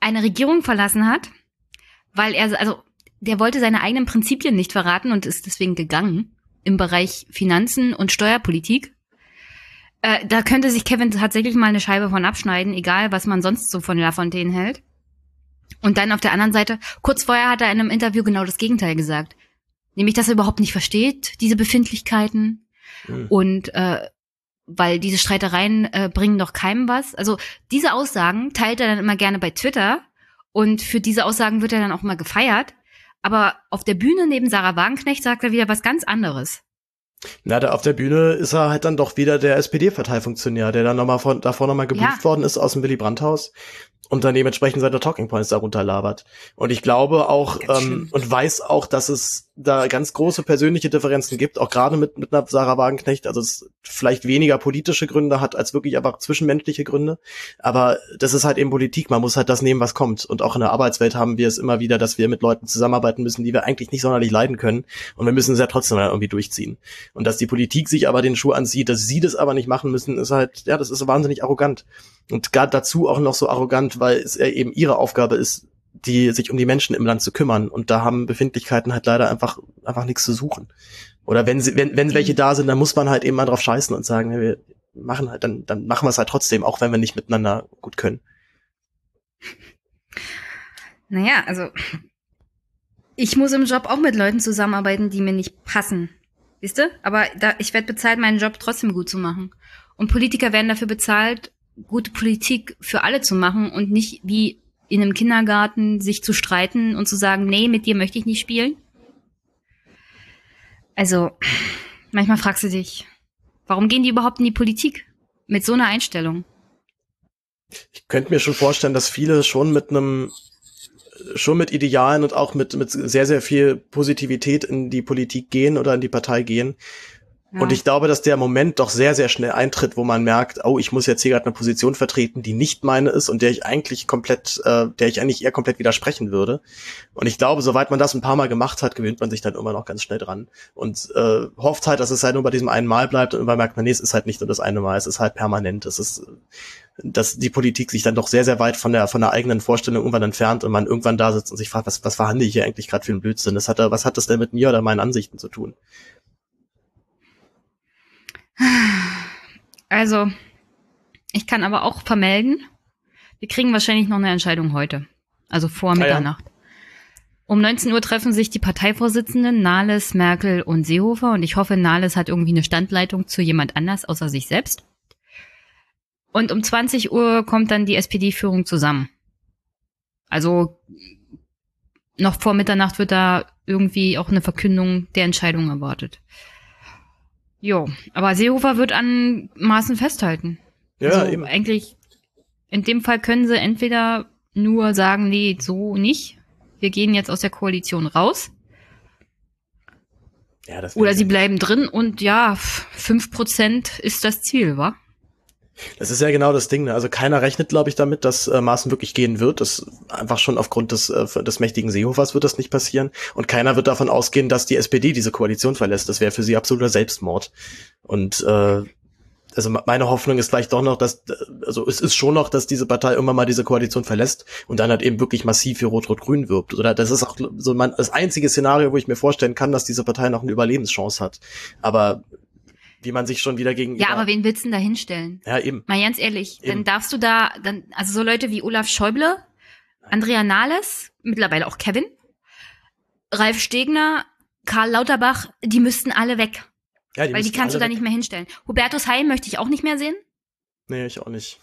eine Regierung verlassen hat, weil er, also, der wollte seine eigenen Prinzipien nicht verraten und ist deswegen gegangen im Bereich Finanzen und Steuerpolitik. Äh, da könnte sich Kevin tatsächlich mal eine Scheibe von abschneiden, egal was man sonst so von Lafontaine hält. Und dann auf der anderen Seite, kurz vorher hat er in einem Interview genau das Gegenteil gesagt. Nämlich, dass er überhaupt nicht versteht, diese Befindlichkeiten. Mhm. Und äh, weil diese Streitereien äh, bringen doch keinem was. Also diese Aussagen teilt er dann immer gerne bei Twitter und für diese Aussagen wird er dann auch immer gefeiert. Aber auf der Bühne neben Sarah Wagenknecht sagt er wieder was ganz anderes. Na, da auf der Bühne ist er halt dann doch wieder der SPD-Parteifunktionär, der dann nochmal von, davor nochmal gebrieft ja. worden ist aus dem Willy Brandt-Haus und dann dementsprechend seine Talking Points darunter labert. Und ich glaube auch ähm, und weiß auch, dass es da ganz große persönliche Differenzen gibt, auch gerade mit, mit einer Sarah Wagenknecht, also es vielleicht weniger politische Gründe hat als wirklich einfach zwischenmenschliche Gründe. Aber das ist halt eben Politik, man muss halt das nehmen, was kommt. Und auch in der Arbeitswelt haben wir es immer wieder, dass wir mit Leuten zusammenarbeiten müssen, die wir eigentlich nicht sonderlich leiden können. Und wir müssen es ja trotzdem irgendwie durchziehen. Und dass die Politik sich aber den Schuh anzieht, dass sie das aber nicht machen müssen, ist halt, ja, das ist wahnsinnig arrogant. Und gerade dazu auch noch so arrogant, weil es eben ihre Aufgabe ist, die sich um die Menschen im Land zu kümmern. Und da haben Befindlichkeiten halt leider einfach, einfach nichts zu suchen. Oder wenn sie, wenn, wenn welche da sind, dann muss man halt eben mal drauf scheißen und sagen, wir machen halt, dann, dann machen wir es halt trotzdem, auch wenn wir nicht miteinander gut können. Naja, also ich muss im Job auch mit Leuten zusammenarbeiten, die mir nicht passen. Wisst ihr? Aber da, ich werde bezahlt, meinen Job trotzdem gut zu machen. Und Politiker werden dafür bezahlt, gute Politik für alle zu machen und nicht wie in einem Kindergarten sich zu streiten und zu sagen, nee, mit dir möchte ich nicht spielen. Also, manchmal fragst du dich, warum gehen die überhaupt in die Politik mit so einer Einstellung? Ich könnte mir schon vorstellen, dass viele schon mit einem schon mit Idealen und auch mit, mit sehr, sehr viel Positivität in die Politik gehen oder in die Partei gehen. Und ich glaube, dass der Moment doch sehr, sehr schnell eintritt, wo man merkt, oh, ich muss jetzt hier gerade eine Position vertreten, die nicht meine ist und der ich eigentlich komplett, äh, der ich eigentlich eher komplett widersprechen würde. Und ich glaube, soweit man das ein paar Mal gemacht hat, gewöhnt man sich dann immer noch ganz schnell dran und äh, hofft halt, dass es halt nur bei diesem einen Mal bleibt und irgendwann merkt man, nee, es ist halt nicht nur das eine Mal, es ist halt permanent, es ist dass die Politik sich dann doch sehr, sehr weit von der, von der eigenen Vorstellung irgendwann entfernt und man irgendwann da sitzt und sich fragt, was, was verhandle ich hier eigentlich gerade für einen Blödsinn? Das hat, was hat das denn mit mir oder meinen Ansichten zu tun? Also, ich kann aber auch vermelden, wir kriegen wahrscheinlich noch eine Entscheidung heute. Also vor Mitternacht. Ah, ja. Um 19 Uhr treffen sich die Parteivorsitzenden Nahles, Merkel und Seehofer und ich hoffe, Nahles hat irgendwie eine Standleitung zu jemand anders außer sich selbst. Und um 20 Uhr kommt dann die SPD-Führung zusammen. Also noch vor Mitternacht wird da irgendwie auch eine Verkündung der Entscheidung erwartet. Jo, aber Seehofer wird an Maßen festhalten. Ja, also eben. eigentlich, in dem Fall können sie entweder nur sagen, nee, so nicht. Wir gehen jetzt aus der Koalition raus. Ja, das Oder sie bleiben drin und ja, fünf Prozent ist das Ziel, wa? Das ist ja genau das Ding. Ne? Also keiner rechnet, glaube ich, damit, dass äh, Maaßen wirklich gehen wird. Das einfach schon aufgrund des, äh, des mächtigen Seehofers wird das nicht passieren. Und keiner wird davon ausgehen, dass die SPD diese Koalition verlässt. Das wäre für sie absoluter Selbstmord. Und äh, also meine Hoffnung ist vielleicht doch noch, dass, also es ist schon noch, dass diese Partei irgendwann mal diese Koalition verlässt und dann halt eben wirklich massiv für Rot-Rot-Grün wirbt. Oder das ist auch so mein, das einzige Szenario, wo ich mir vorstellen kann, dass diese Partei noch eine Überlebenschance hat. Aber wie man sich schon wieder gegen. Ja, aber wen willst du denn da hinstellen? Ja, eben. Mal ganz ehrlich, eben. dann darfst du da, dann, also so Leute wie Olaf Schäuble, Andrea Nahles, mittlerweile auch Kevin, Ralf Stegner, Karl Lauterbach, die müssten alle weg. Ja, die Weil die kannst du da weg. nicht mehr hinstellen. Hubertus Heim möchte ich auch nicht mehr sehen. Nee, ich auch nicht.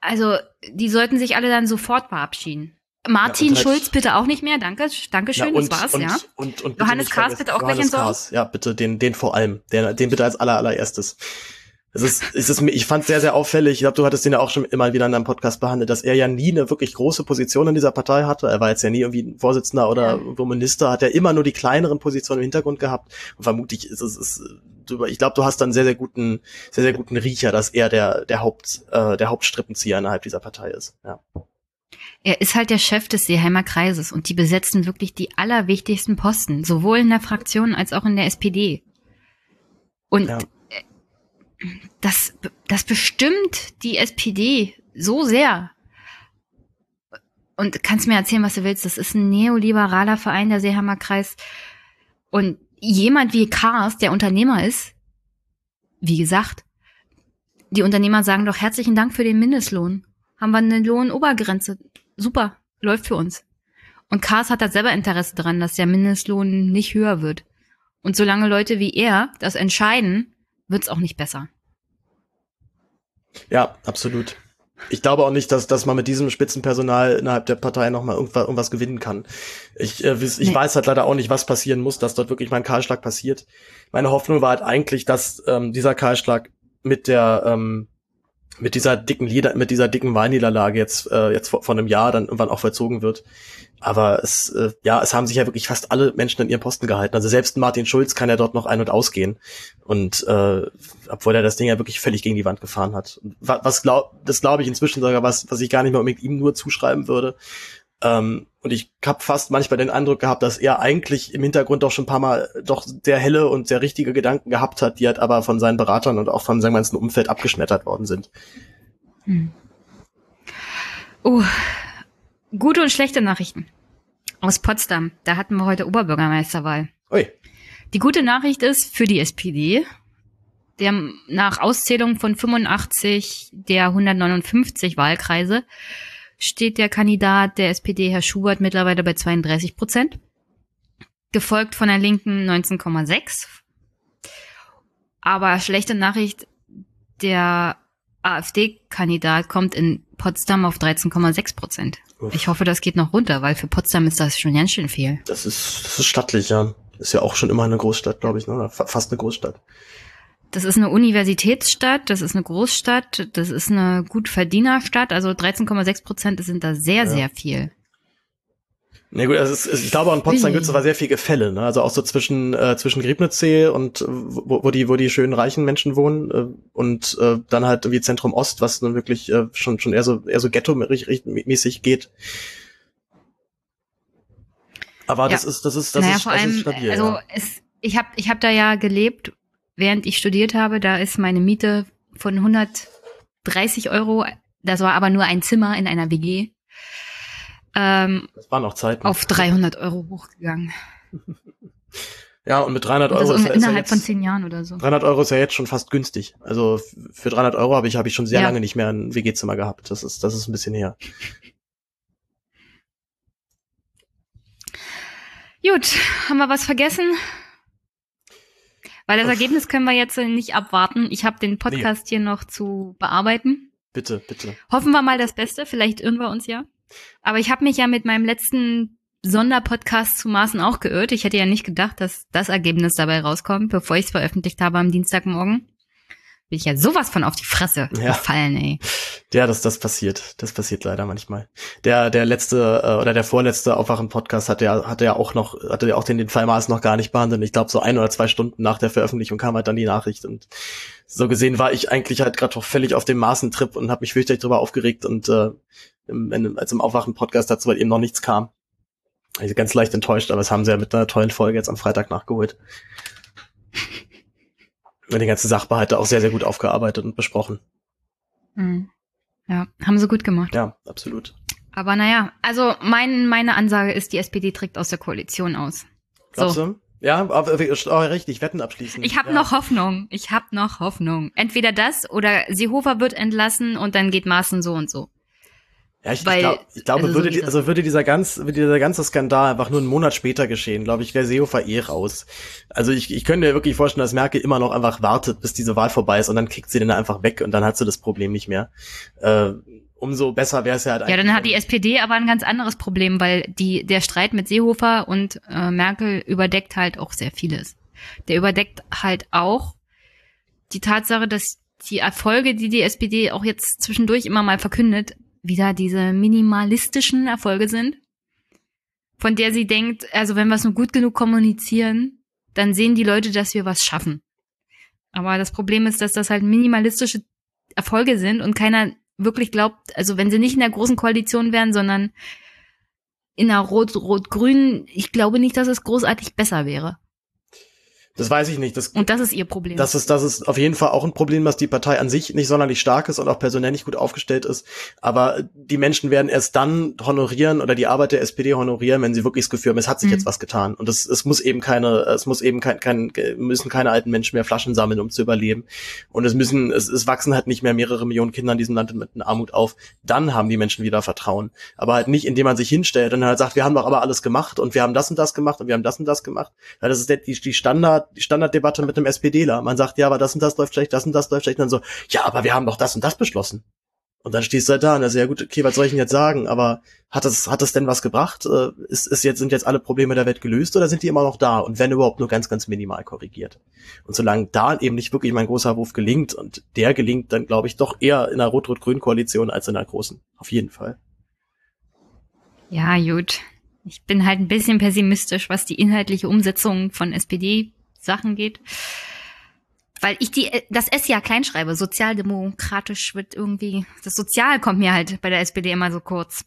Also, die sollten sich alle dann sofort verabschieden. Martin ja, Schulz bitte auch nicht mehr, danke, danke schön, ja, das war's, und, ja. Und, und, Johannes Kahrs bitte auch Johannes gleich entsorgen. Kahrs, ja, bitte, den, den vor allem, den, den bitte als aller, allererstes. Es ist, es ist, ich fand sehr, sehr auffällig, ich glaube, du hattest den ja auch schon immer wieder in deinem Podcast behandelt, dass er ja nie eine wirklich große Position in dieser Partei hatte. Er war jetzt ja nie irgendwie Vorsitzender oder ja. Minister, hat er immer nur die kleineren Positionen im Hintergrund gehabt. Und vermutlich ist es, ist, ich glaube, du hast dann sehr, sehr guten, sehr, sehr guten Riecher, dass er der, der Haupt, äh, der Hauptstrippenzieher innerhalb dieser Partei ist. Ja. Er ist halt der Chef des Seeheimer Kreises und die besetzen wirklich die allerwichtigsten Posten, sowohl in der Fraktion als auch in der SPD. Und ja. das, das bestimmt die SPD so sehr. Und kannst mir erzählen, was du willst. Das ist ein neoliberaler Verein, der Seeheimer Kreis. Und jemand wie Kars, der Unternehmer ist, wie gesagt, die Unternehmer sagen doch herzlichen Dank für den Mindestlohn. Haben wir eine Lohnobergrenze super, läuft für uns. Und Kars hat da selber Interesse dran, dass der Mindestlohn nicht höher wird. Und solange Leute wie er das entscheiden, wird's auch nicht besser. Ja, absolut. Ich glaube auch nicht, dass, dass man mit diesem Spitzenpersonal innerhalb der Partei nochmal irgendwas, irgendwas gewinnen kann. Ich, äh, ich nee. weiß halt leider auch nicht, was passieren muss, dass dort wirklich mal ein Kahlschlag passiert. Meine Hoffnung war halt eigentlich, dass ähm, dieser Kahlschlag mit der ähm, mit dieser dicken Lieder, mit dieser dicken Wahlniederlage jetzt äh, jetzt vor, vor einem Jahr dann irgendwann auch vollzogen wird. Aber es äh, ja, es haben sich ja wirklich fast alle Menschen in ihren Posten gehalten. Also selbst Martin Schulz kann ja dort noch ein- und ausgehen und äh, obwohl er das Ding ja wirklich völlig gegen die Wand gefahren hat. Was, was glaub, das glaube ich inzwischen sogar was, was ich gar nicht mehr unbedingt ihm nur zuschreiben würde. Ähm, und ich habe fast manchmal den Eindruck gehabt, dass er eigentlich im Hintergrund doch schon ein paar Mal doch sehr helle und sehr richtige Gedanken gehabt hat, die halt aber von seinen Beratern und auch von seinem ganzen Umfeld abgeschmettert worden sind. Hm. Oh, gute und schlechte Nachrichten. Aus Potsdam. Da hatten wir heute Oberbürgermeisterwahl. Ui. Die gute Nachricht ist für die SPD, der nach Auszählung von 85 der 159 Wahlkreise steht der Kandidat der SPD, Herr Schubert, mittlerweile bei 32 Prozent. Gefolgt von der Linken 19,6. Aber schlechte Nachricht, der AfD-Kandidat kommt in Potsdam auf 13,6 Prozent. Ich hoffe, das geht noch runter, weil für Potsdam ist das schon ganz schön viel. Das ist, das ist stattlich, ja. Ist ja auch schon immer eine Großstadt, glaube ich, ne? oder fast eine Großstadt. Das ist eine Universitätsstadt, das ist eine Großstadt, das ist eine Gutverdienerstadt. Also 13,6 Prozent sind da sehr, ja. sehr viel. Na nee, gut, also es ist, ich glaube, an Potsdam gibt es aber sehr viel Gefälle, ne? Also auch so zwischen äh, zwischen Griebnitzsee und wo, wo die wo die schönen reichen Menschen wohnen äh, und äh, dann halt irgendwie Zentrum Ost, was nun wirklich äh, schon schon eher so eher so Ghetto-mäßig geht. Aber ja. das ist das ist das naja, ist, vor das allem, ist stabil. Also ja. es, ich habe ich habe da ja gelebt, während ich studiert habe. Da ist meine Miete von 130 Euro, das war aber nur ein Zimmer in einer WG ähm, das waren auch Zeiten. auf 300 Euro hochgegangen. Ja, und mit 300 Euro ist, ist innerhalb ja jetzt, von zehn Jahren oder so. 300 Euro ist ja jetzt schon fast günstig. Also für 300 Euro habe ich habe ich schon sehr ja. lange nicht mehr ein WG-Zimmer gehabt. Das ist das ist ein bisschen her. Gut, haben wir was vergessen? Weil das Ergebnis können wir jetzt nicht abwarten. Ich habe den Podcast nee. hier noch zu bearbeiten. Bitte, bitte. Hoffen wir mal das Beste. Vielleicht irren wir uns ja. Aber ich habe mich ja mit meinem letzten Sonderpodcast zu Maßen auch geirrt. Ich hätte ja nicht gedacht, dass das Ergebnis dabei rauskommt, bevor ich es veröffentlicht habe am Dienstagmorgen. Bin ich ja sowas von auf die Fresse ja. gefallen, ey. Ja, das, das passiert. Das passiert leider manchmal. Der, der letzte äh, oder der vorletzte Aufwachen-Podcast hatte ja, hatte ja auch noch, hatte ja auch den, den Fall Maßen noch gar nicht behandelt. Ich glaube, so ein oder zwei Stunden nach der Veröffentlichung kam halt dann die Nachricht. Und so gesehen war ich eigentlich halt gerade völlig auf dem Maßentrip und habe mich fürchterlich drüber aufgeregt und äh, im, als im Aufwachen-Podcast dazu halt eben noch nichts kam. Also ganz leicht enttäuscht, aber das haben sie ja mit einer tollen Folge jetzt am Freitag nachgeholt. Und die ganze Sachbehalte auch sehr, sehr gut aufgearbeitet und besprochen. Mhm. Ja, haben sie gut gemacht. Ja, absolut. Aber naja, also mein, meine Ansage ist, die SPD trägt aus der Koalition aus. Glaubst so. du? Ja, aber, oh, richtig, Wetten abschließen. Ich habe ja. noch Hoffnung. Ich habe noch Hoffnung. Entweder das oder Seehofer wird entlassen und dann geht Maaßen so und so. Ja, ich, Weil, ich, glaub, ich glaube, also würde, so also würde dieser ganz, würde dieser ganze Skandal einfach nur einen Monat später geschehen, glaube ich, wäre Seehofer eh raus. Also ich, ich könnte mir wirklich vorstellen, dass Merkel immer noch einfach wartet, bis diese Wahl vorbei ist und dann kickt sie den einfach weg und dann hat sie das Problem nicht mehr. Äh, umso besser wäre es ja halt Ja, dann hat die SPD aber ein ganz anderes Problem, weil die, der Streit mit Seehofer und äh, Merkel überdeckt halt auch sehr vieles. Der überdeckt halt auch die Tatsache, dass die Erfolge, die die SPD auch jetzt zwischendurch immer mal verkündet, wieder diese minimalistischen Erfolge sind, von der sie denkt, also wenn wir es nur gut genug kommunizieren, dann sehen die Leute, dass wir was schaffen. Aber das Problem ist, dass das halt minimalistische Erfolge sind und keiner wirklich glaubt, also wenn sie nicht in der großen Koalition wären, sondern in einer Rot-Rot-Grün, ich glaube nicht, dass es großartig besser wäre. Das weiß ich nicht. Das, und das ist ihr Problem. Das ist, das ist auf jeden Fall auch ein Problem, dass die Partei an sich nicht sonderlich stark ist und auch personell nicht gut aufgestellt ist. Aber die Menschen werden erst dann honorieren oder die Arbeit der SPD honorieren, wenn sie wirklich das Gefühl haben, es hat sich mhm. jetzt was getan. Und es, es muss eben keine, es muss eben kein, kein, müssen keine alten Menschen mehr Flaschen sammeln, um zu überleben. Und es müssen, es, es wachsen halt nicht mehr mehrere Millionen Kinder in diesem Land mit Armut auf. Dann haben die Menschen wieder Vertrauen. Aber halt nicht, indem man sich hinstellt und halt sagt, wir haben doch aber alles gemacht und wir haben das und das gemacht und wir haben das und das gemacht. Ja, das ist die, die Standard, die Standarddebatte mit einem SPDler. Man sagt, ja, aber das und das läuft schlecht, das und das läuft schlecht. Und dann so, ja, aber wir haben doch das und das beschlossen. Und dann stehst du halt da und sagt, ja gut, okay, was soll ich denn jetzt sagen? Aber hat das, hat das denn was gebracht? Äh, ist, ist jetzt, sind jetzt alle Probleme der Welt gelöst oder sind die immer noch da? Und wenn überhaupt nur ganz, ganz minimal korrigiert. Und solange da eben nicht wirklich mein großer Wurf gelingt und der gelingt dann, glaube ich, doch eher in einer Rot-Rot-Grün-Koalition als in einer großen. Auf jeden Fall. Ja, gut. Ich bin halt ein bisschen pessimistisch, was die inhaltliche Umsetzung von SPD-Sachen geht. Weil ich die, das S ja klein schreibe. Sozialdemokratisch wird irgendwie, das Sozial kommt mir halt bei der SPD immer so kurz.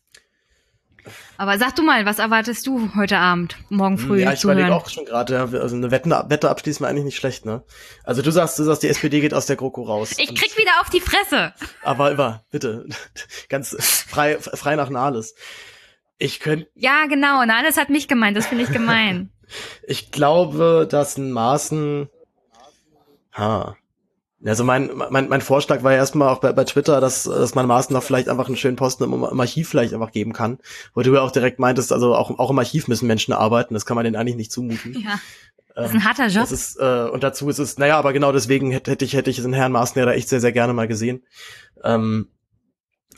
Aber sag du mal, was erwartest du heute Abend, morgen früh? Ja, ich überlege auch schon gerade, also eine Wette, Wette abschließen wir eigentlich nicht schlecht, ne? Also du sagst, du sagst, die SPD geht aus der GroKo raus. Ich krieg wieder auf die Fresse. Aber immer, bitte, ganz frei, frei nach Nahles. Ich könnte. Ja, genau. Na, das hat mich gemeint. Das finde ich gemein. ich glaube, dass ein Maßen. Ha. Also mein, mein, mein Vorschlag war ja erstmal auch bei, bei Twitter, dass, dass man Maaßen noch vielleicht einfach einen schönen Posten im, im Archiv vielleicht einfach geben kann. Wo du ja auch direkt meintest, also auch, auch im Archiv müssen Menschen arbeiten, das kann man denen eigentlich nicht zumuten. Ja. Das ist ein harter Job. Das ist, äh, und dazu ist es, naja, aber genau deswegen hätte, hätte ich, hätte ich den Herrn Maaßen ja da echt sehr, sehr gerne mal gesehen. Ähm,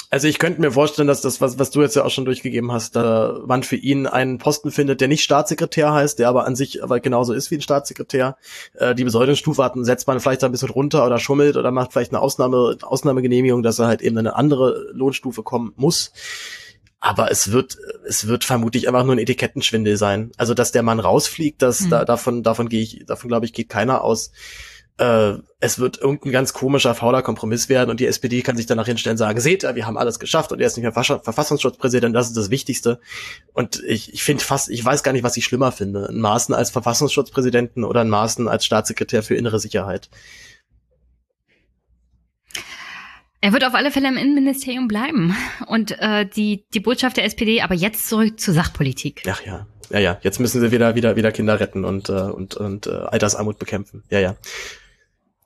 also ich könnte mir vorstellen, dass das, was, was du jetzt ja auch schon durchgegeben hast, da man für ihn einen Posten findet, der nicht Staatssekretär heißt, der aber an sich aber genauso ist wie ein Staatssekretär. Äh, die Besoldungsstufe hat, setzt man vielleicht ein bisschen runter oder schummelt oder macht vielleicht eine Ausnahme, Ausnahmegenehmigung, dass er halt eben eine andere Lohnstufe kommen muss. Aber es wird, es wird vermutlich einfach nur ein Etikettenschwindel sein. Also, dass der Mann rausfliegt, das, mhm. da, davon, davon gehe ich, davon glaube ich, geht keiner aus äh, es wird irgendein ganz komischer, fauler Kompromiss werden und die SPD kann sich danach hinstellen und sagen, seht ihr, wir haben alles geschafft und er ist nicht mehr Verfassungsschutzpräsident, das ist das Wichtigste. Und ich, ich finde fast, ich weiß gar nicht, was ich schlimmer finde, ein Maßen als Verfassungsschutzpräsidenten oder ein Maßen als Staatssekretär für innere Sicherheit. Er wird auf alle Fälle im Innenministerium bleiben. Und äh, die, die Botschaft der SPD, aber jetzt zurück zur Sachpolitik. Ach ja. Ja, ja. Jetzt müssen sie wieder, wieder, wieder Kinder retten und, äh, und, und äh, Altersarmut bekämpfen. Ja, ja.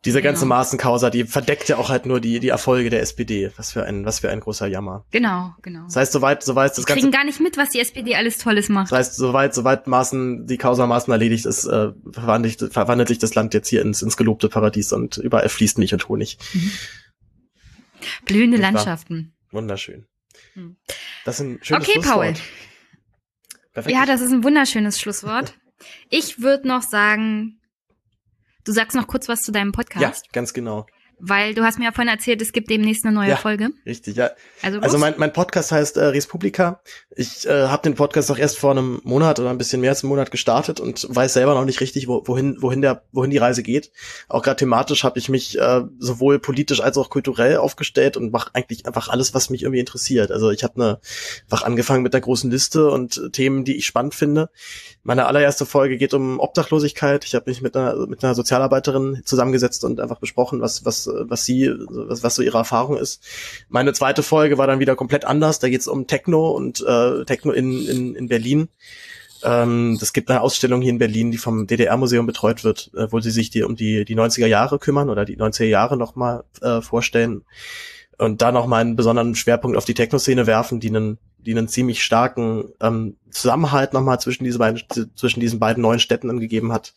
Diese ganze genau. Maßenkausa, die verdeckt ja auch halt nur die, die Erfolge der SPD. Was für ein, was für ein großer Jammer. Genau, genau. Das heißt, soweit, soweit das die Ganze. kriegen gar nicht mit, was die SPD alles Tolles macht. Das heißt, soweit, soweit Maßen, die Causa Maßen erledigt ist, äh, verwandelt, verwandelt sich das Land jetzt hier ins, ins gelobte Paradies und überall fließt Milch und Honig. Mhm. Blühende Landschaften. Wunderschön. Mhm. Das ist ein schönes Okay, Schlusswort. Paul. Perfekt. Ja, das ist ein wunderschönes Schlusswort. Ich würde noch sagen, Du sagst noch kurz was zu deinem Podcast. Ja, ganz genau. Weil du hast mir ja vorhin erzählt, es gibt demnächst eine neue ja, Folge. Richtig, ja. Also, also mein, mein Podcast heißt äh, Respublika. Ich äh, habe den Podcast auch erst vor einem Monat oder ein bisschen mehr als einem Monat gestartet und weiß selber noch nicht richtig, wo, wohin, wohin, der, wohin die Reise geht. Auch gerade thematisch habe ich mich äh, sowohl politisch als auch kulturell aufgestellt und mache eigentlich einfach alles, was mich irgendwie interessiert. Also ich habe eine, einfach angefangen mit der großen Liste und Themen, die ich spannend finde. Meine allererste Folge geht um Obdachlosigkeit. Ich habe mich mit einer, mit einer Sozialarbeiterin zusammengesetzt und einfach besprochen, was, was was sie, was, was so ihre Erfahrung ist. Meine zweite Folge war dann wieder komplett anders. Da geht es um Techno und äh, Techno in, in, in Berlin. Ähm, es gibt eine Ausstellung hier in Berlin, die vom DDR-Museum betreut wird, äh, wo sie sich die um die, die 90er Jahre kümmern oder die 90er Jahre nochmal äh, vorstellen und da nochmal einen besonderen Schwerpunkt auf die Techno-Szene werfen, die einen die einen ziemlich starken ähm, Zusammenhalt nochmal zwischen, diese beiden, zwischen diesen beiden neuen Städten angegeben hat.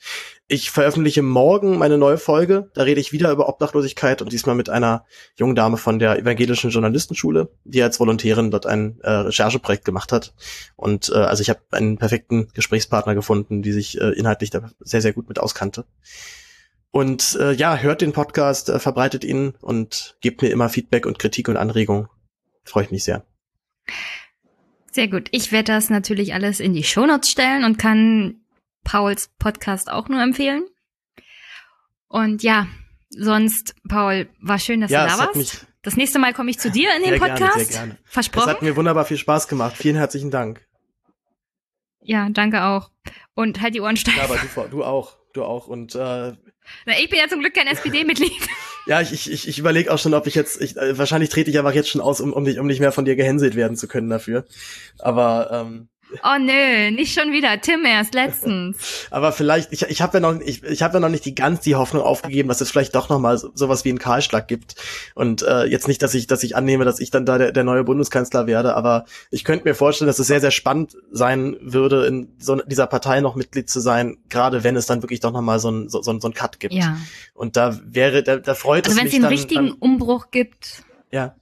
Ich veröffentliche morgen meine neue Folge. Da rede ich wieder über Obdachlosigkeit und diesmal mit einer jungen Dame von der Evangelischen Journalistenschule, die als Volontärin dort ein äh, Rechercheprojekt gemacht hat. Und äh, also ich habe einen perfekten Gesprächspartner gefunden, die sich äh, inhaltlich da sehr, sehr gut mit auskannte. Und äh, ja, hört den Podcast, äh, verbreitet ihn und gebt mir immer Feedback und Kritik und Anregung. Freue ich mich sehr. Sehr gut. Ich werde das natürlich alles in die Shownotes stellen und kann Pauls Podcast auch nur empfehlen. Und ja, sonst, Paul, war schön, dass ja, du da warst. Das nächste Mal komme ich zu dir in den Podcast. Gerne, sehr gerne. Versprochen. Es hat mir wunderbar viel Spaß gemacht. Vielen herzlichen Dank. Ja, danke auch. Und halt die Ohren steif. Ja, aber du, du auch. Du auch. Und äh, Na, ich bin ja zum Glück kein SPD-Mitglied. Ja, ich, ich, ich überlege auch schon, ob ich jetzt, ich, äh, wahrscheinlich trete ich einfach jetzt schon aus, um, um, nicht, um nicht mehr von dir gehänselt werden zu können dafür. Aber ähm, Oh nö, nicht schon wieder. Tim erst letztens. Aber vielleicht, ich, ich habe ja noch, ich, ich habe ja noch nicht die ganz die Hoffnung aufgegeben, dass es vielleicht doch noch mal so, sowas wie einen Kahlschlag gibt. Und äh, jetzt nicht, dass ich, dass ich annehme, dass ich dann da der, der neue Bundeskanzler werde, aber ich könnte mir vorstellen, dass es sehr, sehr spannend sein würde, in so dieser Partei noch Mitglied zu sein, gerade wenn es dann wirklich doch noch mal so ein so, so, ein Cut gibt. Ja. Und da wäre, da, da freut also es mich. Also wenn es den richtigen dann, Umbruch gibt. Ja.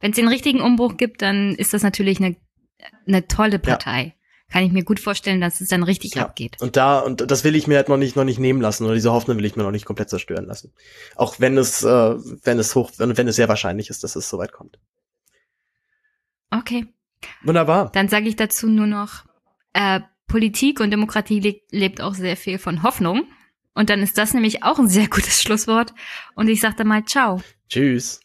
Wenn es den richtigen Umbruch gibt, dann ist das natürlich eine eine tolle Partei. Ja. Kann ich mir gut vorstellen, dass es dann richtig ja. abgeht. Und da, und das will ich mir halt noch nicht, noch nicht nehmen lassen, oder diese Hoffnung will ich mir noch nicht komplett zerstören lassen. Auch wenn es, äh, wenn es hoch, wenn, wenn es sehr wahrscheinlich ist, dass es soweit kommt. Okay. Wunderbar. Dann sage ich dazu nur noch, äh, Politik und Demokratie le lebt auch sehr viel von Hoffnung. Und dann ist das nämlich auch ein sehr gutes Schlusswort. Und ich sage dann mal Ciao. Tschüss.